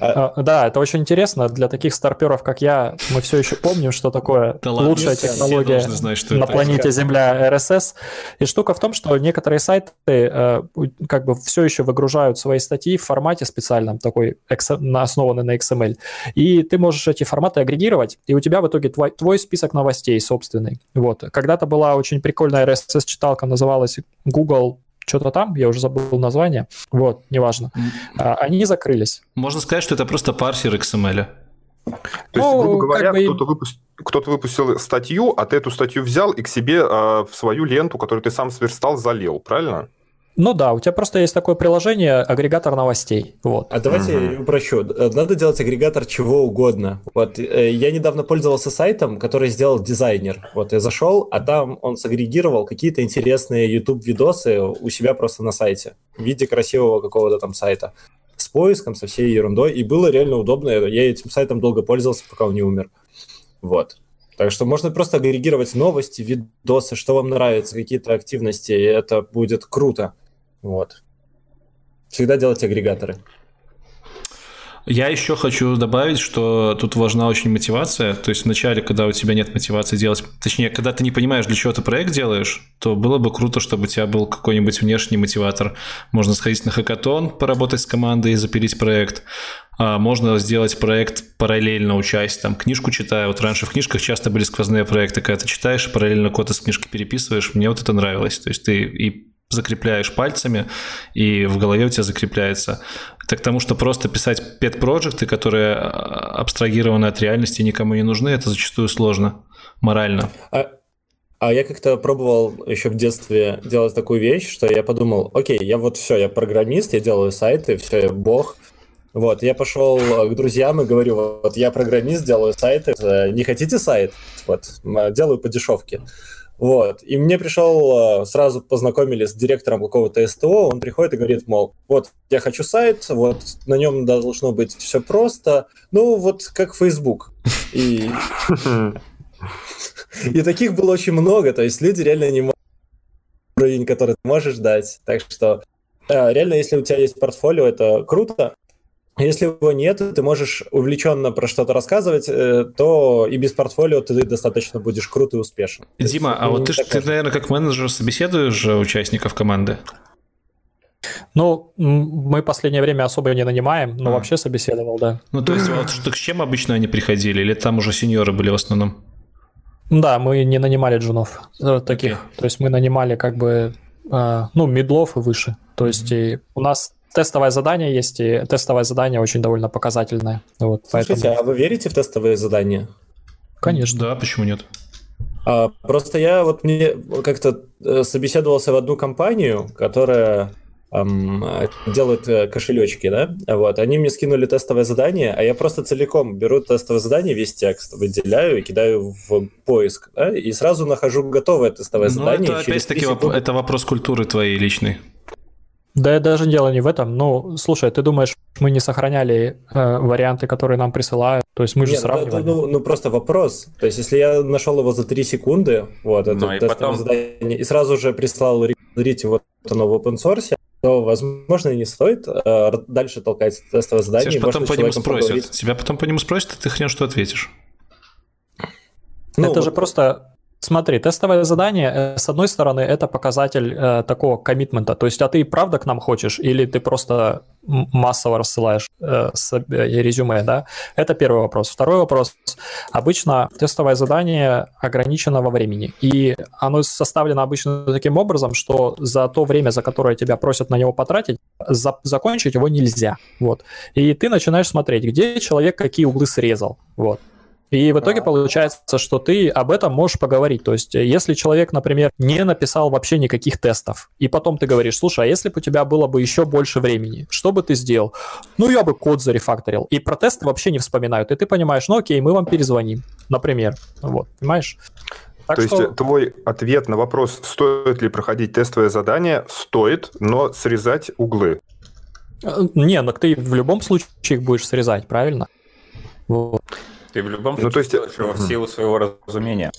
Speaker 5: А, да, это очень интересно. Для таких старперов, как я, мы все еще помним, что такое да лучшая технология знать, что на планете Земля RSS. И штука в том, что некоторые сайты э, как бы все еще выгружают свои статьи в формате специальном, такой основанный на XML. И ты можешь эти форматы агрегировать, и у тебя в итоге твой, твой список новостей собственный. Вот. Когда-то была очень прикольная RSS-читалка, называлась Google что-то там, я уже забыл название, вот, неважно. А, они закрылись.
Speaker 1: Можно сказать, что это просто парсер XML.
Speaker 2: То есть, ну, грубо говоря, бы... кто-то, выпустил, кто-то выпустил статью, а ты эту статью взял и к себе э, в свою ленту, которую ты сам сверстал, залил, правильно?
Speaker 5: Ну да, у тебя просто есть такое приложение, агрегатор новостей. Вот.
Speaker 3: А давайте угу. я упрощу. Надо делать агрегатор чего угодно. Вот э, я недавно пользовался сайтом, который сделал дизайнер. Вот я зашел, а там он сагрегировал какие-то интересные YouTube видосы у себя просто на сайте в виде красивого какого-то там сайта с поиском, со всей ерундой. И было реально удобно. Я этим сайтом долго пользовался, пока он не умер. Вот. Так что можно просто агрегировать новости, видосы, что вам нравится, какие-то активности, и это будет круто. Вот. Всегда делать агрегаторы.
Speaker 1: Я еще хочу добавить, что тут важна очень мотивация. То есть вначале, когда у тебя нет мотивации делать, точнее, когда ты не понимаешь, для чего ты проект делаешь, то было бы круто, чтобы у тебя был какой-нибудь внешний мотиватор. Можно сходить на хакатон, поработать с командой и запилить проект. А можно сделать проект параллельно учась, там книжку читая. Вот раньше в книжках часто были сквозные проекты, когда ты читаешь, параллельно код из книжки переписываешь. Мне вот это нравилось. То есть ты и закрепляешь пальцами, и в голове у тебя закрепляется. Это к тому, что просто писать пет-проекты, которые а, абстрагированы от реальности, никому не нужны, это зачастую сложно морально.
Speaker 3: А, а я как-то пробовал еще в детстве делать такую вещь, что я подумал, окей, я вот все, я программист, я делаю сайты, все, я бог, Вот, я пошел к друзьям и говорю, вот я программист, делаю сайты, не хотите сайт? Вот, делаю по дешевке. Вот. И мне пришел, сразу познакомили с директором какого-то СТО, он приходит и говорит, мол, вот, я хочу сайт, вот, на нем должно быть все просто, ну, вот, как Facebook. И... И таких было очень много, то есть люди реально не могут уровень, который ты можешь дать. Так что э, реально, если у тебя есть портфолио, это круто, если его нет, ты можешь увлеченно про что-то рассказывать, э, то и без портфолио ты достаточно будешь крут и успешен.
Speaker 1: Дима, есть, а вот ты, ты, наверное, как менеджер собеседуешь участников команды?
Speaker 5: Ну, мы последнее время особо не нанимаем, но а. вообще собеседовал, да.
Speaker 1: Ну, то есть, вот что, с чем обычно они приходили? Или там уже сеньоры были в основном?
Speaker 5: Да, мы не нанимали джунов э, таких. Okay. То есть мы нанимали как бы, э, ну, медлов и выше. То есть mm-hmm. у нас тестовое задание есть, и тестовое задание очень довольно показательное. Вот,
Speaker 3: Слушайте, поэтому... а вы верите в тестовые задания?
Speaker 1: Конечно. Да, почему нет?
Speaker 3: А, просто я вот мне как-то э, собеседовался в одну компанию, которая эм, делают э, кошелечки, да, вот, они мне скинули тестовое задание, а я просто целиком беру тестовое задание, весь текст выделяю и кидаю в поиск, да, и сразу нахожу готовое тестовое ну, задание.
Speaker 1: это опять-таки воп- это вопрос культуры твоей личной.
Speaker 5: Да, даже дело не в этом. Ну, слушай, ты думаешь, мы не сохраняли э, варианты, которые нам присылают? То есть мы же Нет, ну, сравнивали.
Speaker 3: Ну, ну, просто вопрос. То есть если я нашел его за 3 секунды, вот, это ну, и, потом... задание, и сразу же прислал рекомендуйте вот оно в open source, то, возможно, не стоит э, дальше толкать тестовое задание.
Speaker 1: Тебя потом по нему спросят. Поговорить. Тебя потом по нему спросят, и ты хрен что ответишь.
Speaker 5: Ну, это вот... же просто Смотри, тестовое задание, э, с одной стороны, это показатель э, такого коммитмента. То есть, а ты правда к нам хочешь, или ты просто массово рассылаешь э, с, э, резюме, да? Это первый вопрос. Второй вопрос. Обычно тестовое задание ограничено во времени, и оно составлено обычно таким образом, что за то время, за которое тебя просят на него потратить, за, закончить его нельзя. Вот. И ты начинаешь смотреть, где человек какие углы срезал. Вот. И в итоге получается, что ты об этом можешь поговорить. То есть, если человек, например, не написал вообще никаких тестов, и потом ты говоришь, слушай, а если бы у тебя было бы еще больше времени, что бы ты сделал? Ну, я бы код зарефакторил. И про тесты вообще не вспоминают. И ты понимаешь, ну окей, мы вам перезвоним, например. Вот, понимаешь?
Speaker 2: Так То что... есть твой ответ на вопрос, стоит ли проходить тестовое задание, стоит, но срезать углы.
Speaker 5: Э, не, ну ты в любом случае их будешь срезать, правильно?
Speaker 4: Вот. Ты в любом ну, случае ну, то есть... в силу своего разумения.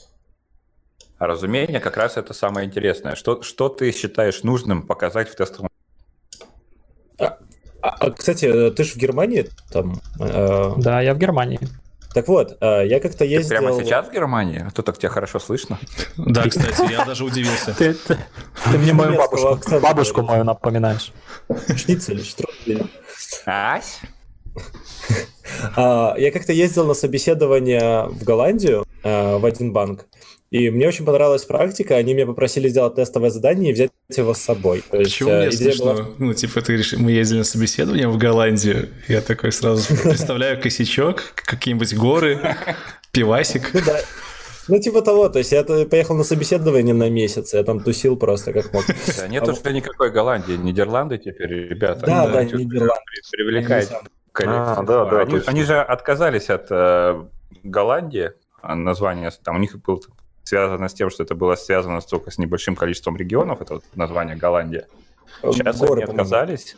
Speaker 4: А разумение как раз это самое интересное. Что, что ты считаешь нужным показать в тестовом?
Speaker 3: А, а, кстати, ты же в Германии там?
Speaker 5: Э... Да, я в Германии.
Speaker 3: Так вот, э, я как-то ездил...
Speaker 4: Ты прямо сейчас в Германии? А то так тебя хорошо слышно.
Speaker 1: Да, кстати, я даже удивился. Ты
Speaker 5: мне мою бабушку бабушку мою напоминаешь.
Speaker 3: Шницель, штрудель. Ась? А, я как-то ездил на собеседование в Голландию а, в один банк, и мне очень понравилась практика. Они меня попросили сделать тестовое задание и взять его с собой.
Speaker 1: То есть, Почему мне смешно? Была... Ну, типа, ты говоришь, мы ездили на собеседование в Голландию. Я такой сразу представляю косячок, какие-нибудь горы, пивасик.
Speaker 3: Ну да. Ну, типа того, то есть я поехал на собеседование на месяц, я там тусил просто как мог.
Speaker 4: Да, нет а уже никакой Голландии, Нидерланды теперь, ребята.
Speaker 3: Да, да, Нидерланды.
Speaker 4: Привлекает количество. А, да, да, они, они же отказались от э, Голландии, а название, там у них было связано с тем, что это было связано только с небольшим количеством регионов, это вот название Голландия. Сейчас Горы, они отказались.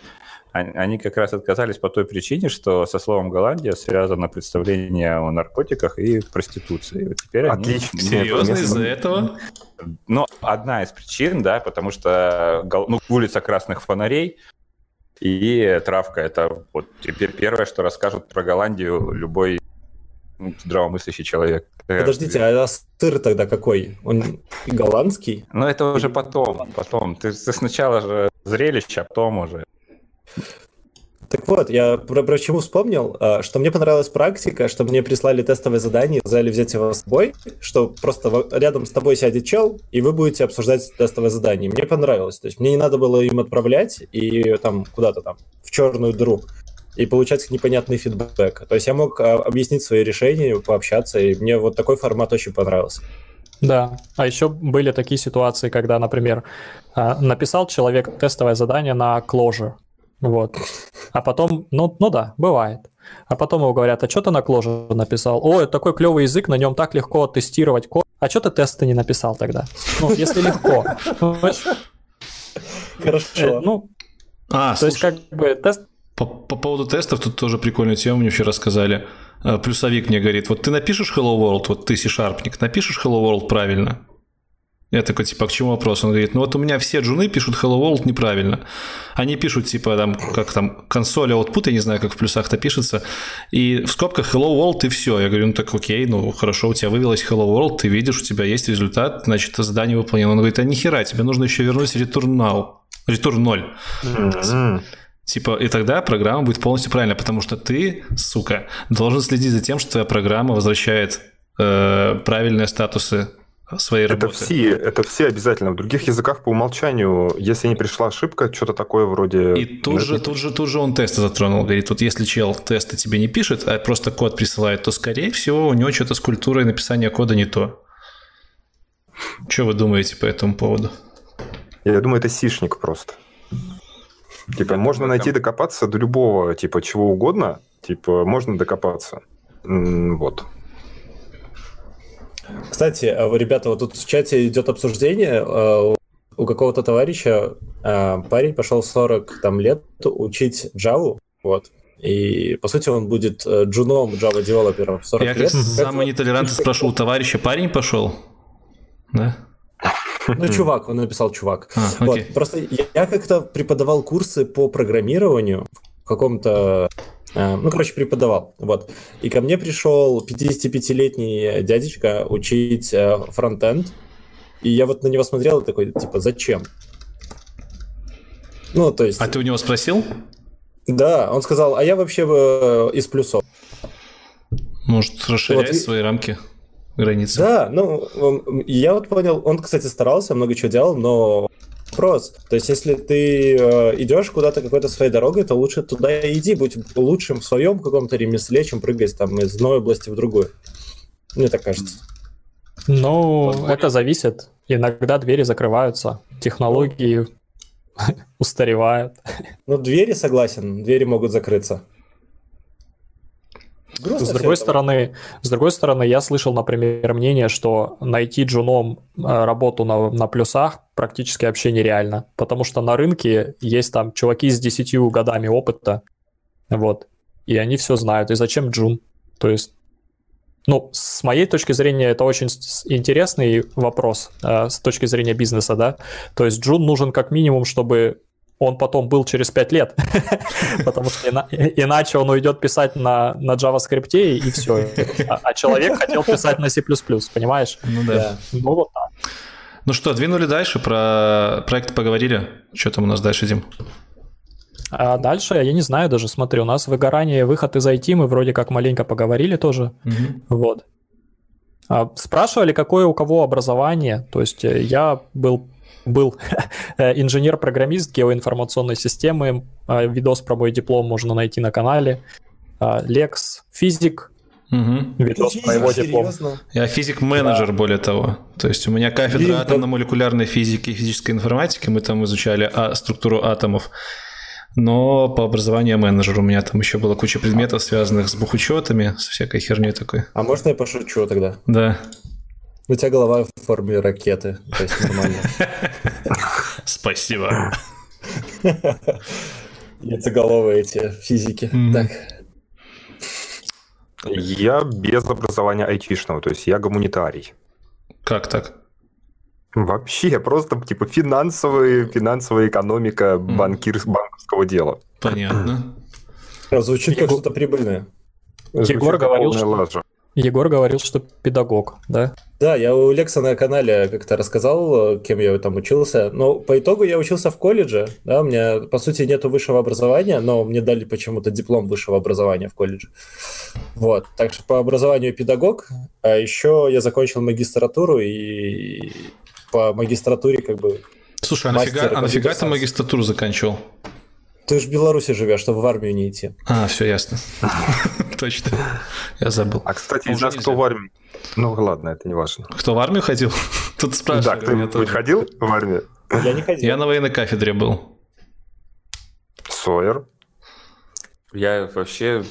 Speaker 4: Они, они как раз отказались по той причине, что со словом Голландия связано представление о наркотиках и проституции. Вот теперь
Speaker 1: Отлично. Они... Серьезно из-за этого?
Speaker 4: Ну, одна из причин, да, потому что ну, улица красных фонарей, и травка – это вот теперь первое, что расскажут про Голландию любой ну, здравомыслящий человек.
Speaker 3: Подождите, а сыр тогда какой? Он голландский?
Speaker 4: Ну, это уже потом, потом. Ты, ты сначала же зрелище, а потом уже.
Speaker 3: Так вот, я про, про чему вспомнил, а, что мне понравилась практика, что мне прислали тестовое задание, сказали взять его с собой, что просто рядом с тобой сядет чел, и вы будете обсуждать тестовое задание. Мне понравилось. То есть мне не надо было им отправлять и там куда-то там в черную дыру и получать непонятный фидбэк. То есть я мог а, объяснить свои решения, пообщаться, и мне вот такой формат очень понравился.
Speaker 5: Да, а еще были такие ситуации, когда, например, а, написал человек тестовое задание на Clojure, Вот. А потом, ну, ну да, бывает. А потом его говорят, а что ты на Clojure написал? О, это такой клевый язык, на нем так легко тестировать код. А что ты тесты не написал тогда? Ну, если легко.
Speaker 3: Хорошо. Э,
Speaker 5: ну, а, то есть как бы тест...
Speaker 1: По, по поводу тестов тут тоже прикольную тему мне вчера рассказали. Э, плюсовик мне говорит, вот ты напишешь Hello World, вот ты C-шарпник, напишешь Hello World правильно, я такой, типа, «А к чему вопрос? Он говорит, ну вот у меня все джуны пишут Hello World неправильно. Они пишут, типа, там, как там, консоль output, я не знаю, как в плюсах-то пишется, и в скобках Hello World и все. Я говорю, ну так окей, ну хорошо, у тебя вывелось Hello World, ты видишь, у тебя есть результат, значит, задание выполнено. Он говорит, а нихера, тебе нужно еще вернуть return now, return 0. Mm-hmm. Типа, и тогда программа будет полностью правильная, потому что ты, сука, должен следить за тем, что твоя программа возвращает э, правильные статусы своей
Speaker 2: это работы. Все, это все обязательно. В других языках по умолчанию, если не пришла ошибка, что-то такое вроде...
Speaker 1: И тут же, тут же, тут же он тесты затронул. Говорит, вот если чел тесты тебе не пишет, а просто код присылает, то, скорее всего, у него что-то с культурой написания кода не то. Что вы думаете по этому поводу?
Speaker 2: Я думаю, это сишник просто. Типа, можно найти докопаться до любого, типа, чего угодно. Типа, можно докопаться. Вот.
Speaker 3: Кстати, а ребята, вот тут в чате идет обсуждение. А, у какого-то товарища а, парень пошел 40 там, лет учить Java, вот. И, по сути, он будет э, джуном Java девелопером 40
Speaker 1: Я
Speaker 3: лет.
Speaker 1: Я самый нетолерантный спрашивал товарища, парень пошел? Да?
Speaker 3: Ну, чувак, он написал чувак. А, вот. Просто я как-то преподавал курсы по программированию в каком-то Э, ну, короче, преподавал. Вот. И ко мне пришел 55-летний дядечка учить э, фронтенд. И я вот на него смотрел и такой, типа, зачем? Ну, то есть...
Speaker 1: А ты у него спросил?
Speaker 3: Да, он сказал, а я вообще э, из плюсов.
Speaker 1: Может, расширять вот. свои рамки, границы.
Speaker 3: Да, ну, я вот понял, он, кстати, старался, много чего делал, но вопрос. То есть, если ты э, идешь куда-то какой-то своей дорогой, то лучше туда и иди, будь лучшим в своем каком-то ремесле, чем прыгать там из одной области в другую. Мне так кажется.
Speaker 5: Ну, вот, это зависит. Иногда двери закрываются, технологии устаревают.
Speaker 3: Ну, двери, согласен, двери могут закрыться.
Speaker 5: Грустно с другой стороны, с другой стороны, я слышал, например, мнение, что найти джуном э, работу на, на плюсах практически вообще нереально, потому что на рынке есть там чуваки с 10 годами опыта, вот, и они все знают. И зачем джун? То есть, ну, с моей точки зрения, это очень интересный вопрос э, с точки зрения бизнеса, да. То есть джун нужен как минимум, чтобы он потом был через 5 лет, потому что иначе он уйдет писать на, на JavaScript и все. А, а человек хотел писать на C++, понимаешь?
Speaker 1: Ну да. Ну вот так. Ну что, двинули дальше, про проект поговорили. Что там у нас дальше, Дим?
Speaker 5: А дальше, я не знаю даже, смотри, у нас выгорание, выход из IT, мы вроде как маленько поговорили тоже. Угу. Вот. А, спрашивали, какое у кого образование. То есть э, я был был э, инженер-программист геоинформационной системы. А, видос про мой диплом можно найти на канале. А, Лекс, физик,
Speaker 1: Угу.
Speaker 5: Видос по его диплому.
Speaker 1: Я физик-менеджер, да. более того. То есть у меня кафедра атомно-молекулярной физики и физической информатики. Мы там изучали а, структуру атомов. Но по образованию менеджер у меня там еще была куча предметов, связанных с бухучетами, с всякой херней такой.
Speaker 3: А можно я пошучу тогда?
Speaker 1: Да.
Speaker 3: У тебя голова в форме ракеты, то есть нормально.
Speaker 1: Спасибо.
Speaker 3: Яйцеголовые эти физики. Так.
Speaker 2: Я без образования айтишного, то есть я гуманитарий.
Speaker 1: Как так?
Speaker 2: Вообще, просто типа финансовая, финансовая экономика банкир, банковского дела.
Speaker 1: Понятно.
Speaker 3: Звучит как что-то прибыльное.
Speaker 5: Егор говорил, что... Егор говорил, что педагог, да?
Speaker 3: Да, я у Лекса на канале как-то рассказал, кем я там учился. Но по итогу я учился в колледже. Да, у меня, по сути, нету высшего образования, но мне дали почему-то диплом высшего образования в колледже. Вот. Так что по образованию педагог. А еще я закончил магистратуру и по магистратуре как бы...
Speaker 1: Слушай, а нафига, а нафига ты магистратуру заканчивал?
Speaker 3: Ты же в Беларуси живешь, чтобы в армию не идти.
Speaker 1: А, все ясно. Точно. Я забыл.
Speaker 2: А, кстати, из нас кто в армию? Ну, ладно, это не важно.
Speaker 1: Кто в армию ходил? Тут спрашивали.
Speaker 2: Да, кто-нибудь ходил в армию?
Speaker 3: Я не ходил.
Speaker 1: Я на военной кафедре был.
Speaker 2: Сойер.
Speaker 4: Я вообще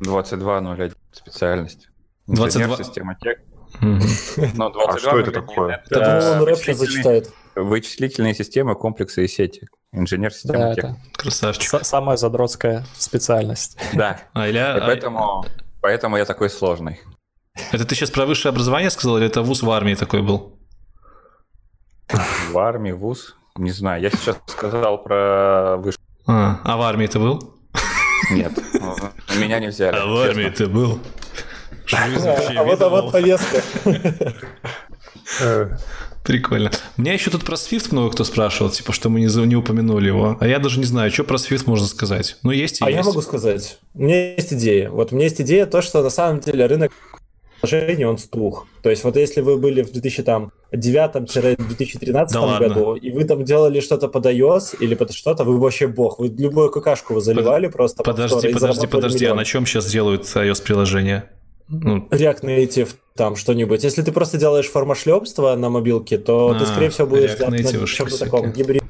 Speaker 4: 22.01 специальность.
Speaker 1: 22...
Speaker 4: системотек.
Speaker 2: Но 22 а что это такое?
Speaker 3: Это он рэп сейчас зачитает.
Speaker 4: Вычислительные системы, комплексы и сети. Инженер системы
Speaker 5: да, Красавчик. С- самая задротская специальность.
Speaker 4: Да. А, Илья, и поэтому, а... поэтому я такой сложный.
Speaker 1: Это ты сейчас про высшее образование сказал, или это вуз в армии такой был?
Speaker 4: В армии, вуз? Не знаю. Я сейчас сказал про высшее.
Speaker 1: А, а в армии ты был?
Speaker 4: Нет. Меня не взяли.
Speaker 1: А в армии ты был?
Speaker 3: А вот, а вот повестка.
Speaker 1: Прикольно. Меня еще тут про Swift много кто спрашивал, типа, что мы не, не упомянули его. А я даже не знаю, что про Swift можно сказать. Ну, есть и
Speaker 3: А
Speaker 1: есть.
Speaker 3: я могу сказать. У меня есть идея. Вот у меня есть идея то, что на самом деле рынок приложений, он стух. То есть вот если вы были в 2009-2013 да году, и вы там делали что-то под iOS или под что-то, вы вообще бог. Вы любую какашку вы заливали Под... просто.
Speaker 1: Подожди, подожди, подожди, миллион. а на чем сейчас делают iOS-приложения?
Speaker 3: Ну... React Native там что-нибудь. Если ты просто делаешь формошлепство на мобилке, то а, ты, скорее всего, будешь делать на чем-то таком гибриде.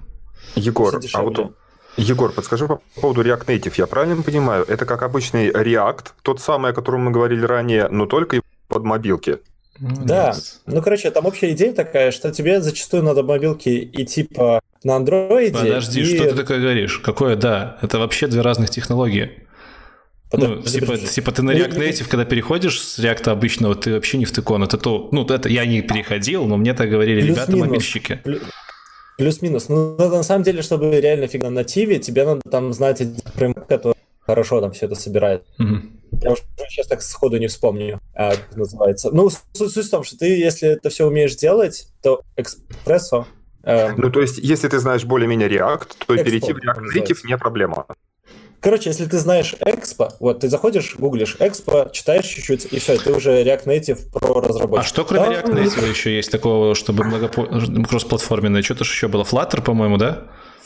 Speaker 2: Егор, а вот Егор, подскажи по поводу React Native. Я правильно понимаю, это как обычный React, тот самый, о котором мы говорили ранее, но только под мобилки?
Speaker 3: Да, ну короче, там общая идея такая, что тебе зачастую надо мобилки и типа на андроиде.
Speaker 1: Подожди,
Speaker 3: и...
Speaker 1: что ты такое говоришь? Какое да? Это вообще две разных технологии. Подожди, ну, типа, подожди. типа ты на React Native, когда переходишь с React обычного, ты вообще не в тыкон. Это то, ну, это я не переходил, но мне так говорили ребята-мобильщики.
Speaker 3: Плюс-минус. Ну, на самом деле, чтобы реально фиг на нативе, тебе надо там знать фреймворк, который хорошо там все это собирает. Угу. Я уже сейчас так сходу не вспомню, а, как называется. Ну, суть, суть в том, что ты, если это все умеешь делать, то экспрессо
Speaker 2: э, ну, то есть, если ты знаешь более-менее React, то Expo, перейти в React Native не проблема.
Speaker 3: Короче, если ты знаешь Expo, вот ты заходишь, гуглишь Expo, читаешь чуть-чуть, и все, ты уже React Native про разработчик.
Speaker 1: А что кроме да? React Native еще есть такого, чтобы многопо... кроссплатформенное? Что-то еще было? Flutter, по-моему, да?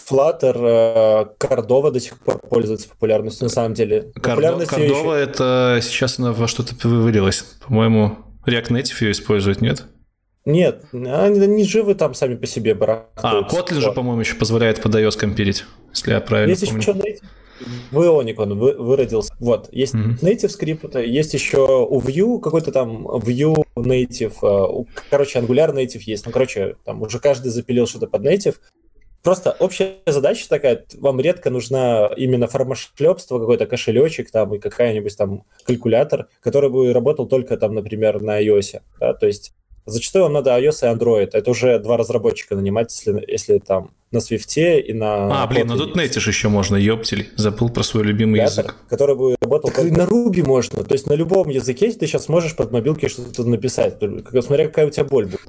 Speaker 3: Flutter, Cordova до сих пор пользуется популярностью, на самом деле.
Speaker 1: Популярность Cordova еще... это сейчас она во что-то вывалилась. По-моему, React Native ее использует, нет?
Speaker 3: Нет, они не живы там сами по себе
Speaker 1: А, Kotlin же, по-моему, еще позволяет под iOS компилить, если я правильно
Speaker 3: Есть
Speaker 1: помню.
Speaker 3: еще Native. В Ionic он вы, выродился. Вот, есть mm-hmm. native скрипт, есть еще у Vue какой-то там Vue native, э, короче, Angular native есть. Ну, короче, там уже каждый запилил что-то под native. Просто общая задача такая, вам редко нужна именно формашлепство, какой-то кошелечек там и какая-нибудь там калькулятор, который бы работал только там, например, на iOS. Да? То есть Зачастую вам надо iOS и Android. Это уже два разработчика нанимать, если, если там на Swift и на...
Speaker 1: А, блин, ну тут Native еще можно, ёптель. Забыл про свой любимый да, язык.
Speaker 3: Который бы работал... Так и на Ruby можно. То есть на любом языке ты сейчас можешь под мобилки что-то написать. Смотря какая у тебя боль будет.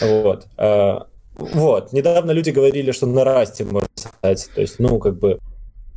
Speaker 3: Вот. А, вот. Недавно люди говорили, что на Расте можно писать. То есть, ну, как бы...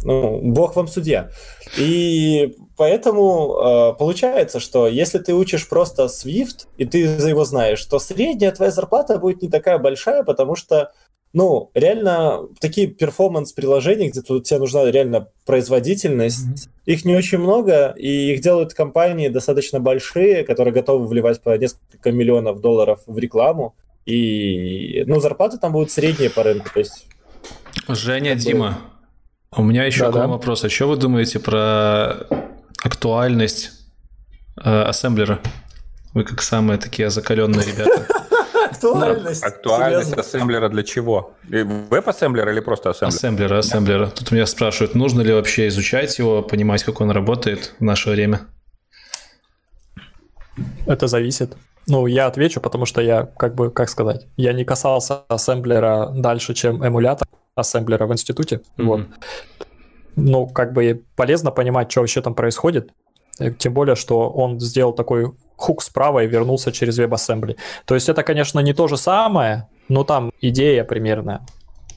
Speaker 3: Ну, бог вам судья. И поэтому э, получается, что если ты учишь просто Swift, и ты за его знаешь, то средняя твоя зарплата будет не такая большая, потому что, ну, реально такие перформанс-приложения, где тут тебе нужна реально производительность, mm-hmm. их не очень много, и их делают компании достаточно большие, которые готовы вливать по несколько миллионов долларов в рекламу, и, ну, зарплаты там будут средние по рынку, то есть...
Speaker 1: Женя, такой... Дима, у меня еще да, такой да. вопрос. А что вы думаете про актуальность э, ассемблера? Вы как самые такие закаленные ребята.
Speaker 3: Актуальность.
Speaker 4: Актуальность ассемблера для чего? Веб-ассемблера или просто ассемблера?
Speaker 1: Ассемблера, ассемблера. Тут меня спрашивают, нужно ли вообще изучать его, понимать, как он работает в наше время?
Speaker 5: Это зависит. Ну, я отвечу, потому что я, как бы, как сказать, я не касался ассемблера дальше, чем эмулятор ассемблера в институте. Mm-hmm. Вот. Ну, как бы полезно понимать, что вообще там происходит. Э, тем более, что он сделал такой хук справа и вернулся через WebAssembly. То есть это, конечно, не то же самое, но там идея примерно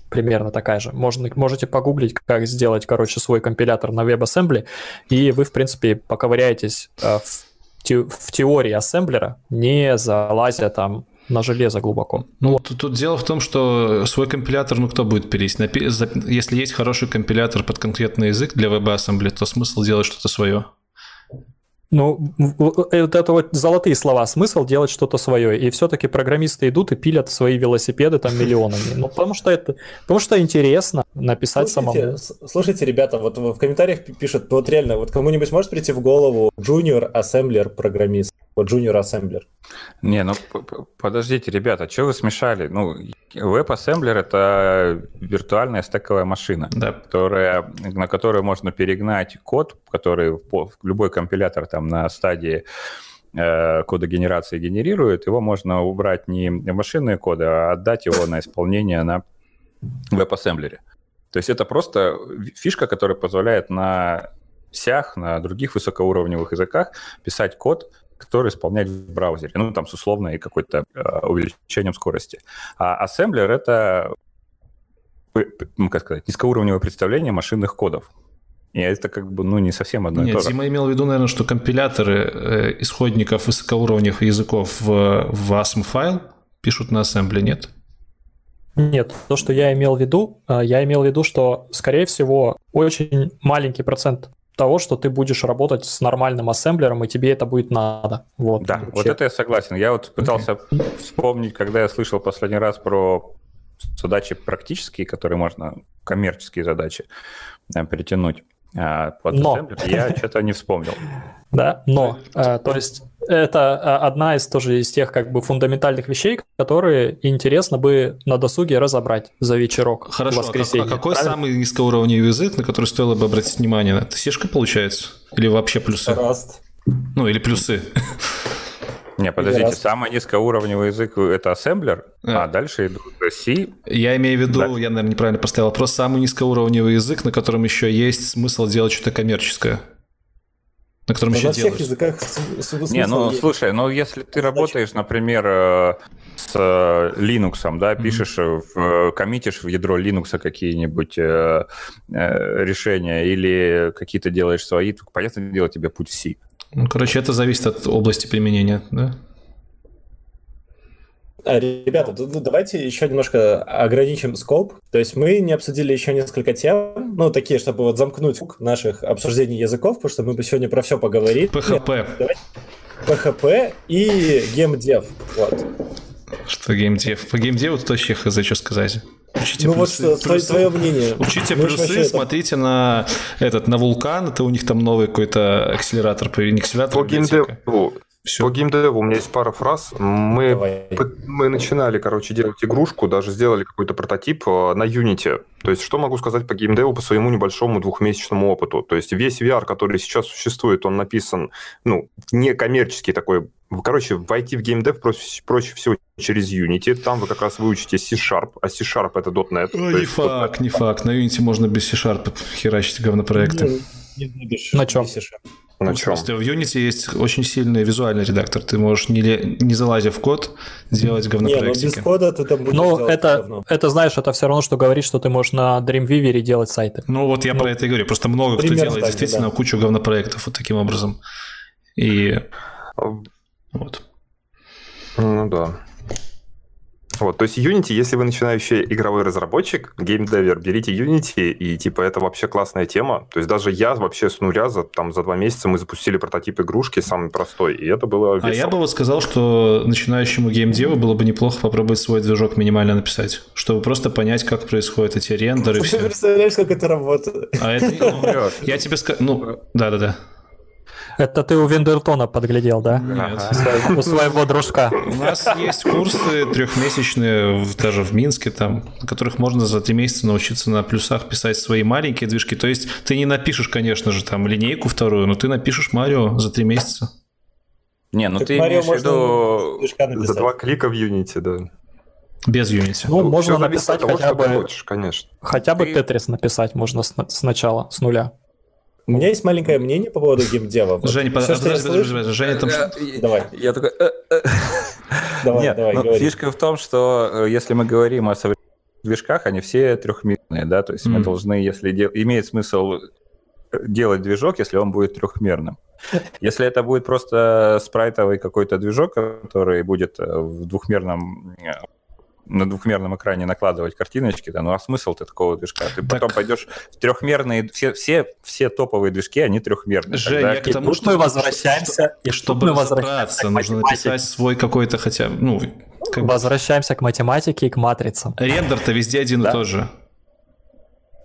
Speaker 5: примерно такая же. Можно, можете погуглить, как сделать, короче, свой компилятор на WebAssembly, и вы, в принципе, поковыряетесь э, в, те, в теории ассемблера, не залазя там на железо глубоко.
Speaker 1: Ну, тут, тут дело в том, что свой компилятор, ну, кто будет пилить? Если есть хороший компилятор под конкретный язык для WebAssembly, то смысл делать что-то свое.
Speaker 5: Ну, это, это вот золотые слова. Смысл делать что-то свое. И все-таки программисты идут и пилят свои велосипеды там миллионами. Ну, потому что это, потому что интересно написать
Speaker 3: слушайте,
Speaker 5: самому.
Speaker 3: Слушайте, ребята, вот в комментариях пишут, ну вот реально, вот кому-нибудь может прийти в голову junior assembler программист? Вот junior assembler.
Speaker 4: Не, ну подождите, ребята, что вы смешали? Ну, WebAssembler это виртуальная стековая машина, да. которая, на которую можно перегнать код, который любой компилятор там на стадии э, кода генерации генерирует, его можно убрать не в машинные коды, а отдать его на исполнение на WebAssembler. То есть это просто фишка, которая позволяет на сях, на других высокоуровневых языках писать код, который исполнять в браузере. Ну, там с условной какой-то э, увеличением скорости. А ассемблер — это, ну, как сказать, низкоуровневое представление машинных кодов. И это как бы, ну, не совсем одно
Speaker 1: Нет,
Speaker 4: и то же.
Speaker 1: Дима имел в виду, наверное, что компиляторы э, исходников высокоуровневых языков в, в ASM файл пишут на ассембле, нет?
Speaker 5: Нет, то, что я имел в виду, э, я имел в виду, что, скорее всего, очень маленький процент того, что ты будешь работать с нормальным ассемблером, и тебе это будет надо. Вот,
Speaker 4: да, вообще. вот это я согласен. Я вот пытался okay. вспомнить, когда я слышал последний раз про задачи практические, которые можно, коммерческие задачи, э, перетянуть. А под но. ассемблер я что-то не вспомнил.
Speaker 5: Да, но, а, то есть это а, одна из тоже из тех как бы фундаментальных вещей, которые интересно бы на досуге разобрать за вечерок
Speaker 1: Хорошо, воскресенье. А какой правильно? самый низкоуровневый язык, на который стоило бы обратить внимание? Это сешка получается? Или вообще плюсы?
Speaker 3: Раст.
Speaker 1: Ну, или плюсы.
Speaker 4: Не, подождите, раз... самый низкоуровневый язык это ассемблер, а, а дальше идут C.
Speaker 1: Я имею в виду, да. я, наверное, неправильно поставил вопрос, самый низкоуровневый язык, на котором еще есть смысл делать что-то коммерческое. На котором да еще на
Speaker 3: делаешь. всех языках смысл
Speaker 4: Не, ну, есть. слушай, ну, если ты работаешь, например, э, с э, Linux, да, пишешь, mm-hmm. в, коммитишь в ядро Linux какие-нибудь э, э, решения или какие-то делаешь свои, то, понятное дело, тебе путь в C.
Speaker 1: Ну, короче, это зависит от области применения, да?
Speaker 3: А, ребята, давайте еще немножко ограничим скоп. То есть мы не обсудили еще несколько тем, ну, такие, чтобы вот замкнуть наших обсуждений языков, потому что мы бы сегодня про все поговорили.
Speaker 1: PHP.
Speaker 3: PHP и геймдев. Вот.
Speaker 1: Что геймдев? По геймдеву тут вообще хз, что сказать.
Speaker 3: Учите ну плюсы, вот плюсы. твое мнение.
Speaker 1: Учите ну, плюсы, смотрите это... на этот на вулкан, это у них там новый какой-то акселератор, не акселератор,
Speaker 2: По геймдеву все. По геймдеву у меня есть пара фраз. Мы, мы начинали, короче, делать игрушку, даже сделали какой-то прототип э, на Unity. То есть, что могу сказать по геймдеву по своему небольшому двухмесячному опыту? То есть, весь VR, который сейчас существует, он написан, ну, не коммерческий такой. Короче, войти в геймдев проще, проще всего через Unity. Там вы как раз выучите C-Sharp, а C-Sharp это .NET.
Speaker 1: Ой, не факт, .NET. не факт. На Unity можно без C-Sharp херачить говнопроекты.
Speaker 5: Не, не, не на чем?
Speaker 1: На чем? В Unity есть очень сильный визуальный редактор. Ты можешь, не, не залазя в код, делать говнопроектики. Не,
Speaker 3: но без кода ты там будешь
Speaker 5: Ну, это, это, знаешь, это все равно, что говорить, что ты можешь на Dreamweaver делать сайты.
Speaker 1: Ну, вот я ну, про это и говорю. Просто много кто делает так, действительно да. кучу говнопроектов вот таким образом. И вот.
Speaker 2: Ну да. Вот, то есть Unity, если вы начинающий игровой разработчик, геймдевер, берите Unity, и типа это вообще классная тема. То есть даже я вообще с нуля за, там, за два месяца мы запустили прототип игрушки самый простой, и это было весело.
Speaker 1: А я бы вот сказал, что начинающему геймдеву было бы неплохо попробовать свой движок минимально написать, чтобы просто понять, как происходят эти рендеры.
Speaker 3: Ты представляешь, как это работает?
Speaker 1: А это, ну, я тебе скажу, ну, да-да-да.
Speaker 5: Это ты у Вендертона подглядел, да?
Speaker 1: Нет.
Speaker 5: У своего дружка.
Speaker 1: У нас есть курсы трехмесячные, даже в Минске, там, на которых можно за три месяца научиться на плюсах писать свои маленькие движки. То есть ты не напишешь, конечно же, там линейку вторую, но ты напишешь Марио за три месяца.
Speaker 4: Не, ну так ты Марио имеешь в виду
Speaker 2: за два клика в Unity, да.
Speaker 1: Без Unity.
Speaker 5: Ну, ну можно написать того, хотя бы...
Speaker 2: Хочешь, конечно.
Speaker 5: Хотя бы Тетрис написать можно сначала, с нуля.
Speaker 3: У меня есть маленькое мнение по поводу геймдева. Вот.
Speaker 1: Женя, Все, подожди, подожди, подожди, подожди, Женя там...
Speaker 3: Давай.
Speaker 4: Я такой... «Э, э». Давай, Нет, давай, ну, фишка в том, что э, если мы говорим о современных движках, они все трехмерные, да, то есть mm. мы должны, если де... имеет смысл делать движок, если он будет трехмерным. Если это будет просто спрайтовый какой-то движок, который будет в двухмерном на двухмерном экране накладывать картиночки, да, ну а смысл-то такого движка? Ты так... потом пойдешь в трехмерные, все, все, все топовые движки, они трехмерные.
Speaker 1: Тогда... я к тому, что
Speaker 5: мы возвращаемся,
Speaker 1: и чтобы мы разобраться, нужно написать свой какой-то хотя ну,
Speaker 5: как... Возвращаемся к математике и к матрицам.
Speaker 1: Рендер-то везде один и тот же.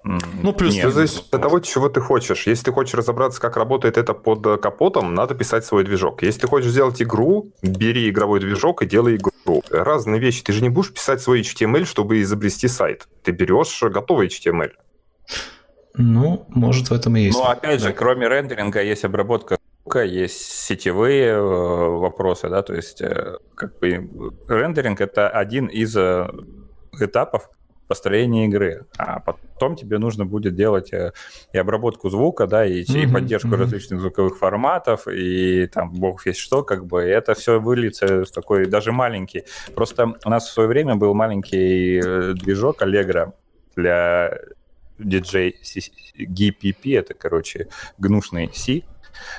Speaker 2: Ну, плюс... Нет. Все зависит от того, чего ты хочешь. Если ты хочешь разобраться, как работает это под э, капотом, надо писать свой движок. Если ты хочешь сделать игру, бери игровой движок и делай игру. Разные вещи. Ты же не будешь писать свой HTML, чтобы изобрести сайт. Ты берешь готовый HTML.
Speaker 1: Ну, может, в этом и есть.
Speaker 4: Ну, опять же, кроме рендеринга есть обработка есть сетевые э, вопросы, да, то есть э, как бы рендеринг это один из этапов построения игры, а потом тебе нужно будет делать э, и обработку звука, да, и, mm-hmm, и поддержку mm-hmm. различных звуковых форматов, и там бог весь что, как бы, это все выльется в такой даже маленький. Просто у нас в свое время был маленький э, движок Allegro для DJ GPP, это, короче, гнушный C,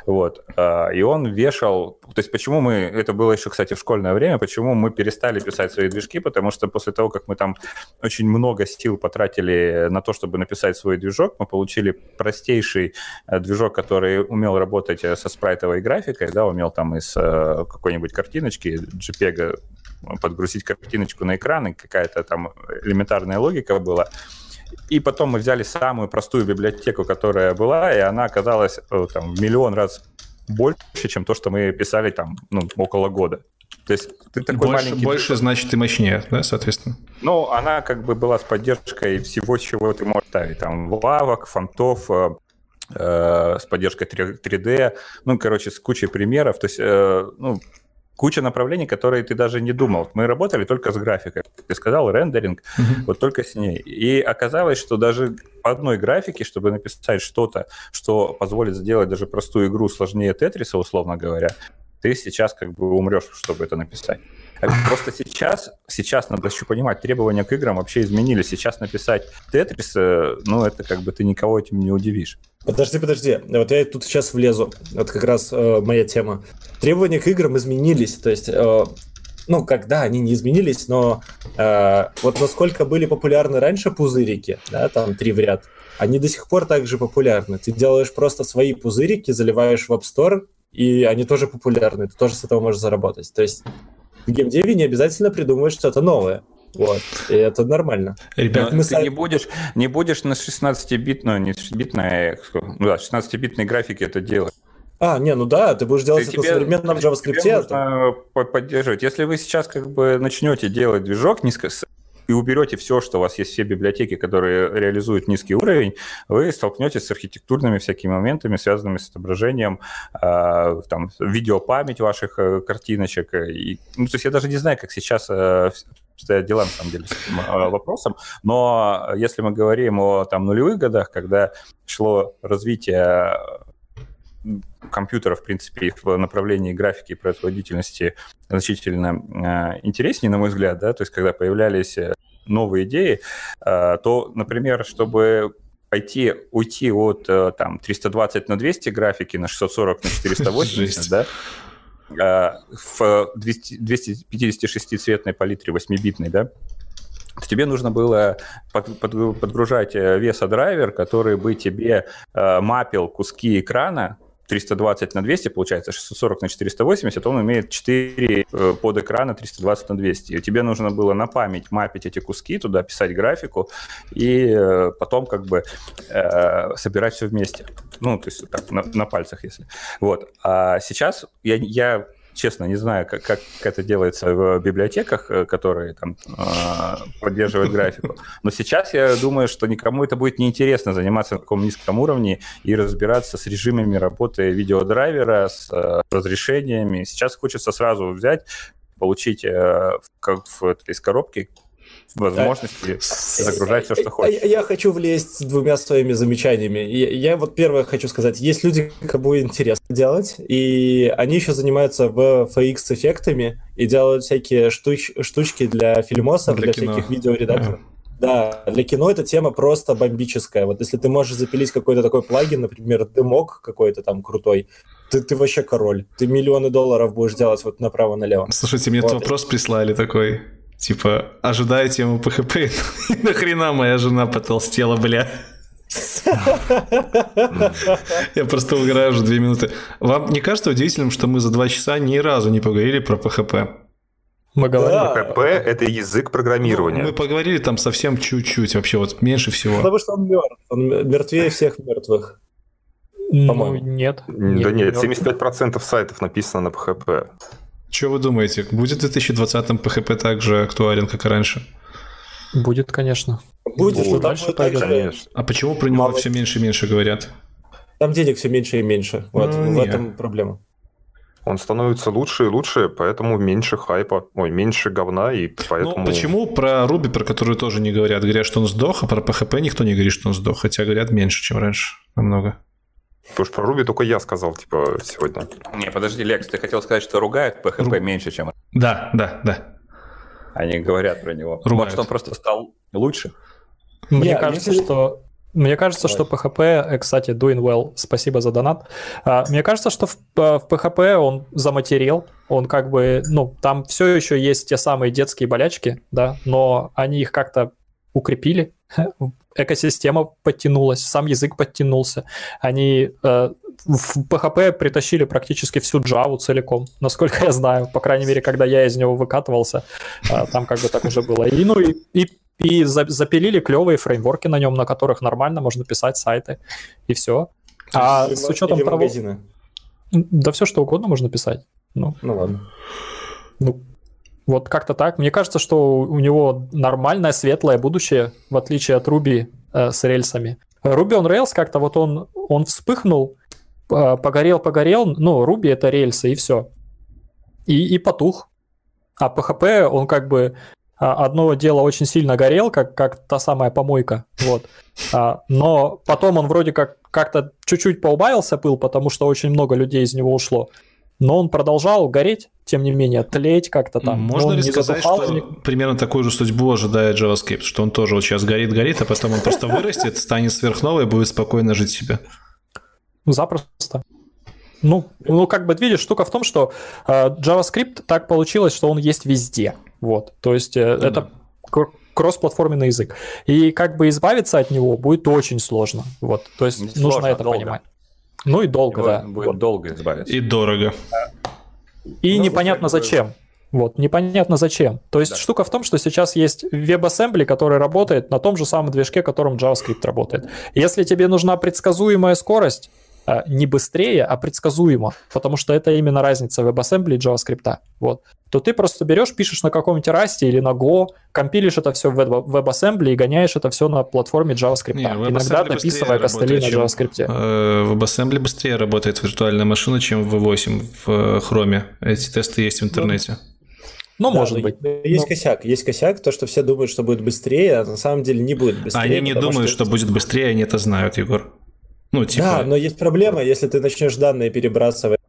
Speaker 4: вот. А, и он вешал... То есть почему мы... Это было еще, кстати, в школьное время. Почему мы перестали писать свои движки? Потому что после того, как мы там очень много сил потратили на то, чтобы написать свой движок, мы получили простейший э, движок, который умел работать э, со спрайтовой графикой, да, умел там из э, какой-нибудь картиночки JPEG подгрузить картиночку на экран, и какая-то там элементарная логика была. И потом мы взяли самую простую библиотеку, которая была, и она оказалась э, там, в миллион раз больше, чем то, что мы писали там ну, около года.
Speaker 1: То есть ты такой больше, маленький... Больше, значит, и мощнее, да, соответственно?
Speaker 4: Ну, она как бы была с поддержкой всего, чего ты можешь ставить. Там лавок, фонтов, э, э, с поддержкой 3D, ну, короче, с кучей примеров. То есть, э, ну, куча направлений, которые ты даже не думал. Мы работали только с графикой. Ты сказал рендеринг, mm-hmm. вот только с ней. И оказалось, что даже по одной графике, чтобы написать что-то, что позволит сделать даже простую игру сложнее Тетриса, условно говоря, ты сейчас как бы умрешь, чтобы это написать. Просто сейчас, сейчас надо еще понимать, требования к играм вообще изменились. Сейчас написать Тетрис, э, ну, это как бы ты никого этим не удивишь.
Speaker 3: Подожди, подожди. Вот я тут сейчас влезу. Вот как раз э, моя тема. Требования к играм изменились. То есть, э, ну, когда они не изменились, но э, вот насколько были популярны раньше пузырики, да, там три в ряд, они до сих пор также популярны. Ты делаешь просто свои пузырики, заливаешь в App Store, и они тоже популярны. Ты тоже с этого можешь заработать. То есть в геймдеве не обязательно придумывать что-то новое. Вот. И это нормально.
Speaker 4: Ребят, мы ты сами... не будешь, не будешь на 16-битной, не 16-битной, ну да, 16-битной графике это делать.
Speaker 3: А, не, ну да, ты будешь делать ты это тебе, на современном JavaScript. Тебе нужно
Speaker 4: поддерживать. Если вы сейчас как бы начнете делать движок низко, и уберете все, что у вас есть, все библиотеки, которые реализуют низкий уровень, вы столкнетесь с архитектурными всякими моментами, связанными с отображением э, там, видеопамять ваших э, картиночек. И, ну, то есть я даже не знаю, как сейчас э, стоят дела, на самом деле, с этим э, вопросом. Но если мы говорим о там, нулевых годах, когда шло развитие компьютера, в принципе, в направлении графики и производительности значительно э, интереснее, на мой взгляд, да, то есть когда появлялись э, новые идеи, э, то, например, чтобы пойти, уйти от там 320 на 200 графики на 640 на 480, да, в 200, 256-цветной палитре 8-битной, да, тебе нужно было под, под, подгружать э, весодрайвер, который бы тебе э, мапил куски экрана 320 на 200, получается 640 на 480, он имеет 4 э, под экрана 320 на 200. И тебе нужно было на память мапить эти куски, туда писать графику, и э, потом как бы э, собирать все вместе. Ну, то есть так, на, на пальцах, если. Вот. А сейчас я, я честно, не знаю, как, как это делается в библиотеках, э, которые там э, поддерживают графику. Но сейчас я думаю, что никому это будет неинтересно заниматься на таком низком уровне и разбираться с режимами работы видеодрайвера, с э, разрешениями. Сейчас хочется сразу взять, получить э, как в, из коробки возможности загружать все, что хочешь.
Speaker 3: Я, я хочу влезть с двумя своими замечаниями. Я, я вот первое хочу сказать. Есть люди, кому интересно делать, и они еще занимаются в FX эффектами и делают всякие штуч, штучки для фильмосов, для, для всяких видеоредакторов. Да, для кино эта тема просто бомбическая. Вот если ты можешь запилить какой-то такой плагин, например, дымок какой-то там крутой, ты, ты вообще король. Ты миллионы долларов будешь делать вот направо-налево.
Speaker 1: Слушайте, мне вот. этот вопрос прислали такой. Типа, ожидаю тему PHP, и нахрена моя жена потолстела, бля. Я просто угораю уже две минуты. Вам не кажется удивительным, что мы за два часа ни разу не поговорили про PHP?
Speaker 2: Мы говорили. PHP — это язык программирования.
Speaker 1: Ну, мы поговорили там совсем чуть-чуть, вообще вот меньше всего.
Speaker 3: Потому что он мертв. Он мертвее всех мертвых.
Speaker 5: Ну, По-моему. нет.
Speaker 2: Да нет, 75% сайтов написано на PHP.
Speaker 1: Что вы думаете, будет в 2020-м PHP так же актуален, как и раньше?
Speaker 5: Будет, конечно.
Speaker 3: Будет, будет. дальше
Speaker 1: пойдет. Конечно. А почему про него Мало... все меньше и меньше говорят?
Speaker 3: Там денег все меньше и меньше. Вот, ну, в нет. этом проблема.
Speaker 2: Он становится лучше и лучше, поэтому меньше хайпа, ой, меньше говна, и поэтому...
Speaker 1: Ну, почему про Руби, про которую тоже не говорят? Говорят, что он сдох, а про PHP никто не говорит, что он сдох, хотя говорят меньше, чем раньше, намного.
Speaker 2: Потому что про Руби только я сказал, типа, сегодня.
Speaker 4: Не, подожди, Лекс, ты хотел сказать, что ругают PHP Ру... меньше, чем...
Speaker 1: Да, да, да.
Speaker 4: Они говорят про него. Ругают. Может, он просто стал лучше?
Speaker 5: Мне yeah, кажется, если... что мне кажется, что PHP, э, кстати, doing well, спасибо за донат. А, мне кажется, что в, э, в PHP он заматерел, он как бы, ну, там все еще есть те самые детские болячки, да, но они их как-то укрепили, экосистема подтянулась, сам язык подтянулся. Они э, в PHP притащили практически всю Java целиком, насколько я знаю. По крайней мере, когда я из него выкатывался, э, там как бы так уже было. И, ну, и, и и за, запилили клевые фреймворки на нем, на которых нормально можно писать сайты, и все. А с учетом того... Магазины. Да все что угодно можно писать. Ну,
Speaker 3: ну ладно.
Speaker 5: Ну, вот как-то так. Мне кажется, что у него нормальное, светлое будущее, в отличие от Ruby э, с рельсами. Ruby on Rails как-то вот он, он вспыхнул, э, погорел, погорел, ну, Ruby это рельсы, и все. И, и потух. А PHP, он как бы а, одно дело очень сильно горел, как, как та самая помойка, вот. А, но потом он вроде как как-то чуть-чуть поубавился пыл, потому что очень много людей из него ушло. Но он продолжал гореть, тем не менее, тлеть как-то там.
Speaker 1: Можно ли сказать, что ни... примерно такую же судьбу ожидает JavaScript, что он тоже вот сейчас горит-горит, а потом он просто вырастет, станет сверхновой и будет спокойно жить себе?
Speaker 5: Запросто. Ну, ну, как бы видишь, штука в том, что э, JavaScript так получилось, что он есть везде. Вот, то есть э, ну, это да. кроссплатформенный язык. И как бы избавиться от него будет очень сложно. Вот, то есть Не нужно это долго. понимать. Ну и долго, Его да.
Speaker 4: Будет вот. долго избавиться.
Speaker 1: И дорого.
Speaker 5: И ну, непонятно зачем. Вот, непонятно зачем. То есть да. штука в том, что сейчас есть WebAssembly, который работает на том же самом движке, которым JavaScript работает. Если тебе нужна предсказуемая скорость, не быстрее, а предсказуемо, потому что это именно разница WebAssembly и JavaScript. Вот. То ты просто берешь, пишешь на каком-нибудь Rust или на Go, компилишь это все в WebAssembly и гоняешь это все на платформе JavaScript. Не, Иногда дописывая костыли на JavaScript.
Speaker 1: Э, WebAssembly быстрее работает виртуальная машина, чем в V8 в э, Chrome. Эти тесты есть в интернете.
Speaker 5: Ну, да, может быть.
Speaker 3: Есть но... косяк. Есть косяк, то, что все думают, что будет быстрее, а на самом деле не будет быстрее.
Speaker 1: Они не думают, что... что будет быстрее, они это знают, Егор.
Speaker 3: Ну, типа... Да, но есть проблема, если ты начнешь данные перебрасывать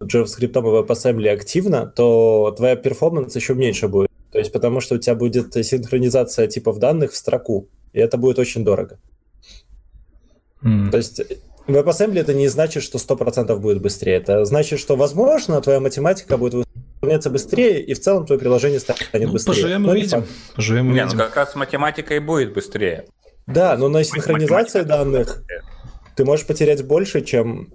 Speaker 3: JavaScript и WebAssembly активно, то твоя перформанс еще меньше будет. То есть потому что у тебя будет синхронизация типов данных в строку, и это будет очень дорого. Mm. То есть WebAssembly это не значит, что 100% будет быстрее. Это значит, что, возможно, твоя математика будет выполняться быстрее, и в целом твое приложение станет ну, быстрее.
Speaker 1: Поживем и увидим.
Speaker 4: Поживем не, ну как раз математика и будет быстрее.
Speaker 3: Да, но на синхронизации данных ты можешь потерять больше, чем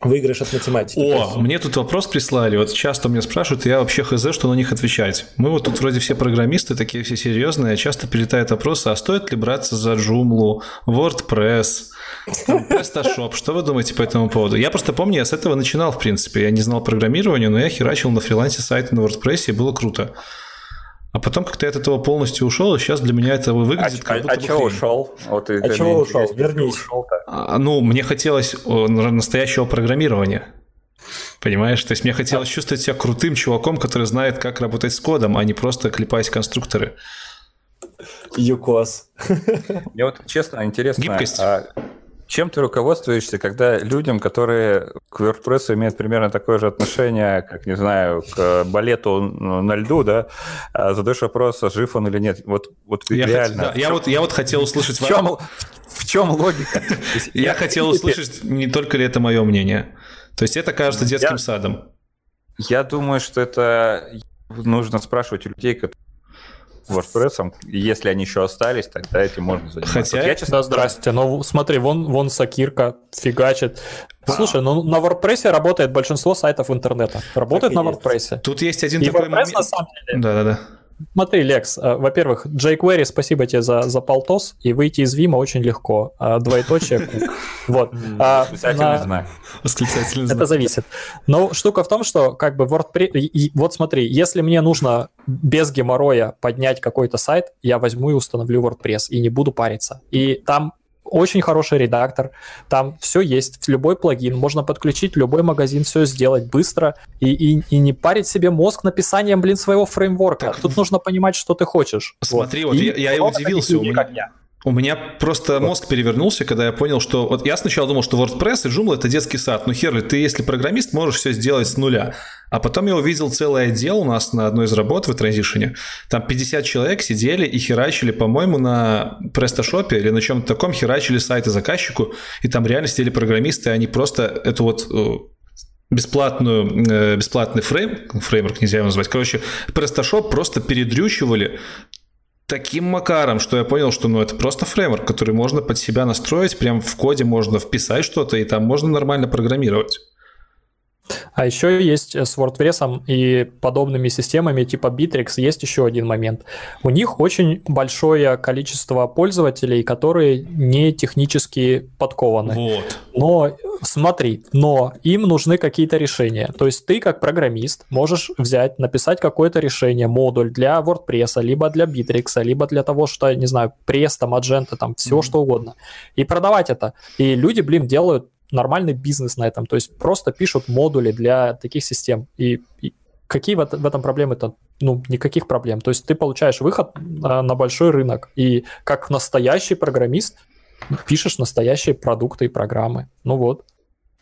Speaker 3: выигрыш от математики.
Speaker 1: О, есть... мне тут вопрос прислали. Вот часто меня спрашивают, я вообще хз, что на них отвечать. Мы вот тут вроде все программисты, такие все серьезные, часто перетают вопросы, а стоит ли браться за Joomla, WordPress, PrestaShop? Что вы думаете по этому поводу? Я просто помню, я с этого начинал, в принципе. Я не знал программирования, но я херачил на фрилансе сайты на WordPress, и было круто. А потом как-то я от этого полностью ушел, и сейчас для меня это выглядит а, как будто
Speaker 4: А, а чего ушел?
Speaker 3: Вот, а чего ушел? Вернись.
Speaker 1: А, ну, мне хотелось настоящего программирования. Понимаешь? То есть мне хотелось чувствовать себя крутым чуваком, который знает, как работать с кодом, а не просто клепать конструкторы.
Speaker 3: ЮКОС.
Speaker 4: Мне вот честно интересно, Гибкость. А чем ты руководствуешься, когда людям, которые к WordPress имеют примерно такое же отношение, как, не знаю, к балету на льду, да, а задаешь вопрос, а жив он или нет? Вот, вот
Speaker 1: я
Speaker 4: реально...
Speaker 1: Хот... Да, я, вот, я вот хотел услышать...
Speaker 4: В чем, в чем логика?
Speaker 1: Я хотел услышать, не только ли это мое мнение. То есть это кажется детским садом.
Speaker 4: Я думаю, что это нужно спрашивать у людей, которые WordPress, если они еще остались, тогда этим можно заниматься.
Speaker 5: Хотя, вот я, честно... да, здрасте, ну смотри, вон, вон Сакирка фигачит. Слушай, ну на WordPress работает большинство сайтов интернета. Работает на WordPress.
Speaker 1: Тут есть один И такой WordPress, момент. на самом
Speaker 5: деле. Да-да-да. Смотри, Лекс, э, во-первых, jQuery, спасибо тебе за, за полтос, и выйти из Вима очень легко. А, двоеточие. Вот. А, Восклицательный знак. Восклицательный знак. Это зависит. Но штука в том, что как бы WordPress... Вот смотри, если мне нужно без геморроя поднять какой-то сайт, я возьму и установлю WordPress, и не буду париться. И там очень хороший редактор, там все есть, любой плагин, можно подключить любой магазин, все сделать быстро и, и, и не парить себе мозг написанием, блин, своего фреймворка. Так, Тут нужно понимать, что ты хочешь.
Speaker 1: Смотри, вот, вот я, я и удивился. У меня, я. У меня просто мозг перевернулся, когда я понял, что... Вот я сначала думал, что WordPress и Joomla — это детский сад. Ну, херли, ты, если программист, можешь все сделать с нуля. А потом я увидел целый отдел у нас на одной из работ в транзишене. Там 50 человек сидели и херачили, по-моему, на PrestaShop или на чем-то таком, херачили сайты заказчику, и там реально сидели программисты, и они просто эту вот э, бесплатную, э, бесплатный фрейм, фреймворк нельзя его назвать, короче, PrestaShop просто передрючивали таким макаром, что я понял, что ну, это просто фреймворк, который можно под себя настроить, прям в коде можно вписать что-то, и там можно нормально программировать.
Speaker 5: А еще есть с WordPress и подобными системами типа Bittrex есть еще один момент. У них очень большое количество пользователей, которые не технически подкованы. Вот. Но смотри, но им нужны какие-то решения. То есть ты как программист можешь взять, написать какое-то решение, модуль для WordPress, либо для Bittrex, либо для того, что, не знаю, Presto, Magento, там, все mm-hmm. что угодно. И продавать это. И люди, блин, делают нормальный бизнес на этом, то есть просто пишут модули для таких систем. И, и какие в, в этом проблемы-то? Ну, никаких проблем. То есть ты получаешь выход на, на большой рынок, и как настоящий программист пишешь настоящие продукты и программы. Ну вот.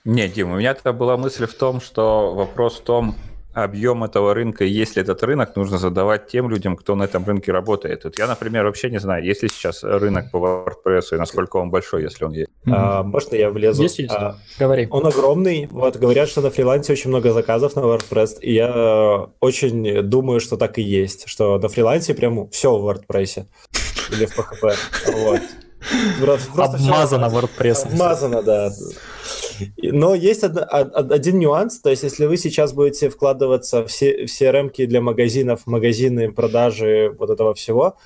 Speaker 4: Нет, Дим, у меня тогда была мысль в том, что вопрос в том, объем этого рынка, если этот рынок, нужно задавать тем людям, кто на этом рынке работает. Вот я, например, вообще не знаю, есть ли сейчас рынок по WordPress и насколько он большой, если он есть.
Speaker 3: Mm-hmm. А, можно я влезу?
Speaker 5: Есть, есть. А, Говори.
Speaker 3: Он огромный. Вот говорят, что на фрилансе очень много заказов на WordPress, и я очень думаю, что так и есть, что на фрилансе прям все в WordPress или в PHP. Вот.
Speaker 5: Просто Обмазано WordPress.
Speaker 3: Обмазано, да. Но есть од, од, один нюанс, то есть если вы сейчас будете вкладываться в все, все ремки для магазинов, магазины, продажи вот этого всего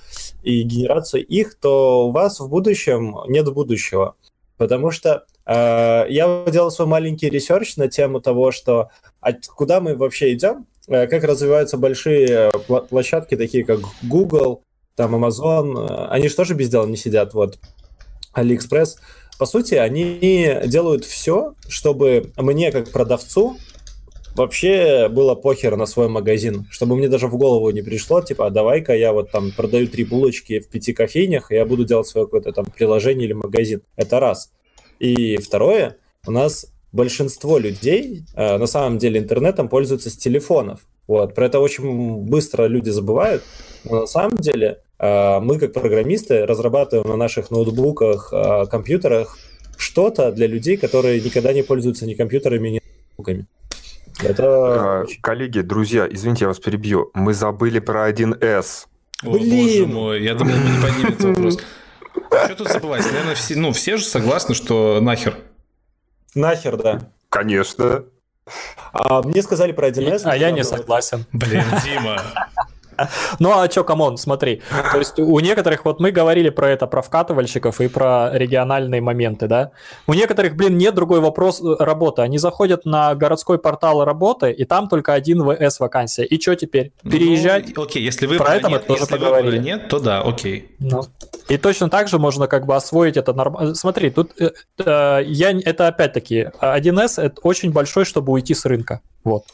Speaker 3: и генерацию их, то у вас в будущем нет будущего. Потому что э, я делал свой маленький research на тему того, что а куда мы вообще идем, э, как развиваются большие площадки, такие как Google, там Amazon, э, они же тоже без дела не сидят, вот, AliExpress. По сути, они делают все, чтобы мне, как продавцу, вообще было похер на свой магазин, чтобы мне даже в голову не пришло, типа, а давай-ка я вот там продаю три булочки в пяти кофейнях, и я буду делать свое какое-то там приложение или магазин. Это раз. И второе, у нас большинство людей э, на самом деле интернетом пользуются с телефонов. Вот. Про это очень быстро люди забывают. Но на самом деле мы, как программисты, разрабатываем на наших ноутбуках, э, компьютерах что-то для людей, которые никогда не пользуются ни компьютерами, ни ноутбуками.
Speaker 2: Это... А, коллеги, друзья, извините, я вас перебью. Мы забыли про 1С.
Speaker 1: О, Блин! боже мой, я думал, мы не поднимем этот вопрос. Что тут забывать? Наверное, все, ну, все же согласны, что нахер.
Speaker 3: Нахер, да.
Speaker 2: Конечно.
Speaker 3: А, мне сказали про 1С.
Speaker 5: А я не согласен.
Speaker 1: Блин, Дима.
Speaker 5: Ну а что, come on, смотри. То есть у некоторых, вот мы говорили про это, про вкатывальщиков и про региональные моменты, да. У некоторых, блин, нет другой вопрос э, работы. Они заходят на городской портал работы, и там только 1С вакансия. И что теперь? Ну, Переезжать?
Speaker 1: Ну, окей, если вы про это нет, мы тоже если поговорили. нет, то да, окей.
Speaker 5: Ну. И точно так же можно как бы освоить это нормально. Смотри, тут э, э, я, это опять-таки 1С это очень большой, чтобы уйти с рынка. Вот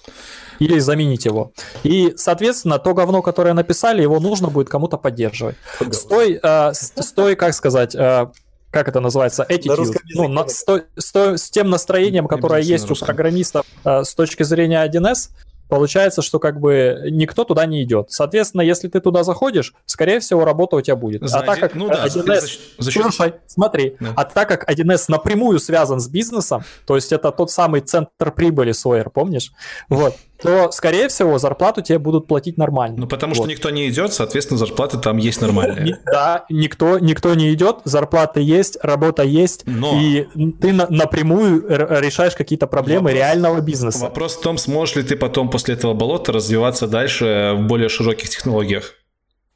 Speaker 5: или заменить его. И, соответственно, то говно, которое написали, его нужно будет кому-то поддерживать. Стой, э, стой, как сказать, э, как это называется, attitude, ну, на, сто, сто, с тем настроением, которое есть у программистов э, с точки зрения 1С, получается, что как бы никто туда не идет. Соответственно, если ты туда заходишь, скорее всего, работа у тебя будет. За а так как ну, да, 1С... За, за счет... Слушай, смотри, да. а так как 1С напрямую связан с бизнесом, то есть это тот самый центр прибыли Sawyer, помнишь? Вот. То, скорее всего, зарплату тебе будут платить нормально.
Speaker 1: Ну, потому вот. что никто не идет, соответственно, зарплаты там есть нормальные.
Speaker 5: Да, никто, никто не идет, зарплата есть, работа есть, Но... и ты на, напрямую решаешь какие-то проблемы вопрос, реального бизнеса.
Speaker 1: Вопрос в том, сможешь ли ты потом после этого болота развиваться дальше в более широких технологиях.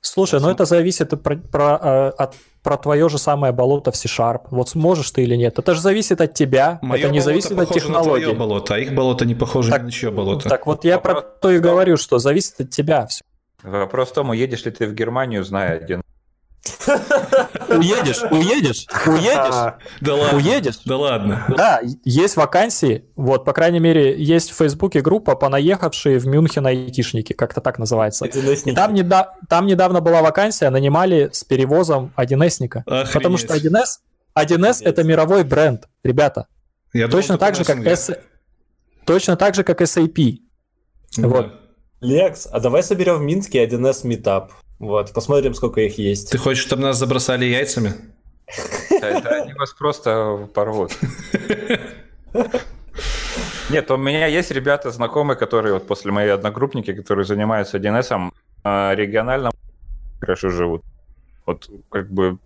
Speaker 5: Слушай, ну это зависит про, про, э, от, про твое же самое болото в C-Sharp. Вот сможешь ты или нет. Это же зависит от тебя, Мое это не зависит от технологии. На твое
Speaker 1: болото, а их болото не похоже так, ни на чье болото.
Speaker 5: Так вот я Вопрос про то и говорю, что зависит от тебя все.
Speaker 4: Вопрос в том, уедешь ли ты в Германию, зная один
Speaker 5: Уедешь, уедешь, уедешь.
Speaker 1: Да ладно.
Speaker 5: Уедешь.
Speaker 1: Да ладно.
Speaker 5: Да, есть вакансии. Вот, по крайней мере, есть в Фейсбуке группа понаехавшие в Мюнхен айтишники, как-то так называется. И там, неда- там недавно была вакансия, нанимали с перевозом 1С-ника. Потому что 1С, 1С это мировой бренд, ребята. Я точно так же, как S... Точно так же, как SAP. Да. Вот.
Speaker 3: Лекс, а давай соберем в Минске 1С метап. Вот, посмотрим, сколько их есть.
Speaker 1: Ты хочешь, чтобы нас забросали яйцами?
Speaker 4: Да, они вас просто порвут. Нет, у меня есть ребята знакомые, которые вот после моей одногруппники, которые занимаются 1С, а, регионально хорошо живут. Вот как бы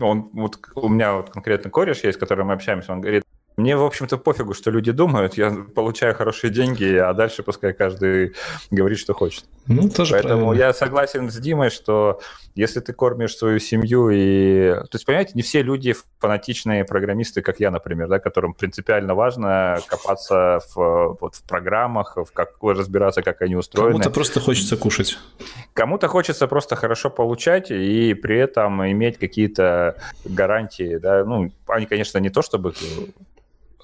Speaker 4: он, вот у меня вот конкретно кореш есть, с которым мы общаемся, он говорит, мне, в общем-то, пофигу, что люди думают. Я получаю хорошие деньги, а дальше пускай каждый говорит, что хочет. Ну, тоже Поэтому правильно. я согласен с Димой, что если ты кормишь свою семью и... То есть, понимаете, не все люди фанатичные программисты, как я, например, да, которым принципиально важно копаться в, вот, в программах, в как, разбираться, как они устроены.
Speaker 1: Кому-то просто хочется кушать.
Speaker 4: Кому-то хочется просто хорошо получать и при этом иметь какие-то гарантии. Да? Ну, они, конечно, не то чтобы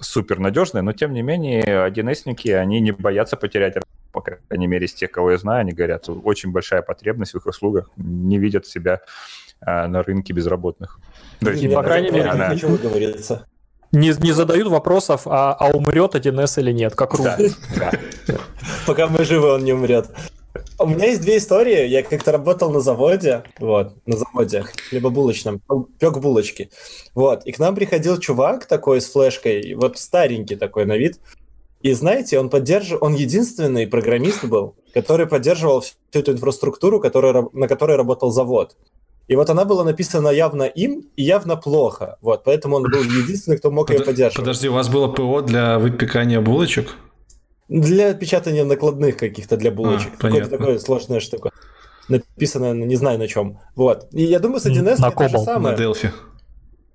Speaker 4: супер надежные, но тем не менее 1С-ники, они не боятся потерять по крайней мере, из тех, кого я знаю, они говорят, очень большая потребность в их услугах, не видят себя а, на рынке безработных.
Speaker 5: То есть, и, по крайней мере, она... хочу выговориться. Не, не задают вопросов, а, а умрет 1С или нет, как Ру.
Speaker 3: Пока мы живы, он не умрет. У меня есть две истории. Я как-то работал на заводе, вот, на заводе, либо булочном, пек булочки. Вот, и к нам приходил чувак такой с флешкой, вот старенький такой на вид. И знаете, он поддерживал, он единственный программист был, который поддерживал всю эту инфраструктуру, которая, на которой работал завод. И вот она была написана явно им и явно плохо. Вот, поэтому он был единственный, кто мог Под, ее поддерживать.
Speaker 1: Подожди, у вас было ПО для выпекания булочек?
Speaker 3: Для печатания накладных каких-то для булочек. А, Какое-то такое сложная штука. Написано, не знаю на чем. Вот. И я думаю, с 1С на это же самое.
Speaker 1: На Delphi.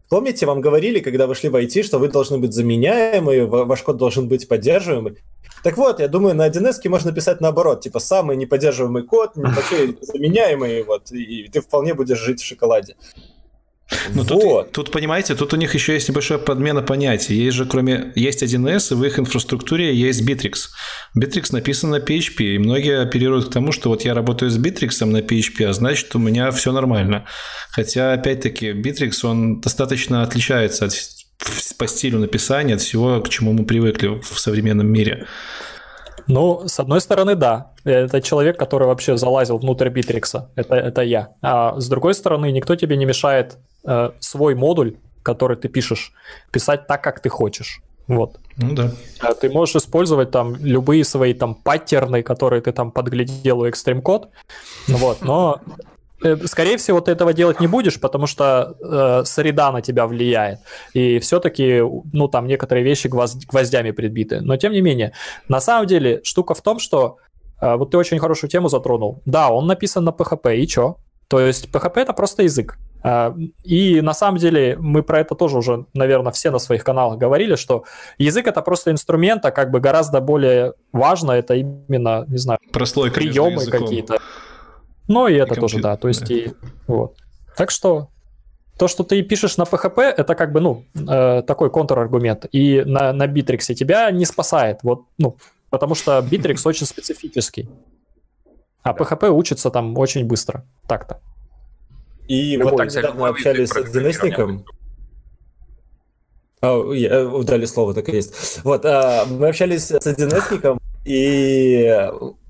Speaker 3: Помните, вам говорили, когда вы шли в IT, что вы должны быть заменяемы, ваш код должен быть поддерживаемый. Так вот, я думаю, на 1С можно писать наоборот, типа самый неподдерживаемый код, вообще заменяемый, вот, и ты вполне будешь жить в шоколаде.
Speaker 1: Ну, вот. тут, тут, понимаете, тут у них еще есть небольшая подмена понятий. Есть же, кроме... Есть 1С, и в их инфраструктуре есть Bittrex. Bittrex написан на PHP, и многие оперируют к тому, что вот я работаю с Bittrex на PHP, а значит, у меня все нормально. Хотя, опять-таки, Bittrex, он достаточно отличается от, по стилю написания от всего, к чему мы привыкли в современном мире.
Speaker 5: Ну, с одной стороны, да. Это человек, который вообще залазил внутрь Битрикса. Это, это я. А с другой стороны, никто тебе не мешает э, свой модуль, который ты пишешь, писать так, как ты хочешь. Вот.
Speaker 1: Ну да.
Speaker 5: А ты можешь использовать там любые свои там паттерны, которые ты там подглядел у Extreme Code. Вот, но Э, скорее всего, ты этого делать не будешь, потому что э, среда на тебя влияет. И все-таки, ну, там некоторые вещи гвозд, гвоздями прибиты. Но тем не менее, на самом деле, штука в том, что э, вот ты очень хорошую тему затронул. Да, он написан на PHP, и чё? То есть PHP это просто язык. Э, и на самом деле мы про это тоже уже, наверное, все на своих каналах говорили, что язык это просто инструмент, а как бы гораздо более важно это именно, не знаю,
Speaker 1: Прослойка
Speaker 5: приемы какие-то. Ну и, и это тоже, да. То есть да. и вот. Так что то, что ты пишешь на PHP, это как бы, ну, э, такой контраргумент. И на, на Bittrex тебя не спасает. Вот, ну, потому что Bittrex очень специфический. А PHP учится там очень быстро. Так-то.
Speaker 3: И вот так недавно общались с dns Oh, дали слово, так и есть. Вот, а, мы общались с dns и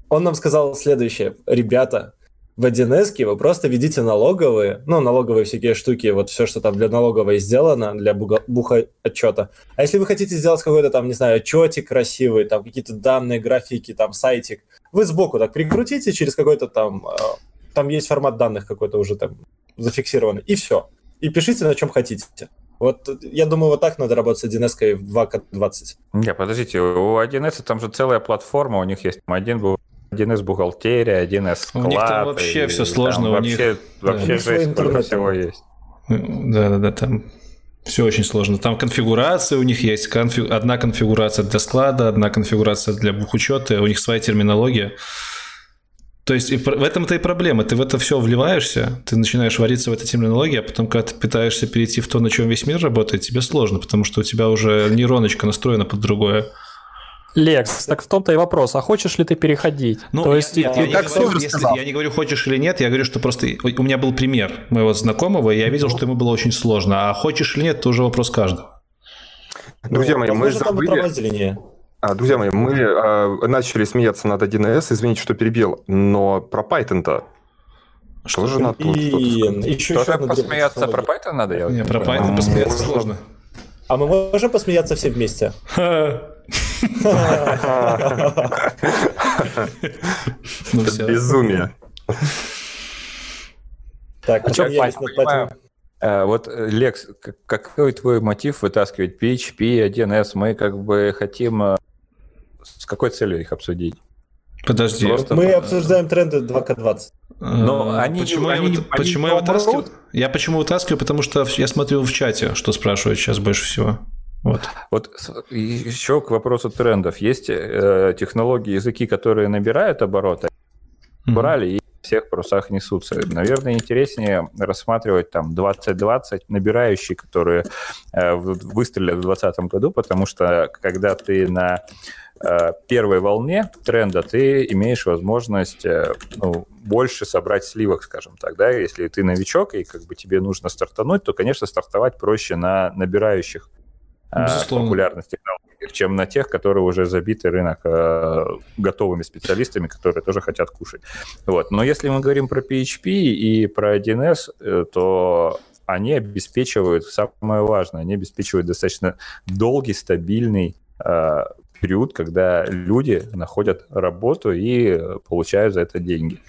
Speaker 3: он нам сказал следующее. Ребята, в 1С вы просто введите налоговые, ну, налоговые всякие штуки, вот все, что там для налоговой сделано, для буха отчета. А если вы хотите сделать какой-то там, не знаю, отчетик красивый, там какие-то данные, графики, там сайтик, вы сбоку так прикрутите через какой-то там, э, там есть формат данных какой-то уже там зафиксированный, и все. И пишите на чем хотите. Вот я думаю, вот так надо работать с 1С в 2К20.
Speaker 4: Не, подождите, у 1С там же целая платформа, у них есть один был 1С бухгалтерия, 1С склад.
Speaker 1: У них там вообще все сложно, у
Speaker 4: вообще,
Speaker 1: них...
Speaker 4: Вообще да. жесть, всего есть.
Speaker 1: Да-да-да, там все очень сложно. Там конфигурация у них есть. Конфи... Одна конфигурация для склада, одна конфигурация для бухучета. У них своя терминология. То есть в этом-то и проблема. Ты в это все вливаешься, ты начинаешь вариться в этой терминологии, а потом, когда ты пытаешься перейти в то, на чем весь мир работает, тебе сложно, потому что у тебя уже нейроночка настроена под другое.
Speaker 5: Лекс, так в том-то и вопрос, а хочешь ли ты переходить?
Speaker 1: Ну, То есть, я, я, я, не говорю, если, я не говорю, хочешь или нет, я говорю, что просто у меня был пример моего знакомого, и я видел, что ему было очень сложно, а хочешь или нет, это уже вопрос каждого.
Speaker 2: Друзья мои, мы забыли... А, друзья мои, мы а, начали смеяться над 1С, извините, что перебил, но про Python-то
Speaker 4: что же надо тут? Еще, еще посмеяться про Python надо делать?
Speaker 1: Не, про Python посмеяться сложно.
Speaker 3: А мы можем посмеяться все вместе?
Speaker 2: Ну, безумие.
Speaker 4: Так, а что а, вот, Лекс, какой твой мотив вытаскивать PHP, 1С? Мы как бы хотим... С какой целью их обсудить?
Speaker 1: Подожди.
Speaker 3: Просто... Мы обсуждаем тренды 2К20.
Speaker 1: Но э, они, почему они, я, они почему я вытаскиваю? Я почему вытаскиваю? Потому что я смотрю в чате, что спрашивают сейчас больше всего. Вот.
Speaker 4: Вот еще к вопросу трендов. Есть э, технологии, языки, которые набирают обороты, mm-hmm. брали и в всех парусах несутся. Наверное, интереснее рассматривать там 2020 набирающие, которые э, выстрелят в 2020 году, потому что когда ты на первой волне тренда, ты имеешь возможность э, ну, больше собрать сливок, скажем так, да, если ты новичок и как бы тебе нужно стартануть, то, конечно, стартовать проще на набирающих Э, Безусловно. популярность технологий, чем на тех, которые уже забиты рынок э, готовыми специалистами, которые тоже хотят кушать. Вот. Но если мы говорим про PHP и про 1С, э, то они обеспечивают, самое важное, они обеспечивают достаточно долгий, стабильный э, период, когда люди находят работу и получают за это деньги.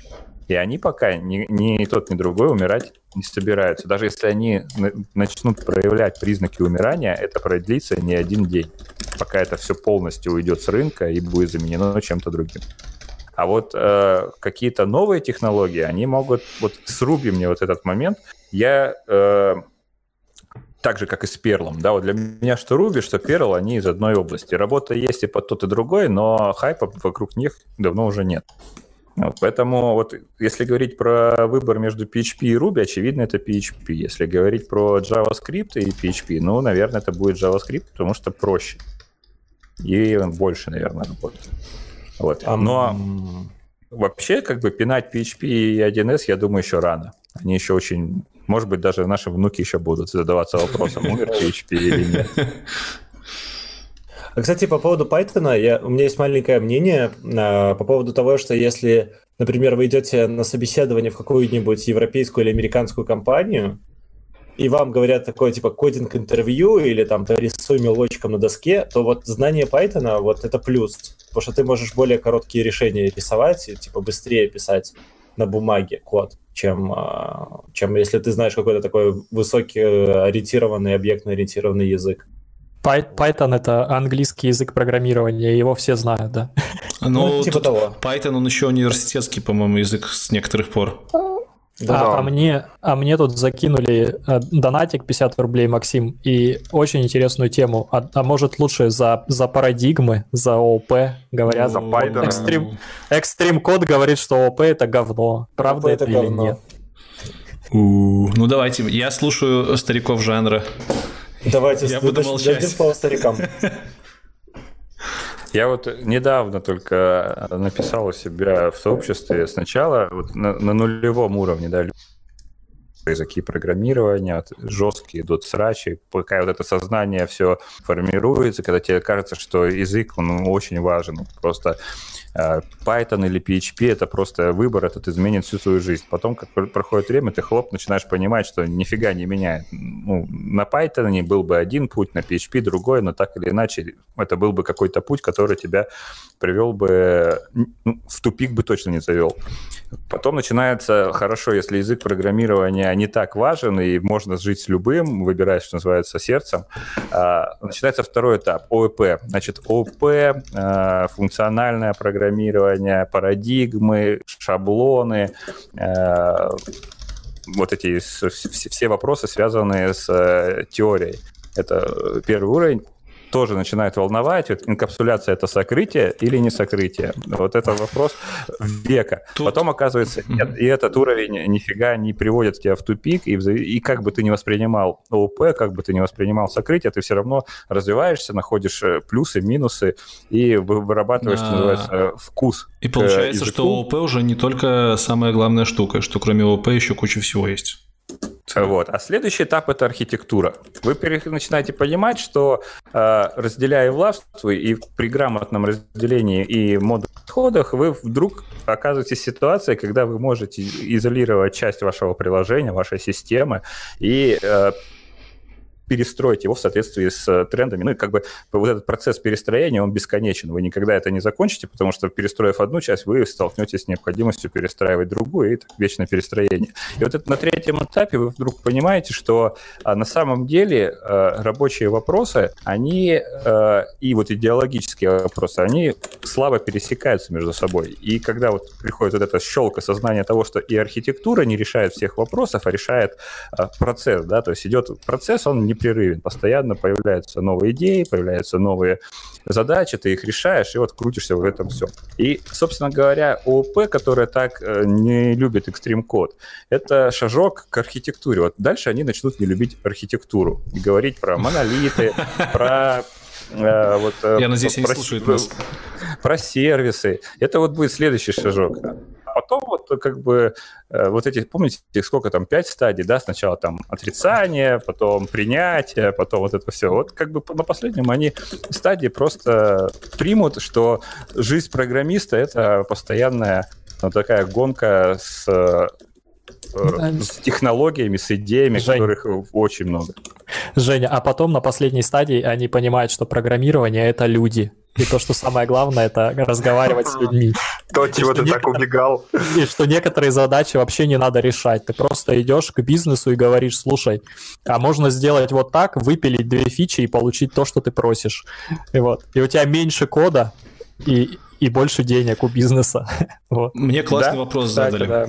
Speaker 4: И они пока ни, ни тот, ни другой умирать не собираются. Даже если они начнут проявлять признаки умирания, это продлится не один день, пока это все полностью уйдет с рынка и будет заменено чем-то другим. А вот э, какие-то новые технологии, они могут... Вот сруби мне вот этот момент. Я... Э, так же, как и с Перлом. Да, вот для меня что Руби, что Перл, они из одной области. Работа есть и под тот, и другой, но хайпа вокруг них давно уже нет. Вот, поэтому вот если говорить про выбор между PHP и Ruby, очевидно, это PHP. Если говорить про JavaScript и PHP, ну, наверное, это будет JavaScript, потому что проще. И больше, наверное, работает. Вот. Но вообще, как бы пинать PHP и 1С, я думаю, еще рано. Они еще очень... Может быть, даже наши внуки еще будут задаваться вопросом, умер PHP или нет.
Speaker 3: А, кстати, по поводу Python, я, у меня есть маленькое мнение а, по поводу того, что если, например, вы идете на собеседование в какую-нибудь европейскую или американскую компанию, и вам говорят такое, типа, кодинг-интервью или там рисуй мелочком на доске, то вот знание Python, вот это плюс, потому что ты можешь более короткие решения рисовать и, типа, быстрее писать на бумаге код, чем, а, чем если ты знаешь какой-то такой высокий ориентированный, объектно-ориентированный язык.
Speaker 5: Python это английский язык программирования, его все знают, да.
Speaker 1: Ну, ну типа того. Python, он еще университетский, по-моему, язык с некоторых пор.
Speaker 5: Да. А, а, мне, а мне тут закинули э, донатик 50 рублей, Максим, и очень интересную тему. А, а может лучше за, за парадигмы, за ООП, говорят.
Speaker 2: За Python.
Speaker 5: Экстрим, экстрим код говорит, что ООП это говно. Правда это, это или говно. нет?
Speaker 1: Ну давайте, я слушаю стариков жанра.
Speaker 3: Давайте я буду молчать. дадим слово старикам.
Speaker 4: Я вот недавно только написал у себя в сообществе сначала вот на, на нулевом уровне, да, языки программирования, жесткие идут срачи, пока вот это сознание все формируется, когда тебе кажется, что язык, он очень важен. Просто Э, Python или PHP — это просто выбор, этот изменит всю свою жизнь. Потом, как проходит время, ты хлоп, начинаешь понимать, что нифига не меняет. Ну, на Python был бы один путь, на PHP другой, но так или иначе это был бы какой-то путь, который тебя привел бы... Ну, в тупик бы точно не завел. Потом начинается, хорошо, если язык программирования не так важен, и можно жить с любым, выбирать, что называется, сердцем, а, начинается второй этап, ООП. Значит, ООП, а, функциональное программирование, парадигмы, шаблоны, а, вот эти все вопросы, связанные с э, теорией. Это первый уровень тоже начинает волновать. Вот инкапсуляция это сокрытие или не сокрытие? Вот это вопрос века. Тут... Потом оказывается, нет, и этот уровень нифига не приводит тебя в тупик, и, и как бы ты не воспринимал ОП, как бы ты не воспринимал сокрытие, ты все равно развиваешься, находишь э, плюсы, минусы и вырабатываешь, что называется, вкус.
Speaker 1: И получается, что ОП уже не только самая главная штука, что кроме ОП еще куча всего есть.
Speaker 4: Вот. А следующий этап – это архитектура. Вы начинаете понимать, что э, разделяя властвуй и при грамотном разделении и модулях подходах, вы вдруг оказываетесь в ситуации, когда вы можете изолировать часть вашего приложения, вашей системы и э, перестроить его в соответствии с э, трендами. Ну и как бы вот этот процесс перестроения, он бесконечен. Вы никогда это не закончите, потому что перестроив одну часть, вы столкнетесь с необходимостью перестраивать другую, и это вечное перестроение. И вот это на третьем этапе вы вдруг понимаете, что а, на самом деле а, рабочие вопросы, они а, и вот идеологические вопросы, они слабо пересекаются между собой. И когда вот приходит вот эта щелка сознания того, что и архитектура не решает всех вопросов, а решает процесс, да, то есть идет процесс, он не непрерывен. Постоянно появляются новые идеи, появляются новые задачи, ты их решаешь, и вот крутишься в этом все. И, собственно говоря, ООП, которая так э, не любит экстрим-код, это шажок к архитектуре. Вот дальше они начнут не любить архитектуру и говорить про монолиты, про
Speaker 1: э, вот, э, Я надеюсь, про, они слушают нас.
Speaker 4: Про сервисы. Это вот будет следующий шажок потом вот как бы э, вот эти, помните, сколько там, пять стадий, да, сначала там отрицание, потом принятие, потом вот это все. Вот как бы на последнем они стадии просто примут, что жизнь программиста — это постоянная вот такая гонка с э, с технологиями, с идеями, Жень. которых очень много.
Speaker 5: Женя, а потом на последней стадии они понимают, что программирование — это люди. И то, что самое главное, это разговаривать с людьми.
Speaker 2: То, чего ты так убегал.
Speaker 5: И что некоторые задачи вообще не надо решать. Ты просто идешь к бизнесу и говоришь, слушай, а можно сделать вот так, выпилить две фичи и получить то, что ты просишь. И вот. И у тебя меньше кода и, и больше денег у бизнеса.
Speaker 1: вот. Мне классный да? вопрос Кстати, задали. Да.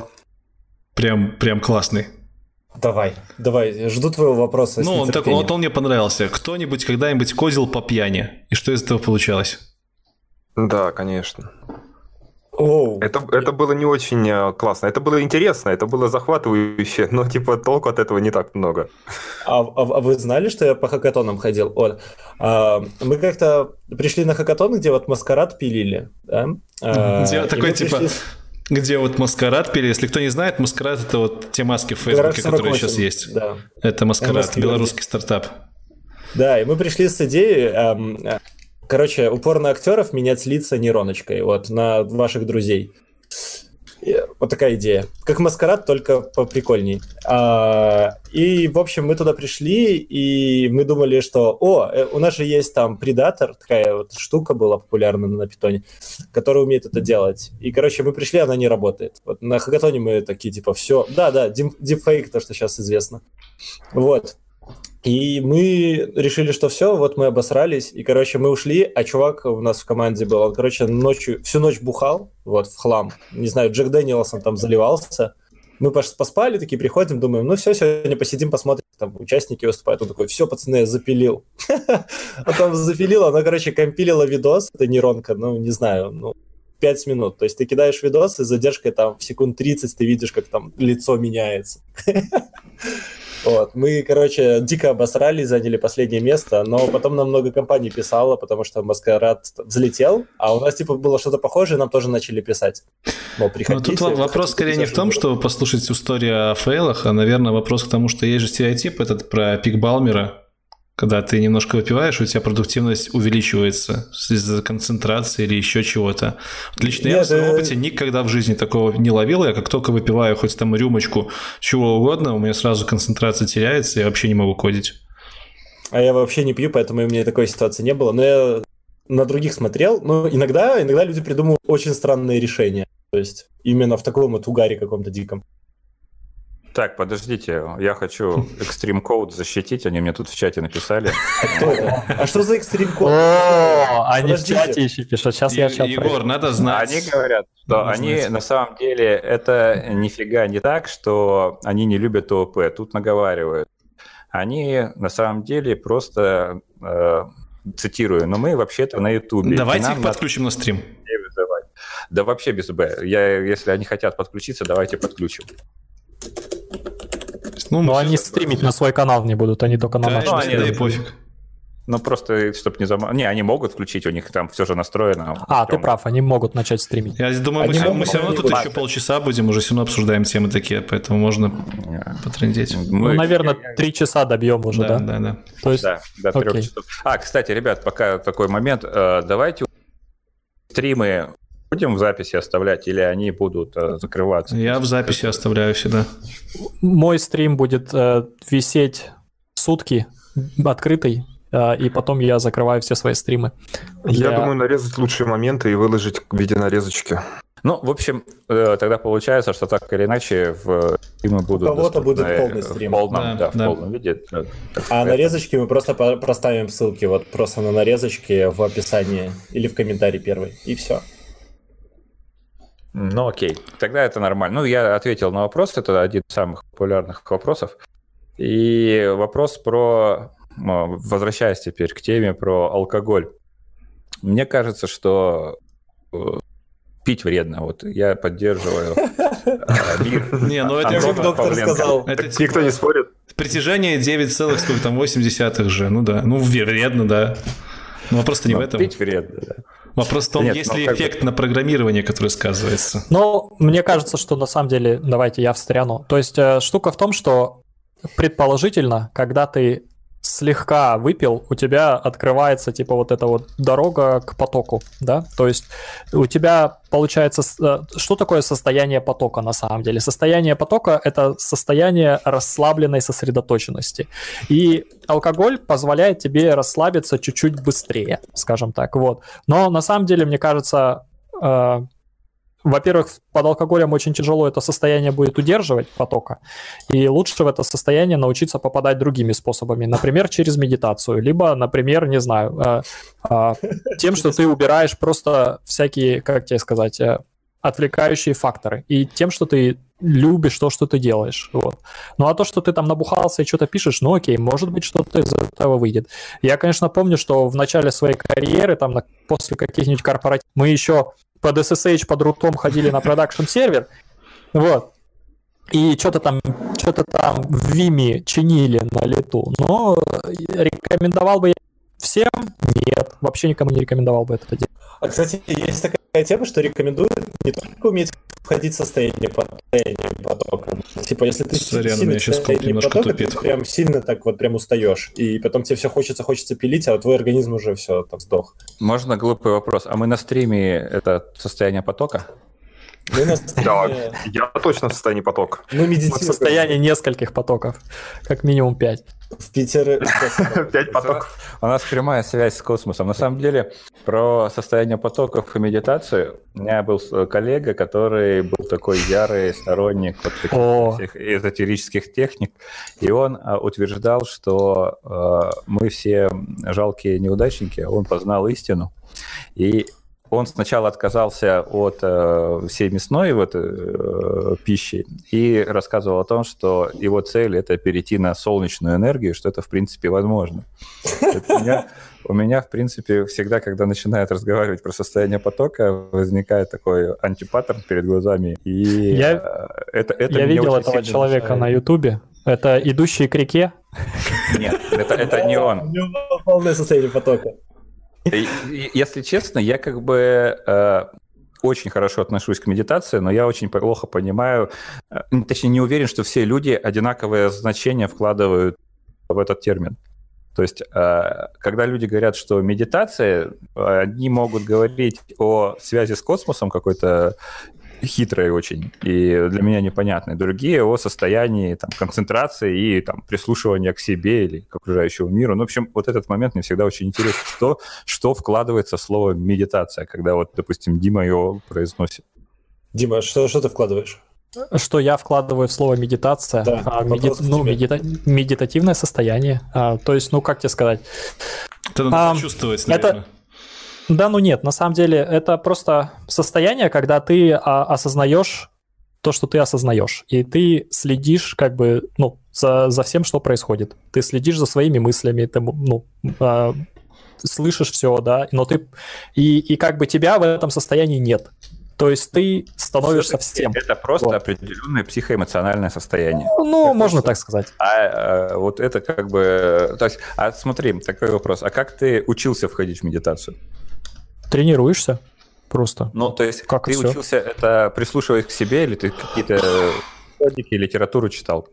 Speaker 1: Прям, прям классный.
Speaker 3: Давай, давай, жду твоего вопроса.
Speaker 1: Ну, он так, вот он мне понравился. Кто-нибудь когда-нибудь козил по пьяни? И что из этого получалось?
Speaker 2: Да, конечно. Оу. Это, это было не очень э, классно. Это было интересно, это было захватывающе, но типа толку от этого не так много.
Speaker 3: А, а, а вы знали, что я по хакатонам ходил? Вот. А, мы как-то пришли на хакатон, где вот маскарад пилили. Да?
Speaker 1: А, где такой типа... Пришли где вот маскарад пили. Если кто не знает, маскарад это вот те маски в Фейсбуке, которые сейчас есть. Да. Это маскарад, белорусский стартап.
Speaker 3: Да, и мы пришли с идеей, эм, короче, упор на актеров менять лица нейроночкой, вот, на ваших друзей. Вот такая идея. Как маскарад, только поприкольней. А, и, в общем, мы туда пришли, и мы думали, что, о, э, у нас же есть там предатор, такая вот штука была популярна на питоне, которая умеет это делать. И, короче, мы пришли, она не работает. Вот на хакатоне мы такие, типа, все, да-да, дипфейк, то, что сейчас известно. Вот. И мы решили, что все, вот мы обосрались, и, короче, мы ушли, а чувак у нас в команде был, он, короче, ночью, всю ночь бухал, вот, в хлам. Не знаю, Джек Дэниелсон там заливался. Мы поспали, такие приходим, думаем, ну все, сегодня посидим, посмотрим, там участники выступают. Он такой, все, пацаны, я запилил. А там запилил, она, короче, компилила видос, это нейронка, ну, не знаю, ну, 5 минут. То есть ты кидаешь видос, и задержкой там в секунд 30 ты видишь, как там лицо меняется. Вот. Мы, короче, дико обосрались, заняли последнее место, но потом нам много компаний писало, потому что Маскарад взлетел, а у нас, типа, было что-то похожее, нам тоже начали писать.
Speaker 1: Мол, приходите. Ну, тут вопрос скорее не в том, чтобы послушать историю о фейлах, а, наверное, вопрос к тому, что есть же стереотип этот про пик Балмера, когда ты немножко выпиваешь, у тебя продуктивность увеличивается из-за концентрации или еще чего-то. Вот лично Нет, я в своем опыте никогда в жизни такого не ловил. Я как только выпиваю хоть там рюмочку чего угодно, у меня сразу концентрация теряется, я вообще не могу кодить.
Speaker 3: А я вообще не пью, поэтому у меня такой ситуации не было. Но я на других смотрел. Но иногда, иногда люди придумывают очень странные решения. То есть именно в таком вот угаре каком-то диком.
Speaker 4: Так, подождите, я хочу Extreme Code защитить, они мне тут в чате написали.
Speaker 3: А что за Extreme Code?
Speaker 5: О, они в чате еще пишут, сейчас я чат
Speaker 1: Егор, надо знать.
Speaker 4: Они говорят, что они на самом деле, это нифига не так, что они не любят ООП, тут наговаривают. Они на самом деле просто, э, цитирую, но мы вообще-то на Ютубе.
Speaker 1: Давайте их подключим на стрим.
Speaker 4: Да вообще без Б. Я, если они хотят подключиться, давайте подключим.
Speaker 5: Ну, Но они стримить на свой канал не будут, они только на
Speaker 1: наш. Ну, они, да и пофиг.
Speaker 4: Ну, просто, чтобы не зам... Не, они могут включить, у них там все же настроено.
Speaker 5: А, ты прав, они могут начать стримить.
Speaker 1: Я думаю, мы, мы все равно тут еще полчаса будем, уже все равно обсуждаем темы такие, поэтому можно потрендеть.
Speaker 5: Мы... Ну, наверное, три часа добьем уже, да?
Speaker 1: Да, да, да.
Speaker 4: То есть... Да, до трех часов. А, кстати, ребят, пока такой момент, э, давайте стримы будем в записи оставлять или они будут э, закрываться?
Speaker 1: Я в записи оставляю всегда.
Speaker 5: Мой стрим будет э, висеть сутки открытый, э, и потом я закрываю все свои стримы.
Speaker 2: Я, я думаю, нарезать лучшие моменты и выложить в виде нарезочки.
Speaker 4: Ну, в общем, э, тогда получается, что так или иначе в стримы будут
Speaker 3: У кого-то будет полный стрим.
Speaker 4: В полном, да, да, в да. полном виде.
Speaker 3: А нарезочки мы просто проставим ссылки вот просто на нарезочки в описании или в комментарии первый, и все.
Speaker 4: Ну окей, тогда это нормально. Ну, я ответил на вопрос, это один из самых популярных вопросов. И вопрос про, возвращаясь теперь к теме про алкоголь. Мне кажется, что э, пить вредно. Вот я поддерживаю
Speaker 1: мир. Не, ну это
Speaker 3: как доктор сказал.
Speaker 2: Никто не спорит.
Speaker 1: Притяжение 9,8 же. Ну да, ну вредно, да. Но вопрос-то не в этом.
Speaker 4: Пить вредно, да.
Speaker 1: Вопрос в том, Нет, есть ну, ли эффект бы... на программирование, который сказывается.
Speaker 5: Ну, мне кажется, что на самом деле, давайте я встряну. То есть э, штука в том, что предположительно, когда ты слегка выпил, у тебя открывается типа вот эта вот дорога к потоку, да, то есть у тебя получается, э, что такое состояние потока на самом деле? Состояние потока – это состояние расслабленной сосредоточенности, и алкоголь позволяет тебе расслабиться чуть-чуть быстрее, скажем так, вот. Но на самом деле, мне кажется, э, во-первых, под алкоголем очень тяжело это состояние будет удерживать потока, и лучше в это состояние научиться попадать другими способами, например, через медитацию, либо, например, не знаю, э, э, тем, что ты убираешь просто всякие, как тебе сказать, э, отвлекающие факторы, и тем, что ты любишь то, что ты делаешь. Вот. Ну а то, что ты там набухался и что-то пишешь, ну окей, может быть, что-то из этого выйдет. Я, конечно, помню, что в начале своей карьеры, там, на, после каких-нибудь корпоративов, мы еще под SSH, под рутом ходили на продакшн сервер, вот, и что-то там, что-то там в Виме чинили на лету, но рекомендовал бы я всем? Нет, вообще никому не рекомендовал бы это делать.
Speaker 3: А, кстати, есть такая тема, что рекомендуют не только уметь входить в состояние, состояние потока. Типа, если ты
Speaker 1: Сорян, сильно сейчас немножко потока, тупит.
Speaker 3: ты прям сильно так вот прям устаешь, и потом тебе все хочется, хочется пилить, а твой организм уже все, там, сдох.
Speaker 4: Можно глупый вопрос. А мы на стриме это состояние потока?
Speaker 2: Мы на стриме... Да, я точно в состоянии потока.
Speaker 5: Мы медитируем. В состоянии нескольких потоков, как минимум пять.
Speaker 3: В Питере...
Speaker 2: Пять потоков.
Speaker 4: У нас прямая связь с космосом. На самом деле, про состояние потоков и медитацию у меня был коллега, который был такой ярый сторонник вот таких всех эзотерических техник, и он а, утверждал, что э, мы все жалкие неудачники, он познал истину, и он сначала отказался от э, всей мясной вот, э, пищи и рассказывал о том, что его цель это перейти на солнечную энергию, что это в принципе возможно. у, меня, у меня, в принципе, всегда, когда начинают разговаривать про состояние потока, возникает такой антипаттерн перед глазами. И
Speaker 5: я, э, это, это я видел этого человека на Ютубе. Это идущий к реке?
Speaker 4: Нет, это, это не он. У него
Speaker 3: полное состояние потока.
Speaker 4: Если честно, я как бы э, очень хорошо отношусь к медитации, но я очень плохо понимаю, э, точнее не уверен, что все люди одинаковое значение вкладывают в этот термин. То есть, э, когда люди говорят, что медитация, они могут говорить о связи с космосом какой-то хитрые очень и для меня непонятные. Другие о состоянии там, концентрации и там, прислушивания к себе или к окружающему миру. Ну, в общем, вот этот момент мне всегда очень интересен, что, что вкладывается в слово медитация, когда вот, допустим, Дима его произносит.
Speaker 3: Дима, что, что ты вкладываешь?
Speaker 5: Что я вкладываю в слово медитация?
Speaker 3: Да,
Speaker 5: а, меди... ну, медита... медитативное состояние. А, то есть, ну, как тебе сказать?
Speaker 1: Это надо а, чувствовать, наверное. Это
Speaker 5: да, ну нет, на самом деле это просто состояние, когда ты а, осознаешь то, что ты осознаешь, и ты следишь как бы, ну, за, за всем, что происходит. Ты следишь за своими мыслями, ты, ну, а, слышишь все, да, но ты... И, и как бы тебя в этом состоянии нет. То есть ты становишься всем.
Speaker 4: Это просто вот. определенное психоэмоциональное состояние.
Speaker 5: Ну, можно так сказать.
Speaker 4: А, а вот это как бы... То есть, а смотри, такой вопрос. А как ты учился входить в медитацию?
Speaker 5: Тренируешься просто.
Speaker 4: Ну, то есть как ты все. учился это прислушиваясь к себе, или ты какие-то методики, литературу читал?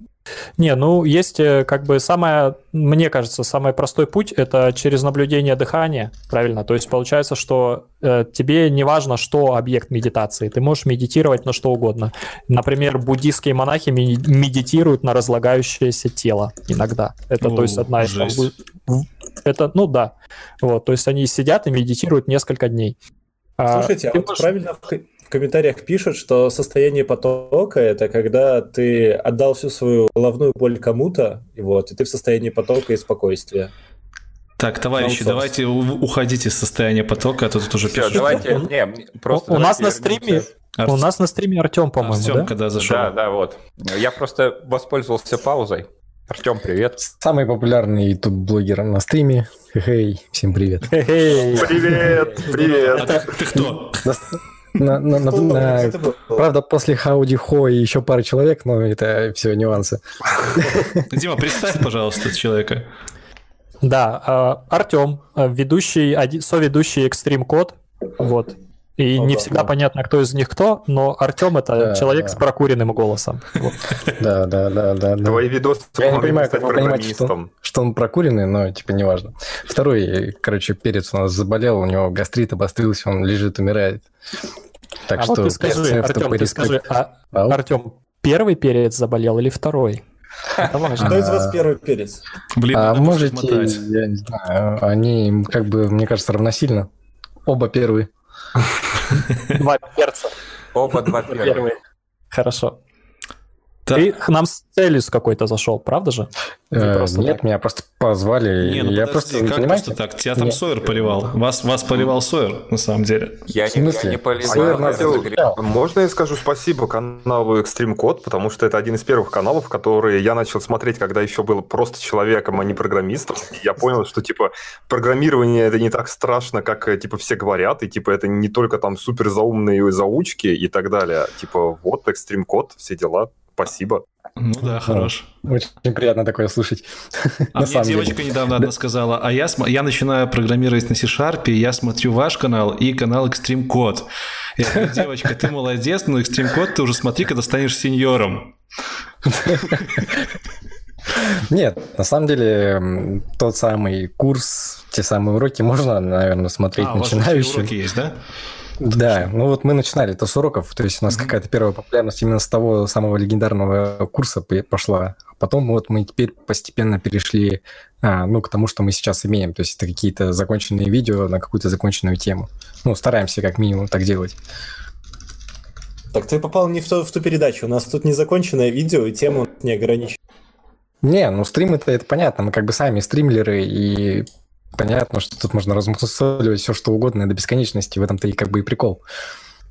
Speaker 5: Не, ну, есть э, как бы самое, мне кажется, самый простой путь – это через наблюдение дыхания, правильно? То есть получается, что э, тебе не важно, что объект медитации, ты можешь медитировать на что угодно. Например, буддийские монахи медитируют на разлагающееся тело иногда. Это, ну, то есть, одна из... Это, ну да. Вот, то есть они сидят и медитируют несколько дней.
Speaker 3: А Слушайте, а, а вот можешь... правильно в комментариях пишут, что состояние потока – это когда ты отдал всю свою головную боль кому-то, и вот, и ты в состоянии потока и спокойствия.
Speaker 1: Так, товарищи, давайте уходите из состояния потока, а то тут уже
Speaker 4: Все, давайте, не,
Speaker 5: просто у нас на стриме Ар... У нас на стриме Артем, по-моему, Артем, да?
Speaker 1: когда зашел.
Speaker 4: Да, да, вот. Я просто воспользовался паузой. Артем, привет.
Speaker 6: Самый популярный YouTube-блогер на стриме. Хей, всем привет.
Speaker 2: Привет, привет. А
Speaker 1: ты кто?
Speaker 6: На, на, на, на, правда, после Хауди Хо и еще пары человек, но это все нюансы.
Speaker 1: Дима, представь, пожалуйста, человека.
Speaker 5: Да, а, Артем, а, ведущий, соведущий Extreme Code, вот, и ну, не да, всегда да. понятно, кто из них кто, но Артем это да, человек да. с прокуренным голосом.
Speaker 6: Да, да, да, да.
Speaker 2: Твои видосы
Speaker 6: Я не понимаю, как вы понимаете, что, что он прокуренный, но типа неважно. Второй, короче, перец у нас заболел, у него гастрит обострился, он лежит, умирает.
Speaker 5: Так а что, вот ты скажи, Артем, ты скажи, а, Артем, первый перец заболел или второй?
Speaker 3: Кто из вас первый перец?
Speaker 6: Блин, а можете, я не знаю, они как бы, мне кажется, равносильно. Оба первые.
Speaker 5: Два перца.
Speaker 4: Оба два первых.
Speaker 5: Хорошо. Да. Ты к нам с целью с какой-то зашел, правда же?
Speaker 6: Э, нет, меня просто позвали.
Speaker 1: Не, ну я подожди, просто, как понимаете? просто так? Тебя там нет. Сойер поливал. Вас, вас поливал Сойер, на самом деле.
Speaker 4: Я, не, я не поливал.
Speaker 2: Хотел... Можно я скажу спасибо каналу Extreme Code, потому что это один из первых каналов, которые я начал смотреть, когда еще был просто человеком, а не программистом. Я понял, что типа программирование это не так страшно, как типа все говорят, и типа это не только там супер заумные заучки и так далее. Типа вот Extreme Code, все дела. Спасибо.
Speaker 1: Ну да, хорош.
Speaker 6: Очень приятно такое слышать.
Speaker 1: А мне девочка деле. недавно одна сказала, а я, я начинаю программировать на C-Sharp, я смотрю ваш канал и канал Extreme Code. Я говорю, девочка, ты молодец, но Extreme Code ты уже смотри, когда станешь сеньором.
Speaker 6: Нет, на самом деле тот самый курс, те самые уроки можно, наверное, смотреть а, начинающим.
Speaker 1: уроки есть, да?
Speaker 6: Да, ну вот мы начинали это с уроков, то есть у нас mm-hmm. какая-то первая популярность именно с того самого легендарного курса пошла. А потом вот мы теперь постепенно перешли а, ну, к тому, что мы сейчас имеем. То есть это какие-то законченные видео на какую-то законченную тему. Ну, стараемся как минимум так делать.
Speaker 3: Так ты попал не в ту, в ту передачу. У нас тут незаконченное видео, и тему не ограничена.
Speaker 6: Не, ну стримы-то это понятно. Мы как бы сами стримлеры, и понятно, что тут можно размусоливать все, что угодно до бесконечности. В этом-то и как бы и прикол.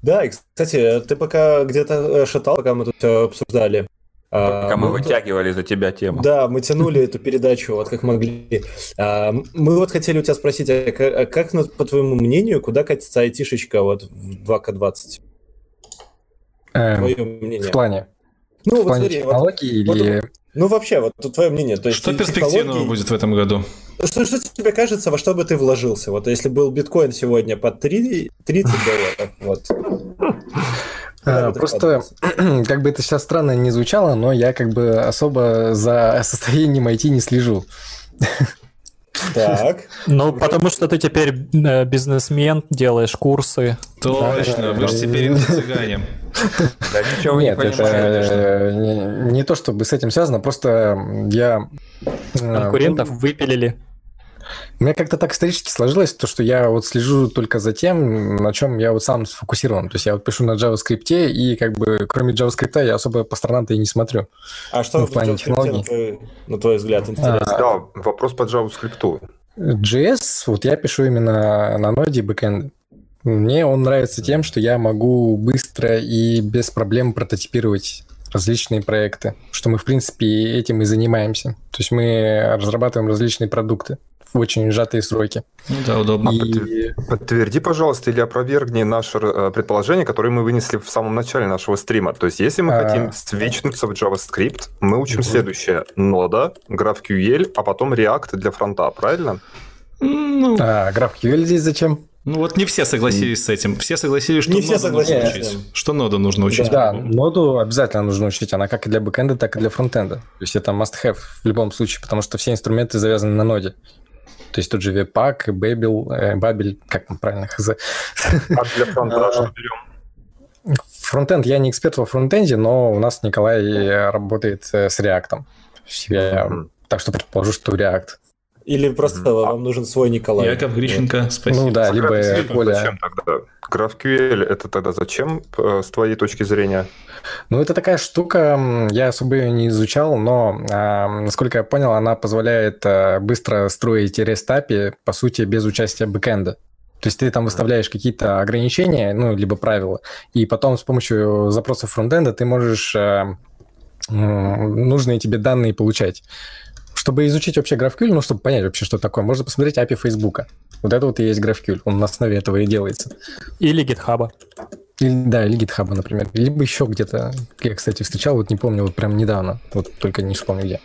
Speaker 3: Да, и, кстати, ты пока где-то э, шатал, пока мы тут все обсуждали.
Speaker 4: А, пока мы, мы вытягивали за тебя тему.
Speaker 3: Да, мы тянули эту передачу, вот как могли. А, мы вот хотели у тебя спросить, а как, а как, по твоему мнению, куда катится айтишечка вот в 2К20?
Speaker 6: Эм, Твое мнение. В плане? Ну, в вот плане смотри, технологий вот, или...
Speaker 3: Ну, вообще, вот тут твое мнение. То есть
Speaker 1: что перспективного технологии... будет в этом году?
Speaker 3: Что, что тебе кажется, во что бы ты вложился? Вот если был биткоин сегодня под 3, 30 долларов, вот.
Speaker 6: А, просто, как бы это сейчас странно не звучало, но я как бы особо за состоянием IT не слежу.
Speaker 3: Так.
Speaker 5: Ну, потому что ты теперь э, бизнесмен, делаешь курсы.
Speaker 1: Точно, вы же теперь цыгане.
Speaker 6: Да ничего Нет, не это э, не то, чтобы с этим связано, просто я...
Speaker 5: Э, Конкурентов выпилили.
Speaker 6: У меня как-то так исторически сложилось, то, что я вот слежу только за тем, на чем я вот сам сфокусирован. То есть я вот пишу на JavaScript, и как бы кроме JavaScript я особо по сторонам-то и не смотрю.
Speaker 3: А что ну, в плане технологий? На твой, на твой взгляд интересно?
Speaker 2: А, да, вопрос по JavaScript.
Speaker 6: JS, вот я пишу именно на ноде бэкэнд. Мне он нравится тем, что я могу быстро и без проблем прототипировать различные проекты, что мы, в принципе, этим и занимаемся. То есть мы разрабатываем различные продукты в очень сжатые сроки.
Speaker 1: Ну да, удобно.
Speaker 2: И... Подтверди, пожалуйста, или опровергни наше э, предположение, которое мы вынесли в самом начале нашего стрима. То есть, если мы а... хотим свичнуться в JavaScript, мы учим угу. следующее. Нода, GraphQL, а потом React для фронта, правильно?
Speaker 6: Ну... А, GraphQL здесь зачем?
Speaker 1: Ну вот не все согласились с этим. Все согласились, что не ноду нужно учить. Что ноду нужно учить.
Speaker 6: Да, ноду обязательно нужно учить. Она как и для бэкэнда, так и для фронтенда. То есть это must-have в любом случае, потому что все инструменты завязаны на ноде. То есть тот же Webpack, Babel, э, Babel, как там правильно хз.
Speaker 2: А для фронта что берем?
Speaker 6: Фронтенд, я не эксперт во фронтенде, но у нас Николай работает э, с React. Я. Так что предположу, что React.
Speaker 3: Или просто mm-hmm. вам нужен свой Николай.
Speaker 1: Яков Грищенко, спасибо.
Speaker 6: Ну да, либо Коля.
Speaker 2: Зачем тогда? GraphQL это тогда зачем, э, с твоей точки зрения?
Speaker 6: Ну, это такая штука, я особо ее не изучал, но, а, насколько я понял, она позволяет а, быстро строить REST по сути, без участия бэкэнда. То есть ты там выставляешь какие-то ограничения, ну, либо правила, и потом с помощью запросов фронтенда ты можешь а, нужные тебе данные получать. Чтобы изучить вообще GraphQL, ну, чтобы понять вообще, что такое, можно посмотреть API Facebook. Вот это вот и есть GraphQL, он на основе этого и делается.
Speaker 5: Или GitHub.
Speaker 6: Или, да, или GitHub, например. Либо еще где-то. Я, кстати, встречал, вот не помню, вот прям недавно. Вот только не вспомню где.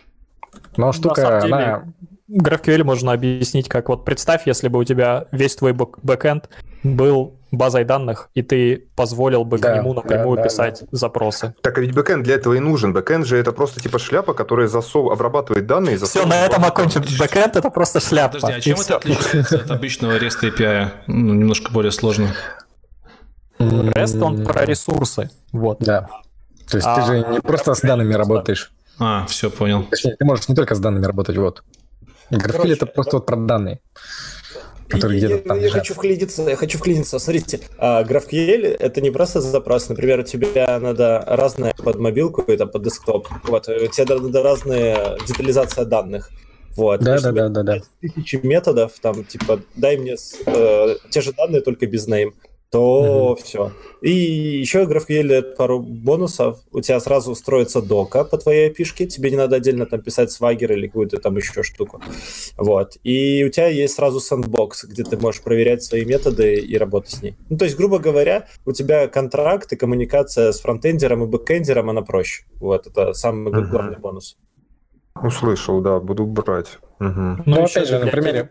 Speaker 6: Но штука, деле, она...
Speaker 5: GraphQL можно объяснить как вот представь, если бы у тебя весь твой бэкэнд был базой данных, и ты позволил бы да, к нему напрямую да, писать да. запросы.
Speaker 2: Так, а ведь backend для этого и нужен. Backend же это просто типа шляпа, которая засов... обрабатывает данные. И
Speaker 5: все, на этом окончим. Backend это просто шляпа.
Speaker 1: Подожди, а чем это отличается от обычного REST API? Ну, немножко более сложно.
Speaker 5: REST, он про ресурсы. Вот.
Speaker 6: Да. То есть а, ты же не просто с данными работаешь.
Speaker 1: А, все, понял.
Speaker 6: Точнее, ты можешь не только с данными работать, вот. GraphQL это просто вот про данные. Которые
Speaker 3: где-то там я, хочу вклиниться, я хочу вклиниться. Смотрите, а, GraphQL это не просто запрос. Например, у тебя надо разное под мобилку, это под десктоп. Вот, у тебя надо разная детализация данных. Вот.
Speaker 6: Да, да, да, да, да.
Speaker 3: Тысячи методов, там, типа, дай мне э, те же данные, только без name то mm-hmm. все. И еще GraphQL пару бонусов. У тебя сразу устроится дока по твоей опишке. Тебе не надо отдельно там писать свагер или какую-то там еще штуку. Вот. И у тебя есть сразу sandbox, где ты можешь проверять свои методы и работать с ней. Ну, то есть, грубо говоря, у тебя контракт и коммуникация с фронтендером и бэкендером, она проще. Вот. Это самый mm-hmm. главный бонус.
Speaker 2: Услышал, да, буду брать. Угу.
Speaker 5: Ну, ну опять же, на примере,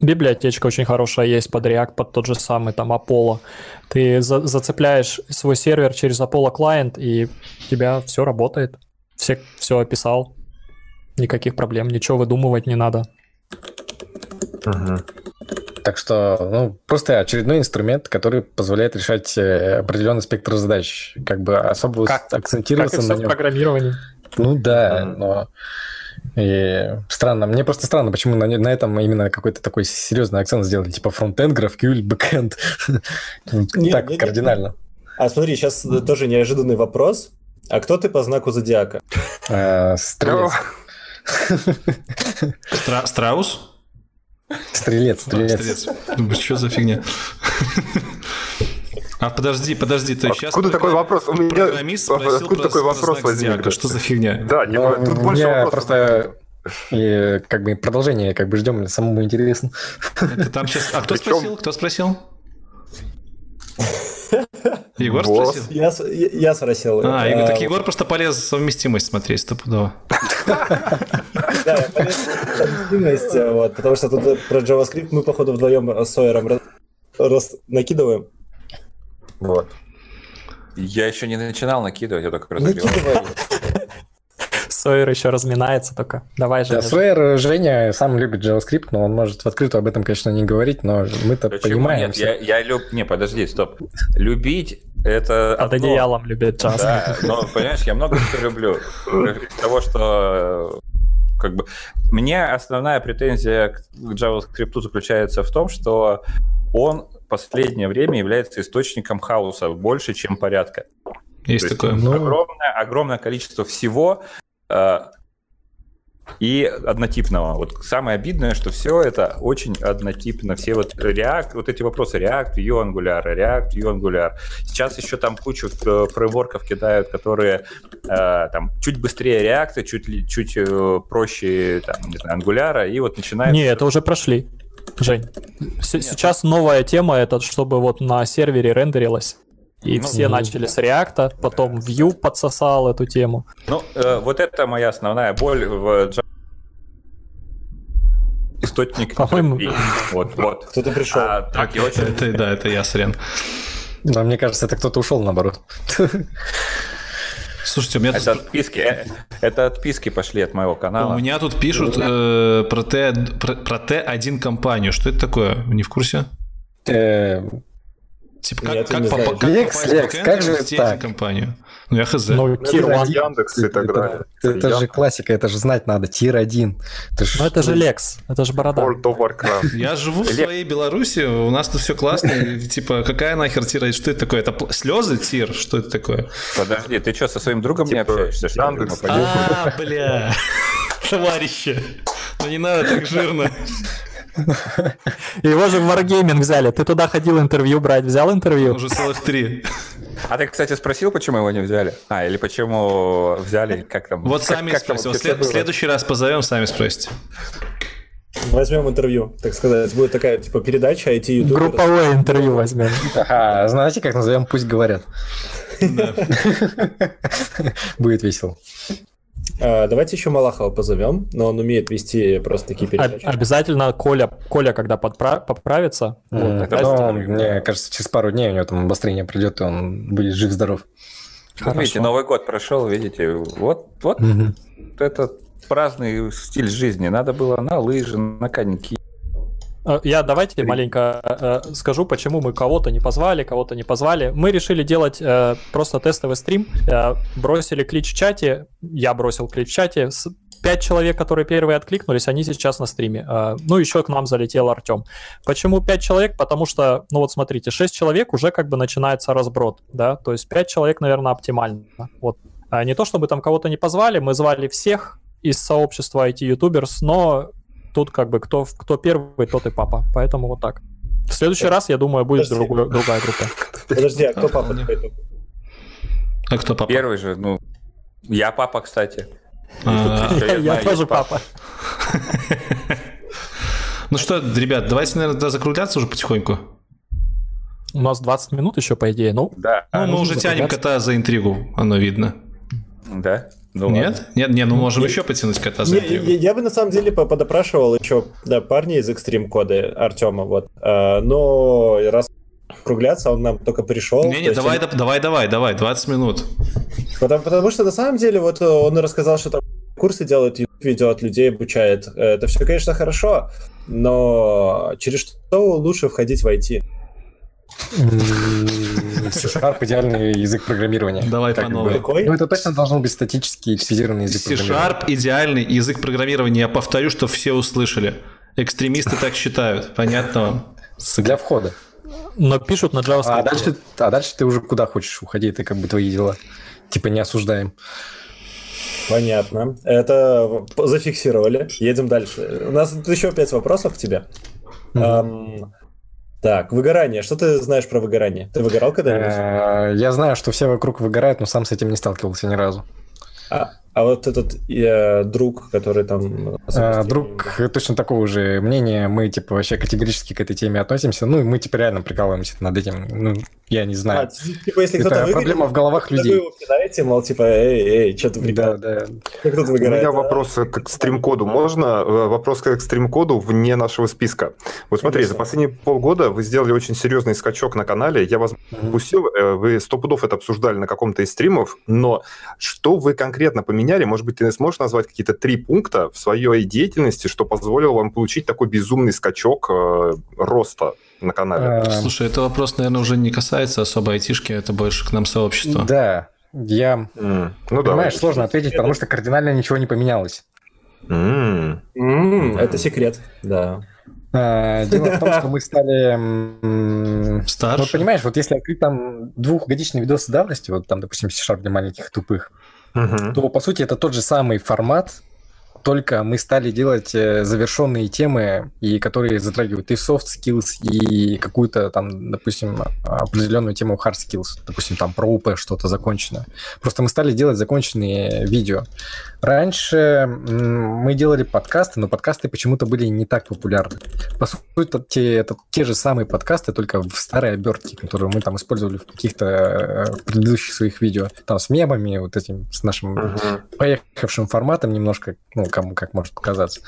Speaker 5: Библиотечка очень хорошая есть под React, под тот же самый там Apollo. Ты за зацепляешь свой сервер через Apollo клиент, и у тебя все работает. Все, все описал. Никаких проблем, ничего выдумывать не надо.
Speaker 6: Угу. Так что, ну, просто очередной инструмент, который позволяет решать э, определенный спектр задач. Как бы особо как, акцентироваться как и
Speaker 5: на нем. в программировании.
Speaker 6: Ну да, но и странно, мне просто странно, почему на, на этом именно какой-то такой серьезный акцент сделали, типа frontend, GraphQL, backend. Так кардинально.
Speaker 3: А смотри, сейчас тоже неожиданный вопрос. А кто ты по знаку зодиака?
Speaker 6: А, стрелец.
Speaker 1: Страус?
Speaker 6: Стрелец, стрелец.
Speaker 1: Что за фигня? А подожди, подожди, то
Speaker 2: сейчас... Откуда такой вопрос? У меня... Откуда такой вопрос возник?
Speaker 1: Что за фигня?
Speaker 6: Да, ну, тут больше вопросов. просто... И как бы продолжение как бы ждем, самому интересно.
Speaker 1: Это там сейчас... А кто спросил? Кто спросил? Егор спросил?
Speaker 3: Я, я спросил.
Speaker 1: А, Егор, так Егор просто полез совместимость смотреть стопудово.
Speaker 3: Да, я полез совместимость, вот, потому что тут про JavaScript мы, походу, вдвоем с Сойером накидываем.
Speaker 4: Вот. Я еще не начинал накидывать, я только разогреваю.
Speaker 5: Сойер еще разминается только. Давай,
Speaker 6: Женя. Да, Сойер, Женя сам любит JavaScript, но он может в открытую об этом, конечно, не говорить, но мы-то понимаем.
Speaker 4: Нет, я, я люб... Не, подожди, стоп. Любить это
Speaker 5: Под одно. одеялом любит JavaScript.
Speaker 4: Да, но, понимаешь, я много что люблю. Того, что как бы мне основная претензия к JavaScript заключается в том, что он последнее время является источником хаоса больше, чем порядка.
Speaker 1: Есть То такое. Есть
Speaker 4: ну... огромное, огромное количество всего, Э, и однотипного. Вот самое обидное, что все это очень однотипно. Все вот React, вот эти вопросы React, Vue Angular, React, Vue Angular. Сейчас еще там кучу фреймворков кидают, которые э, там чуть быстрее React, чуть, чуть э, проще там, не знаю, Angular, и вот начинают...
Speaker 5: Не, это уже прошли. Жень, Нет, сейчас новая тема, это чтобы вот на сервере рендерилось. И ну, все ну, начали с React, потом Vue подсосал эту тему.
Speaker 4: Ну, э, вот это моя основная боль в источник.
Speaker 5: По-моему,
Speaker 3: вот, вот. Кто-то пришел. А,
Speaker 1: так, я очень... это, да, это я, Срен.
Speaker 6: Да, мне кажется, это кто-то ушел наоборот.
Speaker 1: Слушайте, у меня
Speaker 4: это тут... отписки, это отписки пошли от моего канала.
Speaker 1: У меня тут пишут э, про, Т, про, про Т1 компанию. Что это такое? Вы не в курсе?
Speaker 6: Э,
Speaker 1: Типа, как, как, как, как Лекс,
Speaker 6: Лекс, как же так?
Speaker 1: компанию? Ну, я хз.
Speaker 6: Ну, тир 1. Яндекс и так далее. Это, это, это же классика, это же знать надо, тир 1.
Speaker 5: Это ж... Ну, это же Лекс, это же борода. World of
Speaker 1: Warcraft. Я живу в своей Беларуси, у нас тут все классно, типа, какая нахер тир Что это такое? Это слезы тир? Что это такое?
Speaker 4: Подожди, ты что, со своим другом не типа, общаешься? Яндекс.
Speaker 1: А, бля, товарищи, ну не надо так жирно.
Speaker 5: Его же в Wargaming взяли. Ты туда ходил интервью брать, взял интервью?
Speaker 1: Уже целых три.
Speaker 4: А ты, кстати, спросил, почему его не взяли? А, или почему взяли, как там?
Speaker 1: Вот сами как, спросим. След, в следующий раз позовем, сами спросите.
Speaker 3: Возьмем интервью, так сказать. Будет такая, типа, передача IT YouTube.
Speaker 5: Групповое интервью возьмем.
Speaker 6: Ага, знаете, как назовем? Пусть говорят. Будет весело.
Speaker 3: А, давайте еще Малахова позовем, но он умеет вести просто такие передачи.
Speaker 5: Обязательно Коля, Коля когда подпра- поправится.
Speaker 6: Mm, вот, ну, мне кажется, через пару дней у него там обострение придет, и он будет жив-здоров.
Speaker 4: Видите, Новый год прошел, видите, вот, вот mm-hmm. это праздный стиль жизни. Надо было на лыжи, на коньки,
Speaker 5: Э, я давайте маленько э, скажу, почему мы кого-то не позвали, кого-то не позвали. Мы решили делать э, просто тестовый стрим, э, бросили клич в чате, я бросил клич в чате, пять человек, которые первые откликнулись, они сейчас на стриме. Э, ну, еще к нам залетел Артем. Почему пять человек? Потому что, ну вот смотрите, шесть человек уже как бы начинается разброд, да, то есть пять человек, наверное, оптимально. Вот. А не то, чтобы там кого-то не позвали, мы звали всех из сообщества IT-ютуберс, но тут как бы кто, кто первый, тот и папа. Поэтому вот так. В следующий раз, я думаю, будет другой, другая группа.
Speaker 3: Подожди, а кто папа?
Speaker 1: А кто папа?
Speaker 4: Первый же, ну, я папа, кстати.
Speaker 5: А. Я тоже папа.
Speaker 1: Ну что, ребят, давайте, наверное, закругляться уже потихоньку.
Speaker 5: У нас 20 минут еще, по идее, ну.
Speaker 4: Да.
Speaker 1: Ну, мы уже тянем кота за интригу, оно видно.
Speaker 4: Да.
Speaker 1: Ну, Нет? Ладно. Нет, нет, ну можем не, еще потянуть кота за
Speaker 3: не, я, я бы на самом деле подопрашивал еще да, парня из Extreme коды Артема, вот. А, но раз кругляться, он нам только пришел.
Speaker 1: Не-не, давай, он... давай, давай, давай, 20 минут.
Speaker 3: Потому, потому что на самом деле вот он рассказал, что там курсы делают, видео от людей обучает. Это все, конечно, хорошо, но через что лучше входить в IT?
Speaker 6: C-Sharp идеальный язык программирования.
Speaker 1: Давай по новой.
Speaker 6: Ну, это точно должен быть статический типизированный язык
Speaker 1: C-Sharp идеальный язык программирования. Я повторю, что все услышали. Экстремисты так считают. Понятно вам?
Speaker 6: Для входа.
Speaker 5: Но пишут на JavaScript.
Speaker 6: А дальше, а дальше ты уже куда хочешь уходи, это как бы твои дела. Типа не осуждаем.
Speaker 3: Понятно. Это зафиксировали. Едем дальше. У нас еще пять вопросов к тебе. Mm-hmm. Так, выгорание. Что ты знаешь про выгорание? Ты выгорал когда-нибудь?
Speaker 6: Э, я знаю, что все вокруг выгорают, но сам с этим не сталкивался ни разу.
Speaker 3: А, А вот этот э, друг, который там...
Speaker 6: А, друг точно такого же мнения. Мы, типа, вообще категорически к этой теме относимся. Ну, и мы, типа, реально прикалываемся над этим. Ну, я не знаю. А, типа, если Это проблема в головах людей. Вы его
Speaker 3: кидаете, мол, типа, эй, эй, что ты
Speaker 2: Да, да. Как тут выгорает, У меня а? вопрос к стрим-коду. Можно? Э, вопрос к стрим-коду вне нашего списка. Вот смотри, Конечно. за последние полгода вы сделали очень серьезный скачок на канале. Я вас пустил, mm-hmm. вы сто пудов это обсуждали на каком-то из стримов, но что вы конкретно поменяли поменяли. Может быть, ты сможешь назвать какие-то три пункта в своей деятельности, что позволило вам получить такой безумный скачок э, роста на канале?
Speaker 1: Э, Слушай, это вопрос, наверное, уже не касается особо айтишки, это больше к нам сообщества.
Speaker 6: Да, я... Mm. Ну, Понимаешь, да, сложно ответить, потому что кардинально ничего не поменялось.
Speaker 3: Mm. Mm, это секрет, да.
Speaker 6: А, дело в том, что мы стали... Старше. Вот понимаешь, вот если открыть там двухгодичный видос давности, вот там, допустим, C-Sharp для маленьких тупых, угу. то, по сути, это тот же самый формат, только мы стали делать э, завершенные темы, и которые затрагивают и soft skills, и какую-то там, допустим, определенную тему hard skills, допустим, там про УП что-то закончено. Просто мы стали делать законченные видео. Раньше мы делали подкасты, но подкасты почему-то были не так популярны. По сути, это те, же самые подкасты, только в старой обертке, которую мы там использовали в каких-то э, предыдущих своих видео. Там с мемами, вот этим, с нашим uh-huh. поехавшим форматом немножко, ну, кому как может показаться.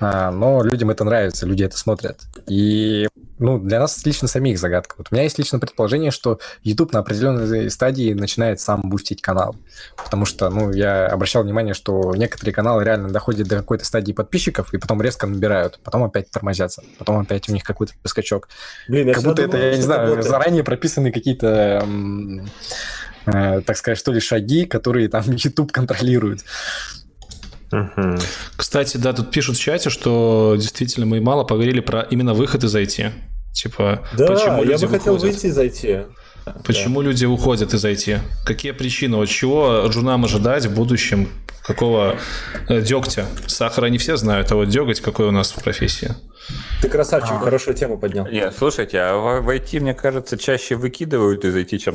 Speaker 6: А, но людям это нравится, люди это смотрят. И ну, для нас лично самих загадка. Вот у меня есть лично предположение, что YouTube на определенной стадии начинает сам бустить канал. Потому что, ну, я обращал внимание, что некоторые каналы реально доходят до какой-то стадии подписчиков и потом резко набирают, потом опять тормозятся, потом опять у них какой-то скачок. Блин, как будто думал, это, я не знаю, работает. заранее прописаны какие-то э, так сказать, что ли, шаги, которые там YouTube контролирует.
Speaker 1: Угу. Кстати, да, тут пишут в чате, что действительно мы мало поговорили про именно выход из IT. Типа,
Speaker 3: да, почему я бы хотел выйти из IT.
Speaker 1: Почему да. люди уходят из IT? Какие причины? От чего журнам ожидать в будущем? Какого э, дегтя? Сахара не все знают, а вот деготь какой у нас в профессии.
Speaker 3: Ты красавчик, а. хорошую тему поднял.
Speaker 4: Нет, слушайте, а в IT, мне кажется, чаще выкидывают из IT, чем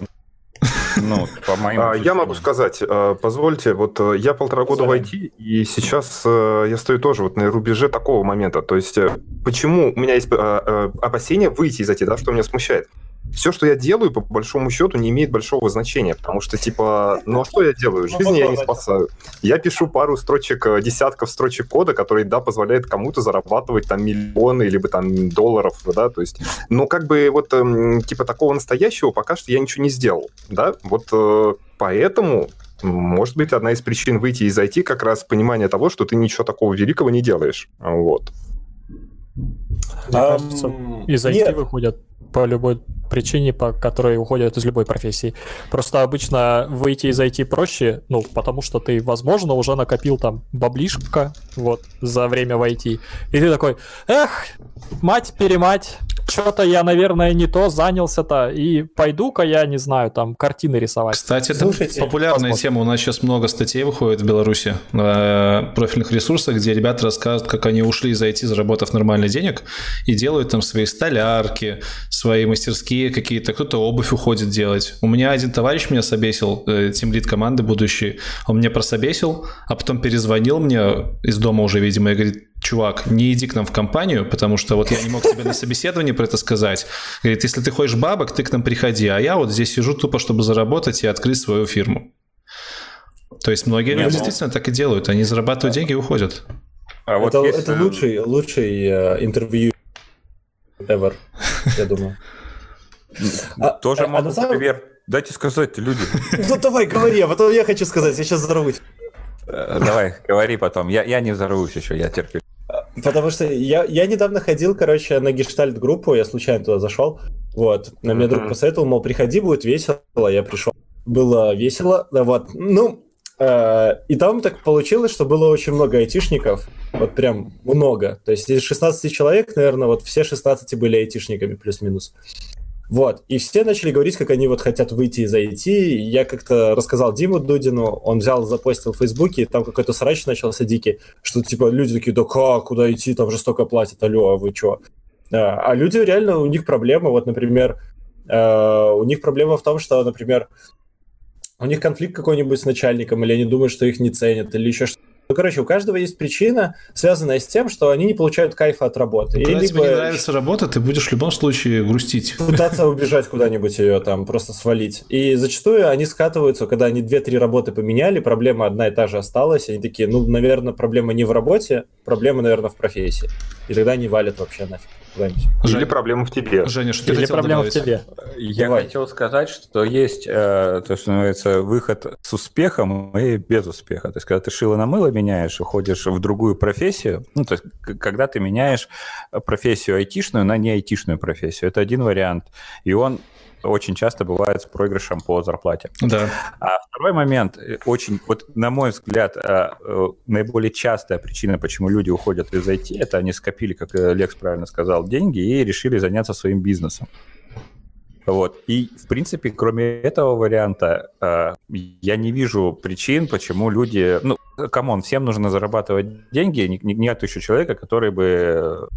Speaker 2: ну, по моим а, я могу сказать, а, позвольте, вот э, я полтора года в IT, и сейчас э, я стою тоже вот на рубеже такого момента. То есть, э, почему у меня есть опасения выйти из IT, да, что меня смущает? Все, что я делаю, по большому счету, не имеет большого значения, потому что, типа, ну а что я делаю? Ну, Жизнь я не спасаю. Я пишу пару строчек, э, десятков строчек кода, которые, да, позволяет кому-то зарабатывать там миллионы, либо там долларов, да, то есть, но как бы вот, эм, типа, такого настоящего пока что я ничего не сделал, да, вот э, поэтому может быть, одна из причин выйти из IT как раз понимание того, что ты ничего такого великого не делаешь. Вот.
Speaker 5: Мне а, кажется, из IT нет. выходят по любой причине, по которой уходят из любой профессии. Просто обычно выйти из IT проще, ну, потому что ты, возможно, уже накопил там баблишка, вот, за время в IT. И ты такой, эх, мать-перемать, что-то я, наверное, не то занялся-то, и пойду-ка я, не знаю, там, картины рисовать.
Speaker 1: Кстати, это Слушайте, популярная посмотрим. тема. У нас сейчас много статей выходит в Беларуси на профильных ресурсах, где ребята рассказывают, как они ушли из IT, заработав нормально денег, и делают там свои столярки, свои мастерские какие-то, кто-то обувь уходит делать. У меня один товарищ меня собесил, э, тимлид команды будущий, он мне прособесил, а потом перезвонил мне из дома уже, видимо, и говорит, чувак, не иди к нам в компанию, потому что вот я не мог тебе на собеседовании про это сказать. Говорит, если ты хочешь бабок, ты к нам приходи, а я вот здесь сижу тупо, чтобы заработать и открыть свою фирму. То есть многие люди ну, действительно так и делают, они зарабатывают деньги и уходят.
Speaker 3: А вот это, если... это лучший, лучший э, интервью ever, я думаю.
Speaker 4: А, Тоже а, могу, например, дайте сказать люди.
Speaker 3: Ну давай, говори, а потом я хочу сказать, я сейчас взорвусь.
Speaker 4: Э, давай, говори потом. Я, я не взорвусь еще, я терплю.
Speaker 3: Потому что я, я недавно ходил, короче, на гештальт-группу, я случайно туда зашел. Вот. На меня друг посоветовал, мол, приходи, будет весело. Я пришел. Было весело. Вот. Ну, э, и там так получилось, что было очень много айтишников. Вот прям много. То есть из 16 человек, наверное, вот все 16 были айтишниками, плюс-минус. Вот, и все начали говорить, как они вот хотят выйти из IT. Я как-то рассказал Диму Дудину, он взял, запостил в Фейсбуке, там какой-то срач начался дикий, что типа люди такие, да как, куда идти, там жестоко платят, алло, а вы чё? А, а люди реально, у них проблема, вот, например, э, у них проблема в том, что, например, у них конфликт какой-нибудь с начальником, или они думают, что их не ценят, или еще что-то. Ну, короче, у каждого есть причина, связанная с тем, что они не получают кайфа от работы.
Speaker 1: Когда либо... тебе не нравится работа, ты будешь в любом случае грустить.
Speaker 3: Пытаться убежать куда-нибудь ее там, просто свалить. И зачастую они скатываются, когда они две-три работы поменяли, проблема одна и та же осталась, они такие, ну, наверное, проблема не в работе, проблема, наверное, в профессии. И тогда они валят вообще нафиг
Speaker 2: куда-нибудь. Или проблема в тебе.
Speaker 1: Женя, что
Speaker 5: Или проблема добавить? в тебе.
Speaker 4: Я Давай. хотел сказать, что есть э, то, что называется выход с успехом и без успеха. То есть, когда ты шило на мыло меняешь, уходишь в другую профессию, ну, то есть, когда ты меняешь профессию айтишную на не айтишную профессию, это один вариант. И он очень часто бывает с проигрышем по зарплате.
Speaker 1: Да.
Speaker 4: А второй момент, э, очень, вот на мой взгляд, э, э, наиболее частая причина, почему люди уходят из IT, это они скопили, как Лекс правильно сказал, деньги и решили заняться своим бизнесом. Вот. И, в принципе, кроме этого варианта, я не вижу причин, почему люди... Ну, come on, всем нужно зарабатывать деньги. Нет еще человека, который бы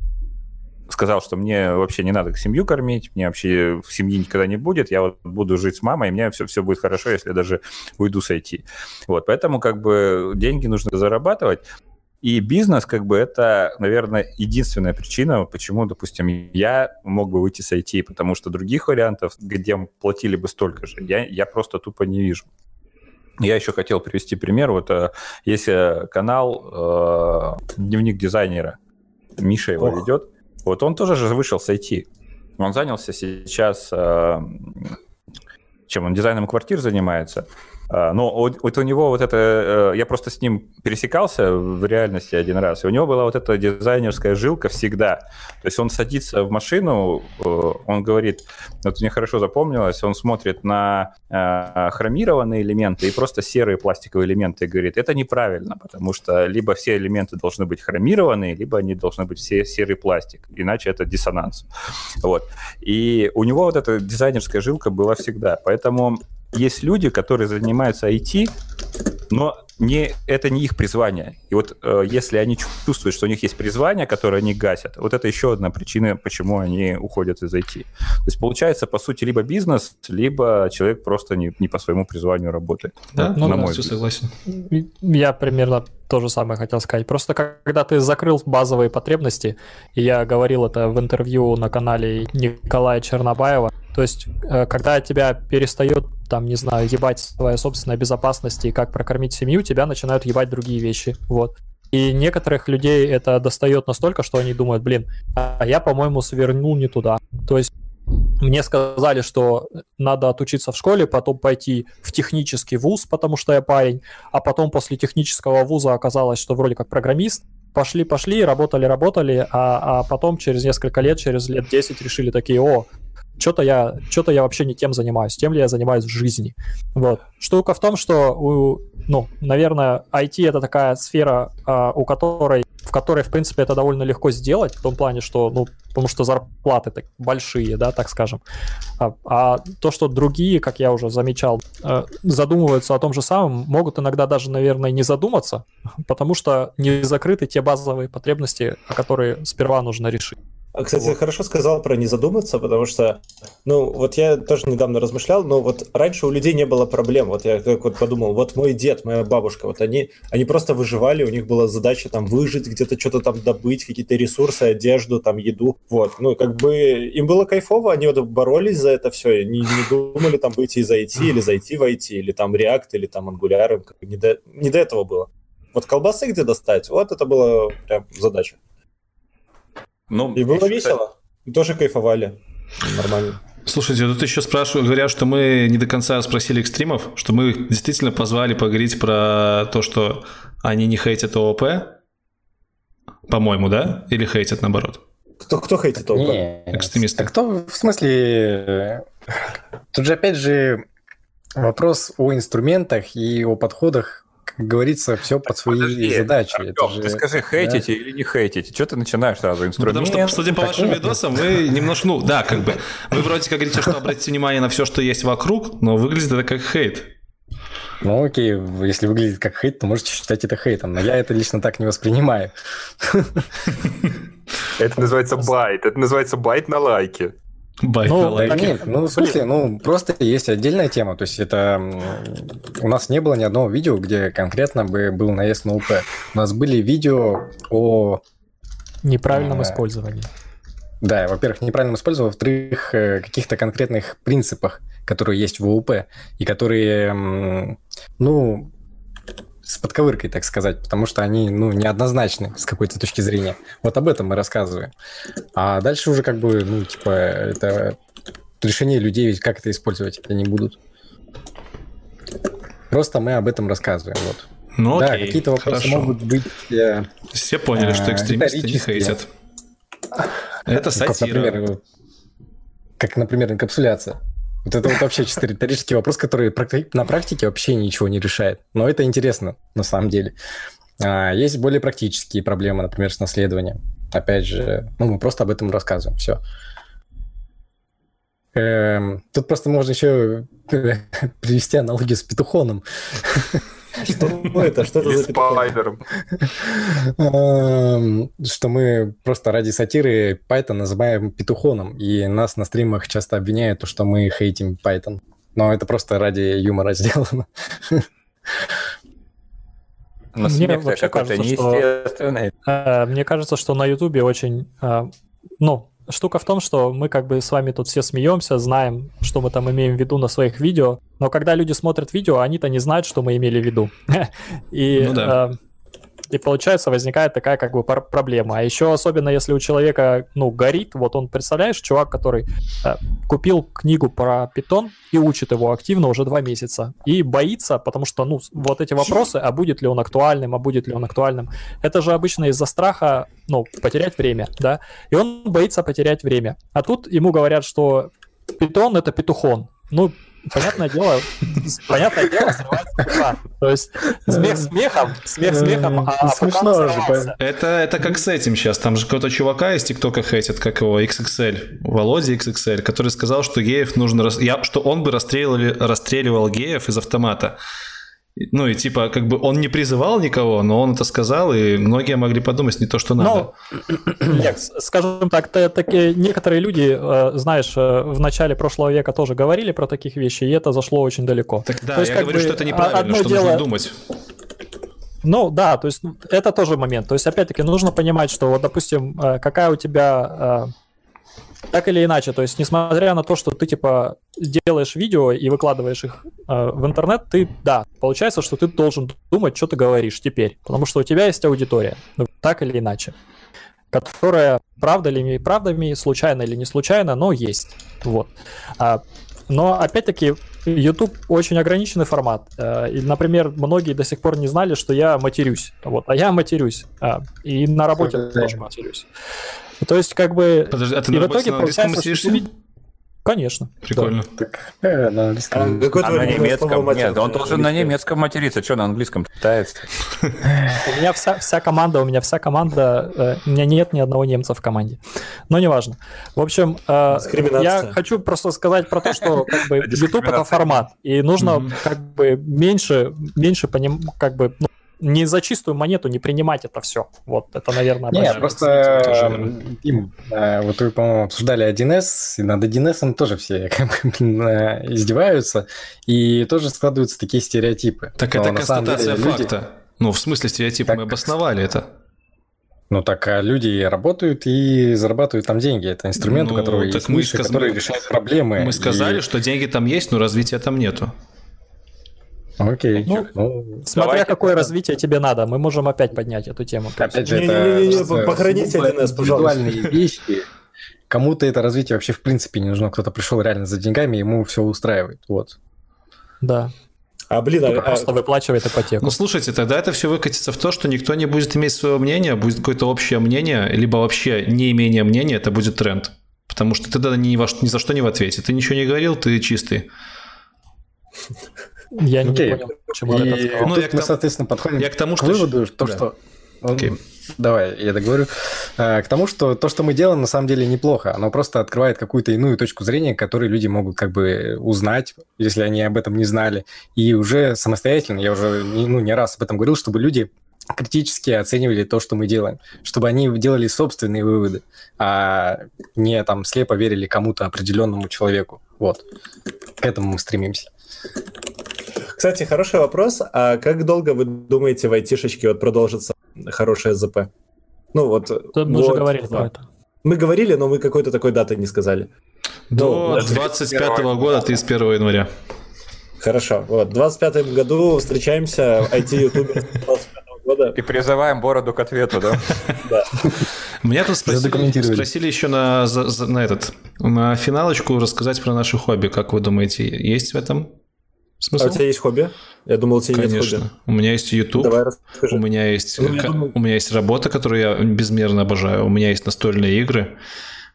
Speaker 4: сказал, что мне вообще не надо семью кормить, мне вообще семьи никогда не будет, я вот буду жить с мамой, и мне все, все будет хорошо, если я даже уйду с IT. Вот, поэтому как бы деньги нужно зарабатывать, и бизнес, как бы, это, наверное, единственная причина, почему, допустим, я мог бы выйти с IT, потому что других вариантов, где платили бы столько же, я, я просто тупо не вижу. Я еще хотел привести пример. Вот э, есть э, канал э, «Дневник дизайнера». Миша его Ох. ведет. Вот он тоже же вышел с IT. Он занялся сейчас, э, чем он дизайном квартир занимается. А, но вот у него вот это... Э, я просто с ним пересекался в реальности один раз, и у него была вот эта дизайнерская жилка всегда. То есть он садится в машину, э, он говорит, вот мне хорошо запомнилось, он смотрит на э, хромированные элементы и просто серые пластиковые элементы и говорит, это неправильно, потому что либо все элементы должны быть хромированные, либо они должны быть все серый пластик, иначе это диссонанс. Вот. И у него вот эта дизайнерская жилка была всегда, поэтому есть люди, которые занимаются IT, но не, это не их призвание. И вот э, если они чувствуют, что у них есть призвание, которое они гасят, вот это еще одна причина, почему они уходят из IT. То есть получается, по сути, либо бизнес, либо человек просто не, не по своему призванию работает.
Speaker 1: Да, ну, на мой все согласен.
Speaker 5: Я примерно то же самое хотел сказать. Просто когда ты закрыл базовые потребности, и я говорил это в интервью на канале Николая Чернобаева, то есть э, когда тебя перестает, там, не знаю, ебать твоя собственная безопасность и как прокормить семью, тебя начинают ебать другие вещи, вот. И некоторых людей это достает настолько, что они думают, блин, а я, по-моему, свернул не туда. То есть мне сказали, что надо отучиться в школе, потом пойти в технический вуз, потому что я парень, а потом после технического вуза оказалось, что вроде как программист. Пошли, пошли, работали, работали, а, а потом через несколько лет, через лет 10 решили такие, о, что-то я, что-то я вообще не тем занимаюсь, тем ли я занимаюсь в жизни. Вот. Штука в том, что, у, ну, наверное, IT это такая сфера, а, у которой, в которой, в принципе, это довольно легко сделать, в том плане, что, ну, потому что зарплаты так большие, да, так скажем. А, а то, что другие, как я уже замечал, э, задумываются о том же самом, могут иногда даже, наверное, не задуматься, потому что не закрыты те базовые потребности, которые сперва нужно решить.
Speaker 3: А, кстати, вот. хорошо сказал про не задуматься, потому что, ну, вот я тоже недавно размышлял, но вот раньше у людей не было проблем. Вот я как вот подумал, вот мой дед, моя бабушка, вот они, они просто выживали, у них была задача там выжить, где-то что-то там добыть, какие-то ресурсы, одежду, там еду. Вот, ну, как бы им было кайфово, они вот боролись за это все, не, не думали там выйти из IT или зайти в IT, или там React, или там Angular, не до, не до этого было. Вот колбасы где достать, вот это была прям задача. Ну, и было весело. И тоже кайфовали. Нормально.
Speaker 1: Слушайте, тут еще спрашивают, говорят, что мы не до конца спросили экстримов, что мы их действительно позвали поговорить про то, что они не хейтят ООП, по-моему, да? Или хейтят наоборот?
Speaker 3: Кто, кто хейтит ООП?
Speaker 6: Не, Экстремисты. А кто, в смысле, тут же опять же вопрос о инструментах и о подходах как говорится, все под свои Подожди, задачи. Артем,
Speaker 4: это же, ты скажи, хейтите да? или не хейтите? Что ты начинаешь сразу? Инструмент?
Speaker 1: Потому что, судя по вашим видосам, вы немножко, ну, да, как бы, вы вроде как говорите, что обратите внимание на все, что есть вокруг, но выглядит это как хейт.
Speaker 6: Ну окей, если выглядит как хейт, то можете считать это хейтом, но я это лично так не воспринимаю.
Speaker 2: Это называется байт, это называется байт на лайке.
Speaker 6: Ну, да, нет, ну, в смысле, ну, просто есть отдельная тема. То есть это... У нас не было ни одного видео, где конкретно бы был наезд на УП. У нас были видео о...
Speaker 5: Неправильном э, использовании.
Speaker 6: Да, во-первых, неправильном использовании, во-вторых, э, каких-то конкретных принципах, которые есть в УП, и которые, ну, с подковыркой, так сказать, потому что они, ну, неоднозначны с какой-то точки зрения. Вот об этом мы рассказываем. А дальше уже как бы, ну, типа, это решение людей, ведь как это использовать они будут. Просто мы об этом рассказываем, вот.
Speaker 1: Ну,
Speaker 6: да, какие-то вопросы хорошо. могут быть... Э,
Speaker 1: Все поняли, что экстремисты не хейтят. Это сатира.
Speaker 6: Как, например, как, например, инкапсуляция. Вот это вот вообще чисто риторический вопрос, который на практике вообще ничего не решает. Но это интересно, на самом деле. А, есть более практические проблемы, например, с наследованием. Опять же, ну, мы просто об этом рассказываем, все. Эм, тут просто можно еще привести аналогию с петухоном.
Speaker 3: Что это? Что это за
Speaker 2: спайдером?
Speaker 6: Что мы просто ради сатиры Python называем петухоном, и нас на стримах часто обвиняют, что мы хейтим Python. Но это просто ради юмора сделано.
Speaker 5: Но мне вообще кажется, что, э, мне кажется, что на Ютубе очень, э, ну, штука в том, что мы как бы с вами тут все смеемся, знаем, что мы там имеем в виду на своих видео, но когда люди смотрят видео, они-то не знают, что мы имели в виду. И ну, да. э, и получается возникает такая как бы проблема. А еще особенно если у человека, ну, горит, вот он, представляешь, чувак, который э, купил книгу про питон и учит его активно уже два месяца, и боится, потому что, ну, вот эти вопросы, а будет ли он актуальным, а будет ли он актуальным, это же обычно из-за страха, ну, потерять время, да, и он боится потерять время. А тут ему говорят, что питон — это петухон. Ну, понятное дело, понятное дело, срывается То есть смех смехом, смех смехом, а
Speaker 1: Смешно же. Это, это как с этим сейчас. Там же какого-то чувака из ТикТока хейтит, как его, XXL, Володя XXL, который сказал, что геев нужно... Я, что он бы расстреливал, расстреливал геев из автомата. Ну и типа, как бы он не призывал никого, но он это сказал, и многие могли подумать не то, что надо.
Speaker 5: Ну, нет, скажем так, такие некоторые люди, э, знаешь, э, в начале прошлого века тоже говорили про таких вещей, и это зашло очень далеко.
Speaker 1: Так да, то есть, я говорю, бы, что это неправильно, что дело... нужно думать.
Speaker 5: Ну да, то есть это тоже момент. То есть опять-таки нужно понимать, что вот, допустим, э, какая у тебя так или иначе, то есть, несмотря на то, что ты, типа, делаешь видео и выкладываешь их э, в интернет, ты, да, получается, что ты должен думать, что ты говоришь теперь, потому что у тебя есть аудитория, ну, так или иначе, которая, правда ли, правдами, случайно или не случайно, но есть, вот. А, но, опять-таки, YouTube очень ограниченный формат. Э, и, например, многие до сих пор не знали, что я матерюсь. Вот, а я матерюсь. А, и на работе тоже матерюсь. То есть, как бы...
Speaker 1: Подожди, а ты на работе на английском?
Speaker 5: Конечно.
Speaker 1: Прикольно.
Speaker 4: Да. Так, э, на английском. А, а на немецком? Нет, он должен на немецком материться. Что на английском пытается?
Speaker 5: У меня вся, вся команда, у меня вся команда, э, у меня нет ни одного немца в команде. Но неважно. В общем, э, я хочу просто сказать про то, что как бы YouTube это формат, и нужно как бы меньше, меньше поним, как бы ну, не за чистую монету не принимать это все. Вот, это, наверное,
Speaker 6: Нет, просто, Дим, вот вы, по-моему, обсуждали 1С, и над 1С тоже все э, издеваются, и тоже складываются такие стереотипы.
Speaker 1: Так Но это констатация деле, факта. Люди... Ну, в смысле стереотипы, так... мы обосновали это.
Speaker 6: Ну так а люди работают и зарабатывают там деньги. Это инструмент, ну, у которого есть мы сказ... который решает проблемы.
Speaker 1: Мы сказали, и... что деньги там есть, но развития там нету.
Speaker 6: Окей.
Speaker 5: Ну, ну, смотря давайте какое тогда. развитие тебе надо, мы можем опять поднять эту тему.
Speaker 6: Опять же, это похороните 1С, пожалуйста. вещи. Кому-то это развитие вообще в принципе не нужно. Кто-то пришел реально за деньгами, ему все устраивает. Вот.
Speaker 5: Да. А, блин, а, просто а... выплачивает ипотеку.
Speaker 1: Ну, слушайте, тогда это все выкатится в то, что никто не будет иметь своего мнения, будет какое-то общее мнение, либо вообще не имение мнения, это будет тренд. Потому что ты тогда ни, во, ни за что не в ответе. Ты ничего не говорил, ты чистый.
Speaker 5: Я не okay. понял, почему
Speaker 6: и это сказал. Ну, Тут мы, соответственно, подходим я к тому, что... к выводу, то, да. что... Okay. Давай, я договорю. А, к тому, что то, что мы делаем, на самом деле неплохо. Оно просто открывает какую-то иную точку зрения, которую люди могут как бы узнать, если они об этом не знали. И уже самостоятельно, я уже ну, не раз об этом говорил, чтобы люди критически оценивали то, что мы делаем, чтобы они делали собственные выводы, а не там слепо верили кому-то определенному человеку. Вот. К этому мы стремимся.
Speaker 3: Кстати, хороший вопрос. А как долго вы думаете в айтишечке вот продолжится хорошее ЗП? Ну вот.
Speaker 5: мы
Speaker 3: вот,
Speaker 5: уже говорили про это.
Speaker 3: Мы говорили, но мы какой-то такой даты не сказали.
Speaker 1: До ну, 25 -го года, 31 января.
Speaker 3: Хорошо. Вот, в 25 году встречаемся, IT-ютубер
Speaker 4: года. И призываем бороду к ответу, да?
Speaker 3: Да.
Speaker 1: Меня тут спросили, спросили еще на, на этот, на финалочку рассказать про наше хобби. Как вы думаете, есть в этом
Speaker 3: смысл? А у тебя есть хобби? Я думал, у тебя
Speaker 1: Конечно.
Speaker 3: нет хобби.
Speaker 1: У меня есть YouTube.
Speaker 3: Давай расскажи.
Speaker 1: У меня есть, ну, думаю... у меня есть работа, которую я безмерно обожаю. У меня есть настольные игры.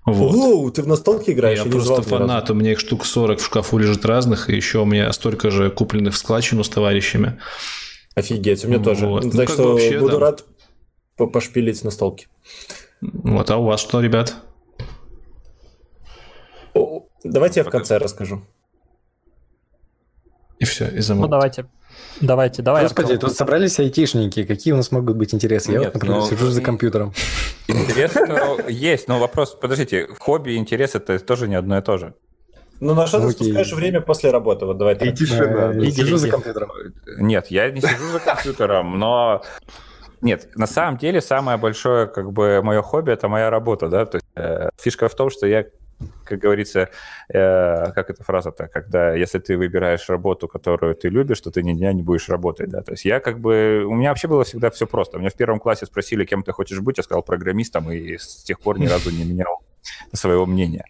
Speaker 3: Вот. Оу, ты в настолке играешь?
Speaker 1: Я, я просто фанат, у меня их штук 40 в шкафу лежит разных, и еще у меня столько же купленных в складчину с товарищами.
Speaker 3: Офигеть, у меня вот. тоже. Ну, так что вообще, буду да. рад пошпилить на столке.
Speaker 1: Вот, а у вас что, ребят?
Speaker 3: Давайте я в конце расскажу.
Speaker 1: И все, и замолк.
Speaker 5: Ну, давайте. Давайте, давай.
Speaker 6: Господи, тут собрались айтишники. Какие у нас могут быть интересы? Я, Нет, например, но... сижу за компьютером.
Speaker 4: Интерес есть, но вопрос, подождите, хобби и интерес это тоже не одно и то же.
Speaker 3: Ну, на что ты спускаешь время после работы? Вот давай.
Speaker 6: И тишина. Сижу за компьютером.
Speaker 4: Нет, я не сижу за компьютером, но... Нет, на самом деле самое большое, как бы, мое хобби – это моя работа, да, то есть э, фишка в том, что я как говорится, э, как эта фраза-то, когда если ты выбираешь работу, которую ты любишь, то ты ни дня не будешь работать, да, то есть я как бы, у меня вообще было всегда все просто, меня в первом классе спросили, кем ты хочешь быть, я сказал программистом, и с тех пор ни разу не менял своего мнения.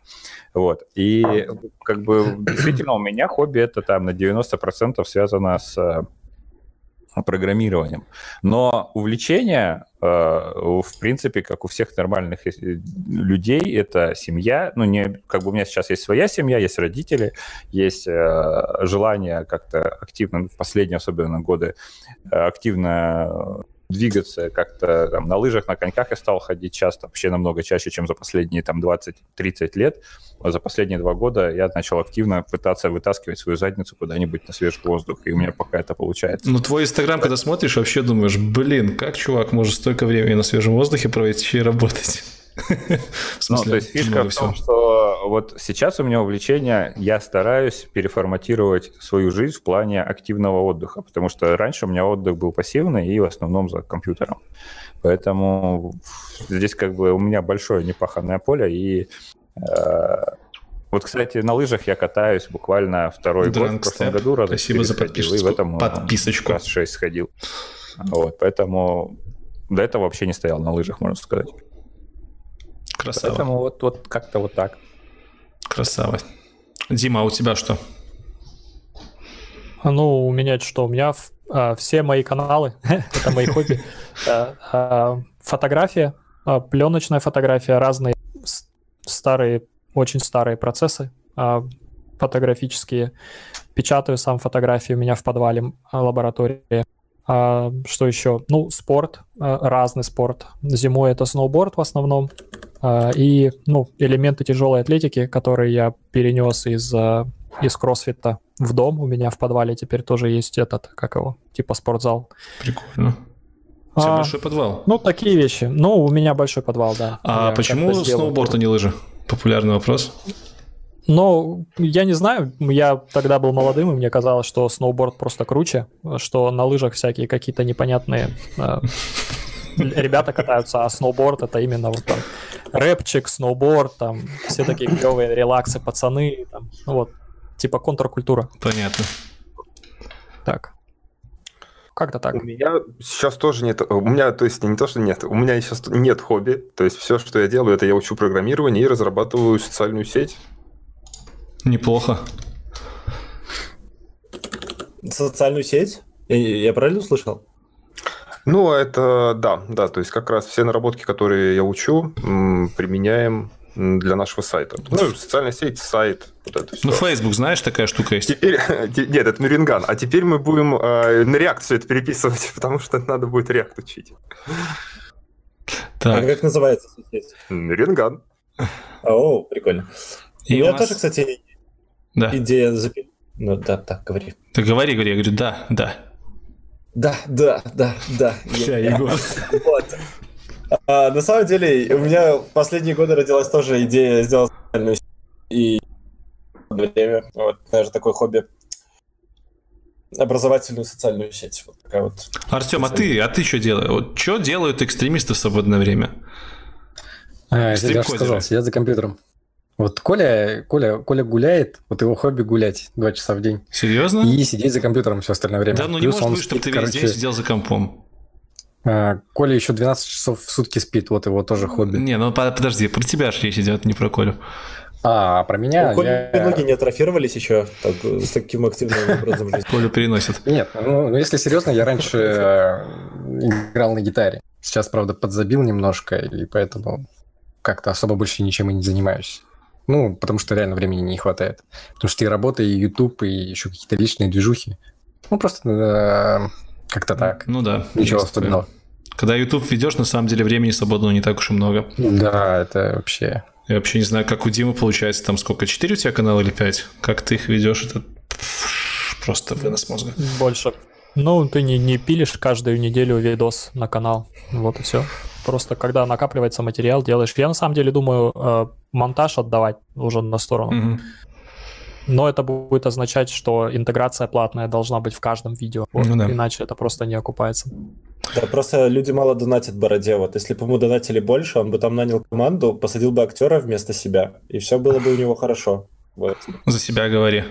Speaker 4: Вот. И как бы действительно у меня хобби это там на 90% связано с э, программированием. Но увлечение, в принципе, как у всех нормальных э, людей, это семья. Ну, не, как бы у меня сейчас есть своя семья, есть родители, есть желание как-то активно, в последние особенно годы, активно двигаться как-то там, на лыжах, на коньках я стал ходить часто, вообще намного чаще, чем за последние там 20-30 лет. А за последние два года я начал активно пытаться вытаскивать свою задницу куда-нибудь на свежий воздух, и у меня пока это получается.
Speaker 1: Ну, твой Инстаграм, когда смотришь, вообще думаешь, блин, как чувак может столько времени на свежем воздухе провести и работать?
Speaker 4: ну, то есть фишка в том, что вот сейчас у меня увлечение, я стараюсь переформатировать свою жизнь в плане активного отдыха, потому что раньше у меня отдых был пассивный и в основном за компьютером. Поэтому здесь как бы у меня большое непаханное поле, и э, вот, кстати, на лыжах я катаюсь буквально второй Дран, год. В прошлом году
Speaker 1: раз Спасибо за подписку. И в этом подписочку.
Speaker 4: раз шесть сходил. Вот, поэтому до этого вообще не стоял на лыжах, можно сказать.
Speaker 1: Красава.
Speaker 4: Поэтому вот, вот как-то вот так.
Speaker 1: Красава. Дима, а у тебя что?
Speaker 5: Ну, у меня что? У меня а, все мои каналы, это мои хобби. А, а, фотография, а, пленочная фотография, разные старые, очень старые процессы а, фотографические. Печатаю сам фотографии у меня в подвале лаборатории. А, что еще? Ну, спорт, а, разный спорт. Зимой это сноуборд в основном. А, и, ну, элементы тяжелой атлетики, которые я перенес из, а, из кроссфита в дом. У меня в подвале теперь тоже есть этот, как его, типа спортзал.
Speaker 1: Прикольно. У тебя а, большой подвал.
Speaker 5: Ну, такие вещи. Ну, у меня большой подвал, да.
Speaker 1: А я почему сноуборд, а не лыжи? Популярный вопрос.
Speaker 5: Ну, я не знаю, я тогда был молодым, и мне казалось, что сноуборд просто круче, что на лыжах всякие какие-то непонятные э, ребята катаются, а сноуборд это именно вот там рэпчик, сноуборд, там все такие клевые релаксы, пацаны, там, ну вот, типа контркультура.
Speaker 1: Понятно.
Speaker 5: Так. Как-то так.
Speaker 2: У меня сейчас тоже нет, у меня, то есть не то, что нет, у меня сейчас нет хобби, то есть все, что я делаю, это я учу программирование и разрабатываю социальную сеть.
Speaker 1: Неплохо.
Speaker 3: Социальную сеть? Я, я правильно услышал?
Speaker 2: Ну, это да, да, то есть как раз все наработки, которые я учу, применяем для нашего сайта. Ну, социальная сеть, сайт, вот это все.
Speaker 1: Ну, Facebook, знаешь, такая штука есть?
Speaker 2: Теперь, нет, это Нуринган. А теперь мы будем э, на React все это переписывать, потому что надо будет React учить.
Speaker 3: Так. А как называется
Speaker 2: сеть? Нуринган.
Speaker 3: О, прикольно. И у меня нас... тоже, кстати, да. идея запилить. Ну да, так, говори.
Speaker 1: Ты говори, говори, я говорю, да, да.
Speaker 3: Да, да, да, да.
Speaker 1: Ща, Егор.
Speaker 3: Вот. А, на самом деле, у меня в последние годы родилась тоже идея сделать социальную сеть. И время, вот, даже такое хобби. Образовательную социальную сеть. Вот такая вот.
Speaker 1: Артем, а ты, а ты что делаешь? Вот что делают экстремисты в свободное время?
Speaker 6: А, я сказал, сидят за компьютером. Вот Коля, Коля, Коля гуляет, вот его хобби гулять два часа в день.
Speaker 1: Серьезно?
Speaker 6: И сидеть за компьютером все остальное время.
Speaker 1: Да, ну не может быть, чтобы ты весь день сидел за компом.
Speaker 6: А, Коля еще 12 часов в сутки спит, вот его тоже хобби.
Speaker 1: Не, ну подожди, про тебя же речь идет, не про Колю.
Speaker 6: А, про меня...
Speaker 3: У Коли я... ноги не атрофировались еще так, с таким активным образом жизни?
Speaker 1: Колю переносит.
Speaker 6: Нет, ну, ну если серьезно, я раньше э, играл на гитаре. Сейчас, правда, подзабил немножко, и поэтому как-то особо больше ничем и не занимаюсь. Ну, потому что реально времени не хватает. Потому что и работа, и YouTube, и еще какие-то личные движухи. Ну, просто э, как-то так.
Speaker 1: Ну да.
Speaker 6: Ничего особенного.
Speaker 1: Когда YouTube ведешь, на самом деле времени свободного не так уж и много.
Speaker 6: Да, это вообще...
Speaker 1: Я вообще не знаю, как у Димы получается, там сколько, 4 у тебя канала или 5? Как ты их ведешь, это просто вынос мозга.
Speaker 5: Больше. Ну, ты не, не пилишь каждую неделю видос на канал. Вот и все. Просто когда накапливается материал, делаешь. Я на самом деле думаю, э, монтаж отдавать уже на сторону.
Speaker 1: Мгм.
Speaker 5: Но это будет означать, что интеграция платная должна быть в каждом видео. Вот,
Speaker 1: Ну да.
Speaker 5: Иначе это просто не окупается.
Speaker 3: Да, просто люди мало донатят Бороде. Вот если бы ему донатили больше, он бы там нанял команду, посадил бы актера вместо себя, и все было бы у него хорошо. Вот.
Speaker 1: За себя говори.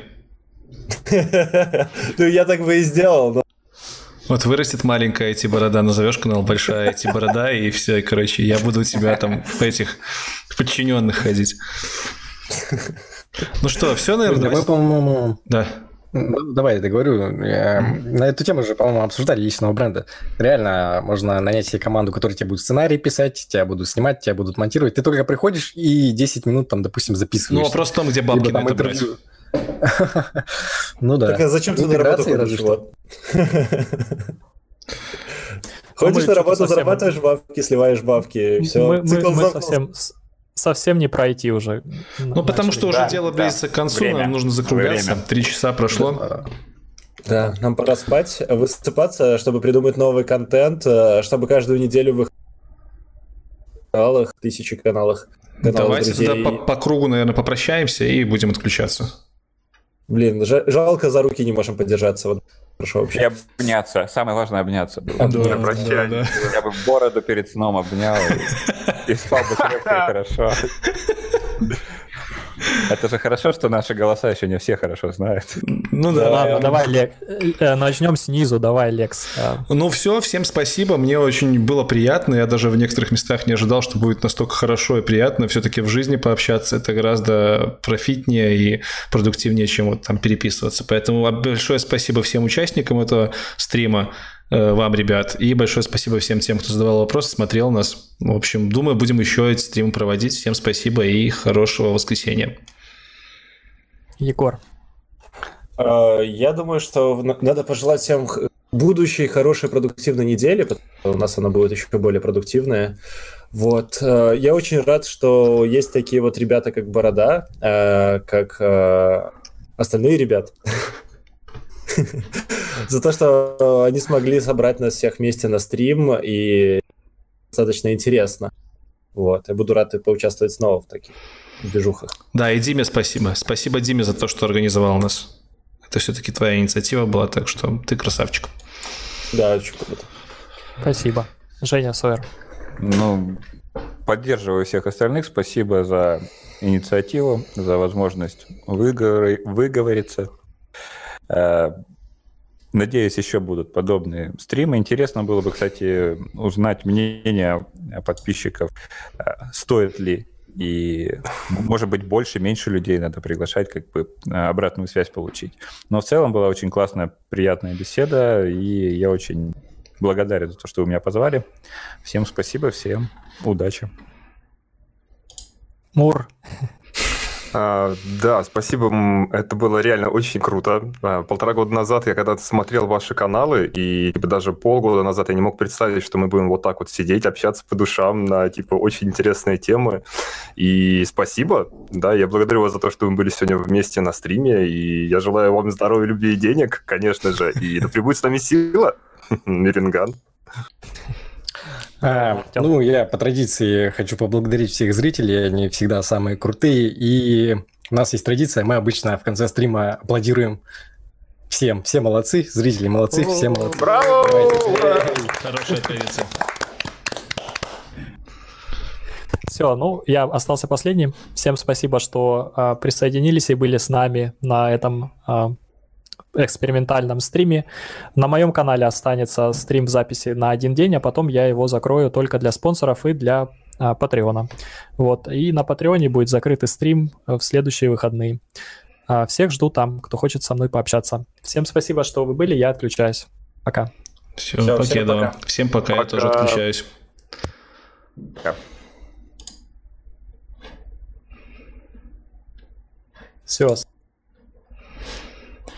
Speaker 3: Ну, я так бы и сделал, но
Speaker 1: Вот вырастет маленькая эти борода, назовешь канал большая эти борода, и все, и, короче, я буду у тебя там в этих подчиненных ходить. Ну что, все, наверное?
Speaker 6: Мы, по-моему,
Speaker 1: Да.
Speaker 6: Ну, Давай, я договорю. На эту тему же, по-моему, обсуждали личного бренда. Реально, можно нанять себе команду, которая тебе будет сценарий писать, тебя будут снимать, тебя будут монтировать. Ты только приходишь и 10 минут там, допустим,
Speaker 1: Ну,
Speaker 6: записываешь.
Speaker 1: вопрос в том, где бабки
Speaker 6: Либо
Speaker 1: на
Speaker 6: там
Speaker 1: это брать.
Speaker 6: Ну да.
Speaker 3: так а зачем ты на работу ходишь? Ходишь на работу, зарабатываешь бабки, сливаешь бабки, все.
Speaker 5: мы совсем, совсем не пройти уже.
Speaker 1: Ну, потому что уже дело близится к концу, нам нужно закругляться.
Speaker 4: Время.
Speaker 1: Три часа прошло.
Speaker 3: Да, нам пора спать, высыпаться, чтобы придумать новый контент, э, чтобы каждую неделю выходить в каналах, тысячи каналах. каналах
Speaker 1: Давайте
Speaker 3: друзей.
Speaker 1: тогда по, по кругу, наверное, попрощаемся и будем отключаться.
Speaker 3: Блин, жа- жалко, за руки не можем подержаться. Вот, хорошо
Speaker 4: И
Speaker 3: вообще.
Speaker 4: обняться. Самое важное обняться было.
Speaker 3: Да,
Speaker 2: прощай.
Speaker 1: да.
Speaker 4: Я бы бороду перед сном обнял и, и спал бы крепко и хорошо. Это же хорошо, что наши голоса еще не все хорошо знают.
Speaker 1: Ну да.
Speaker 5: Ладно, давай, Лек, э, начнем снизу, давай, Лекс. Э,
Speaker 1: Ну все, всем спасибо, мне очень было приятно, я даже в некоторых местах не ожидал, что будет настолько хорошо и приятно, все-таки в жизни пообщаться это гораздо профитнее и продуктивнее, чем вот там переписываться, поэтому большое спасибо всем участникам этого стрима, э, вам, ребят, и большое спасибо всем тем, кто задавал вопросы, смотрел нас, в общем, думаю, будем еще эти стримы проводить, всем спасибо и хорошего воскресенья.
Speaker 5: Егор.
Speaker 3: Э, Я думаю, что надо пожелать всем будущей хорошей продуктивной недели, потому что у нас она будет еще более продуктивная. Вот. э, Я очень рад, что есть такие вот ребята, как Борода, э, как э, остальные ребят. За то, что они смогли собрать нас всех вместе на стрим, и достаточно интересно. Вот. Я буду рад поучаствовать снова в таких движухах.
Speaker 1: Да, и Диме спасибо. Спасибо Диме за то, что организовал нас. Это все-таки твоя инициатива была, так что ты красавчик.
Speaker 3: Да, очень круто.
Speaker 5: Спасибо. Женя Сойер.
Speaker 4: Ну, поддерживаю всех остальных. Спасибо за инициативу, за возможность выговори- выговориться. Э, Надеюсь, еще будут подобные стримы. Интересно было бы, кстати, узнать мнение подписчиков, э, стоит ли и, может быть, больше, меньше людей надо приглашать, как бы э, обратную связь получить. Но в целом была очень классная, приятная беседа, и я очень благодарен за то, что вы меня позвали. Всем спасибо, всем удачи.
Speaker 5: Мур.
Speaker 2: А, да, спасибо. Это было реально очень круто. А, Полтора года назад я когда-то смотрел ваши каналы, и типа, даже полгода назад я не мог представить, что мы будем вот так вот сидеть, общаться по душам на типа очень интересные темы. И спасибо. Да, я благодарю вас за то, что мы были сегодня вместе на стриме, и я желаю вам здоровья, любви и денег, конечно же. И да пребудет с нами сила. Миринган.
Speaker 6: А, ну, я по традиции хочу поблагодарить всех зрителей, они всегда самые крутые. И у нас есть традиция, мы обычно в конце стрима аплодируем всем. Все молодцы, зрители молодцы, все молодцы.
Speaker 2: Браво!
Speaker 1: Хорошая традиция.
Speaker 5: Все, ну, я остался последним. Всем спасибо, что э, присоединились и были с нами на этом э, экспериментальном стриме. На моем канале останется стрим записи на один день, а потом я его закрою только для спонсоров и для а, Патреона. Вот. И на Патреоне будет закрытый стрим в следующие выходные. А, всех жду там, кто хочет со мной пообщаться. Всем спасибо, что вы были, я отключаюсь. Пока.
Speaker 1: Все, Все покедово. Всем пока. Всем пока, пока, я тоже отключаюсь. Пока.
Speaker 5: Все.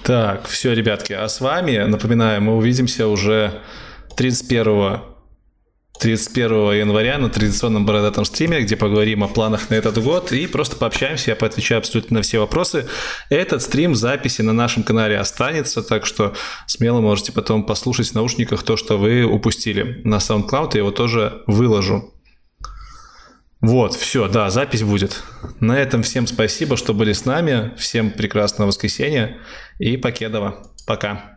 Speaker 1: Так, все, ребятки, а с вами, напоминаю, мы увидимся уже 31 31 января на традиционном бородатом стриме, где поговорим о планах на этот год и просто пообщаемся, я поотвечаю абсолютно на все вопросы. Этот стрим записи на нашем канале останется, так что смело можете потом послушать в наушниках то, что вы упустили. На SoundCloud я его тоже выложу. Вот, все, да, запись будет. На этом всем спасибо, что были с нами. Всем прекрасного воскресенья и покедова. Пока.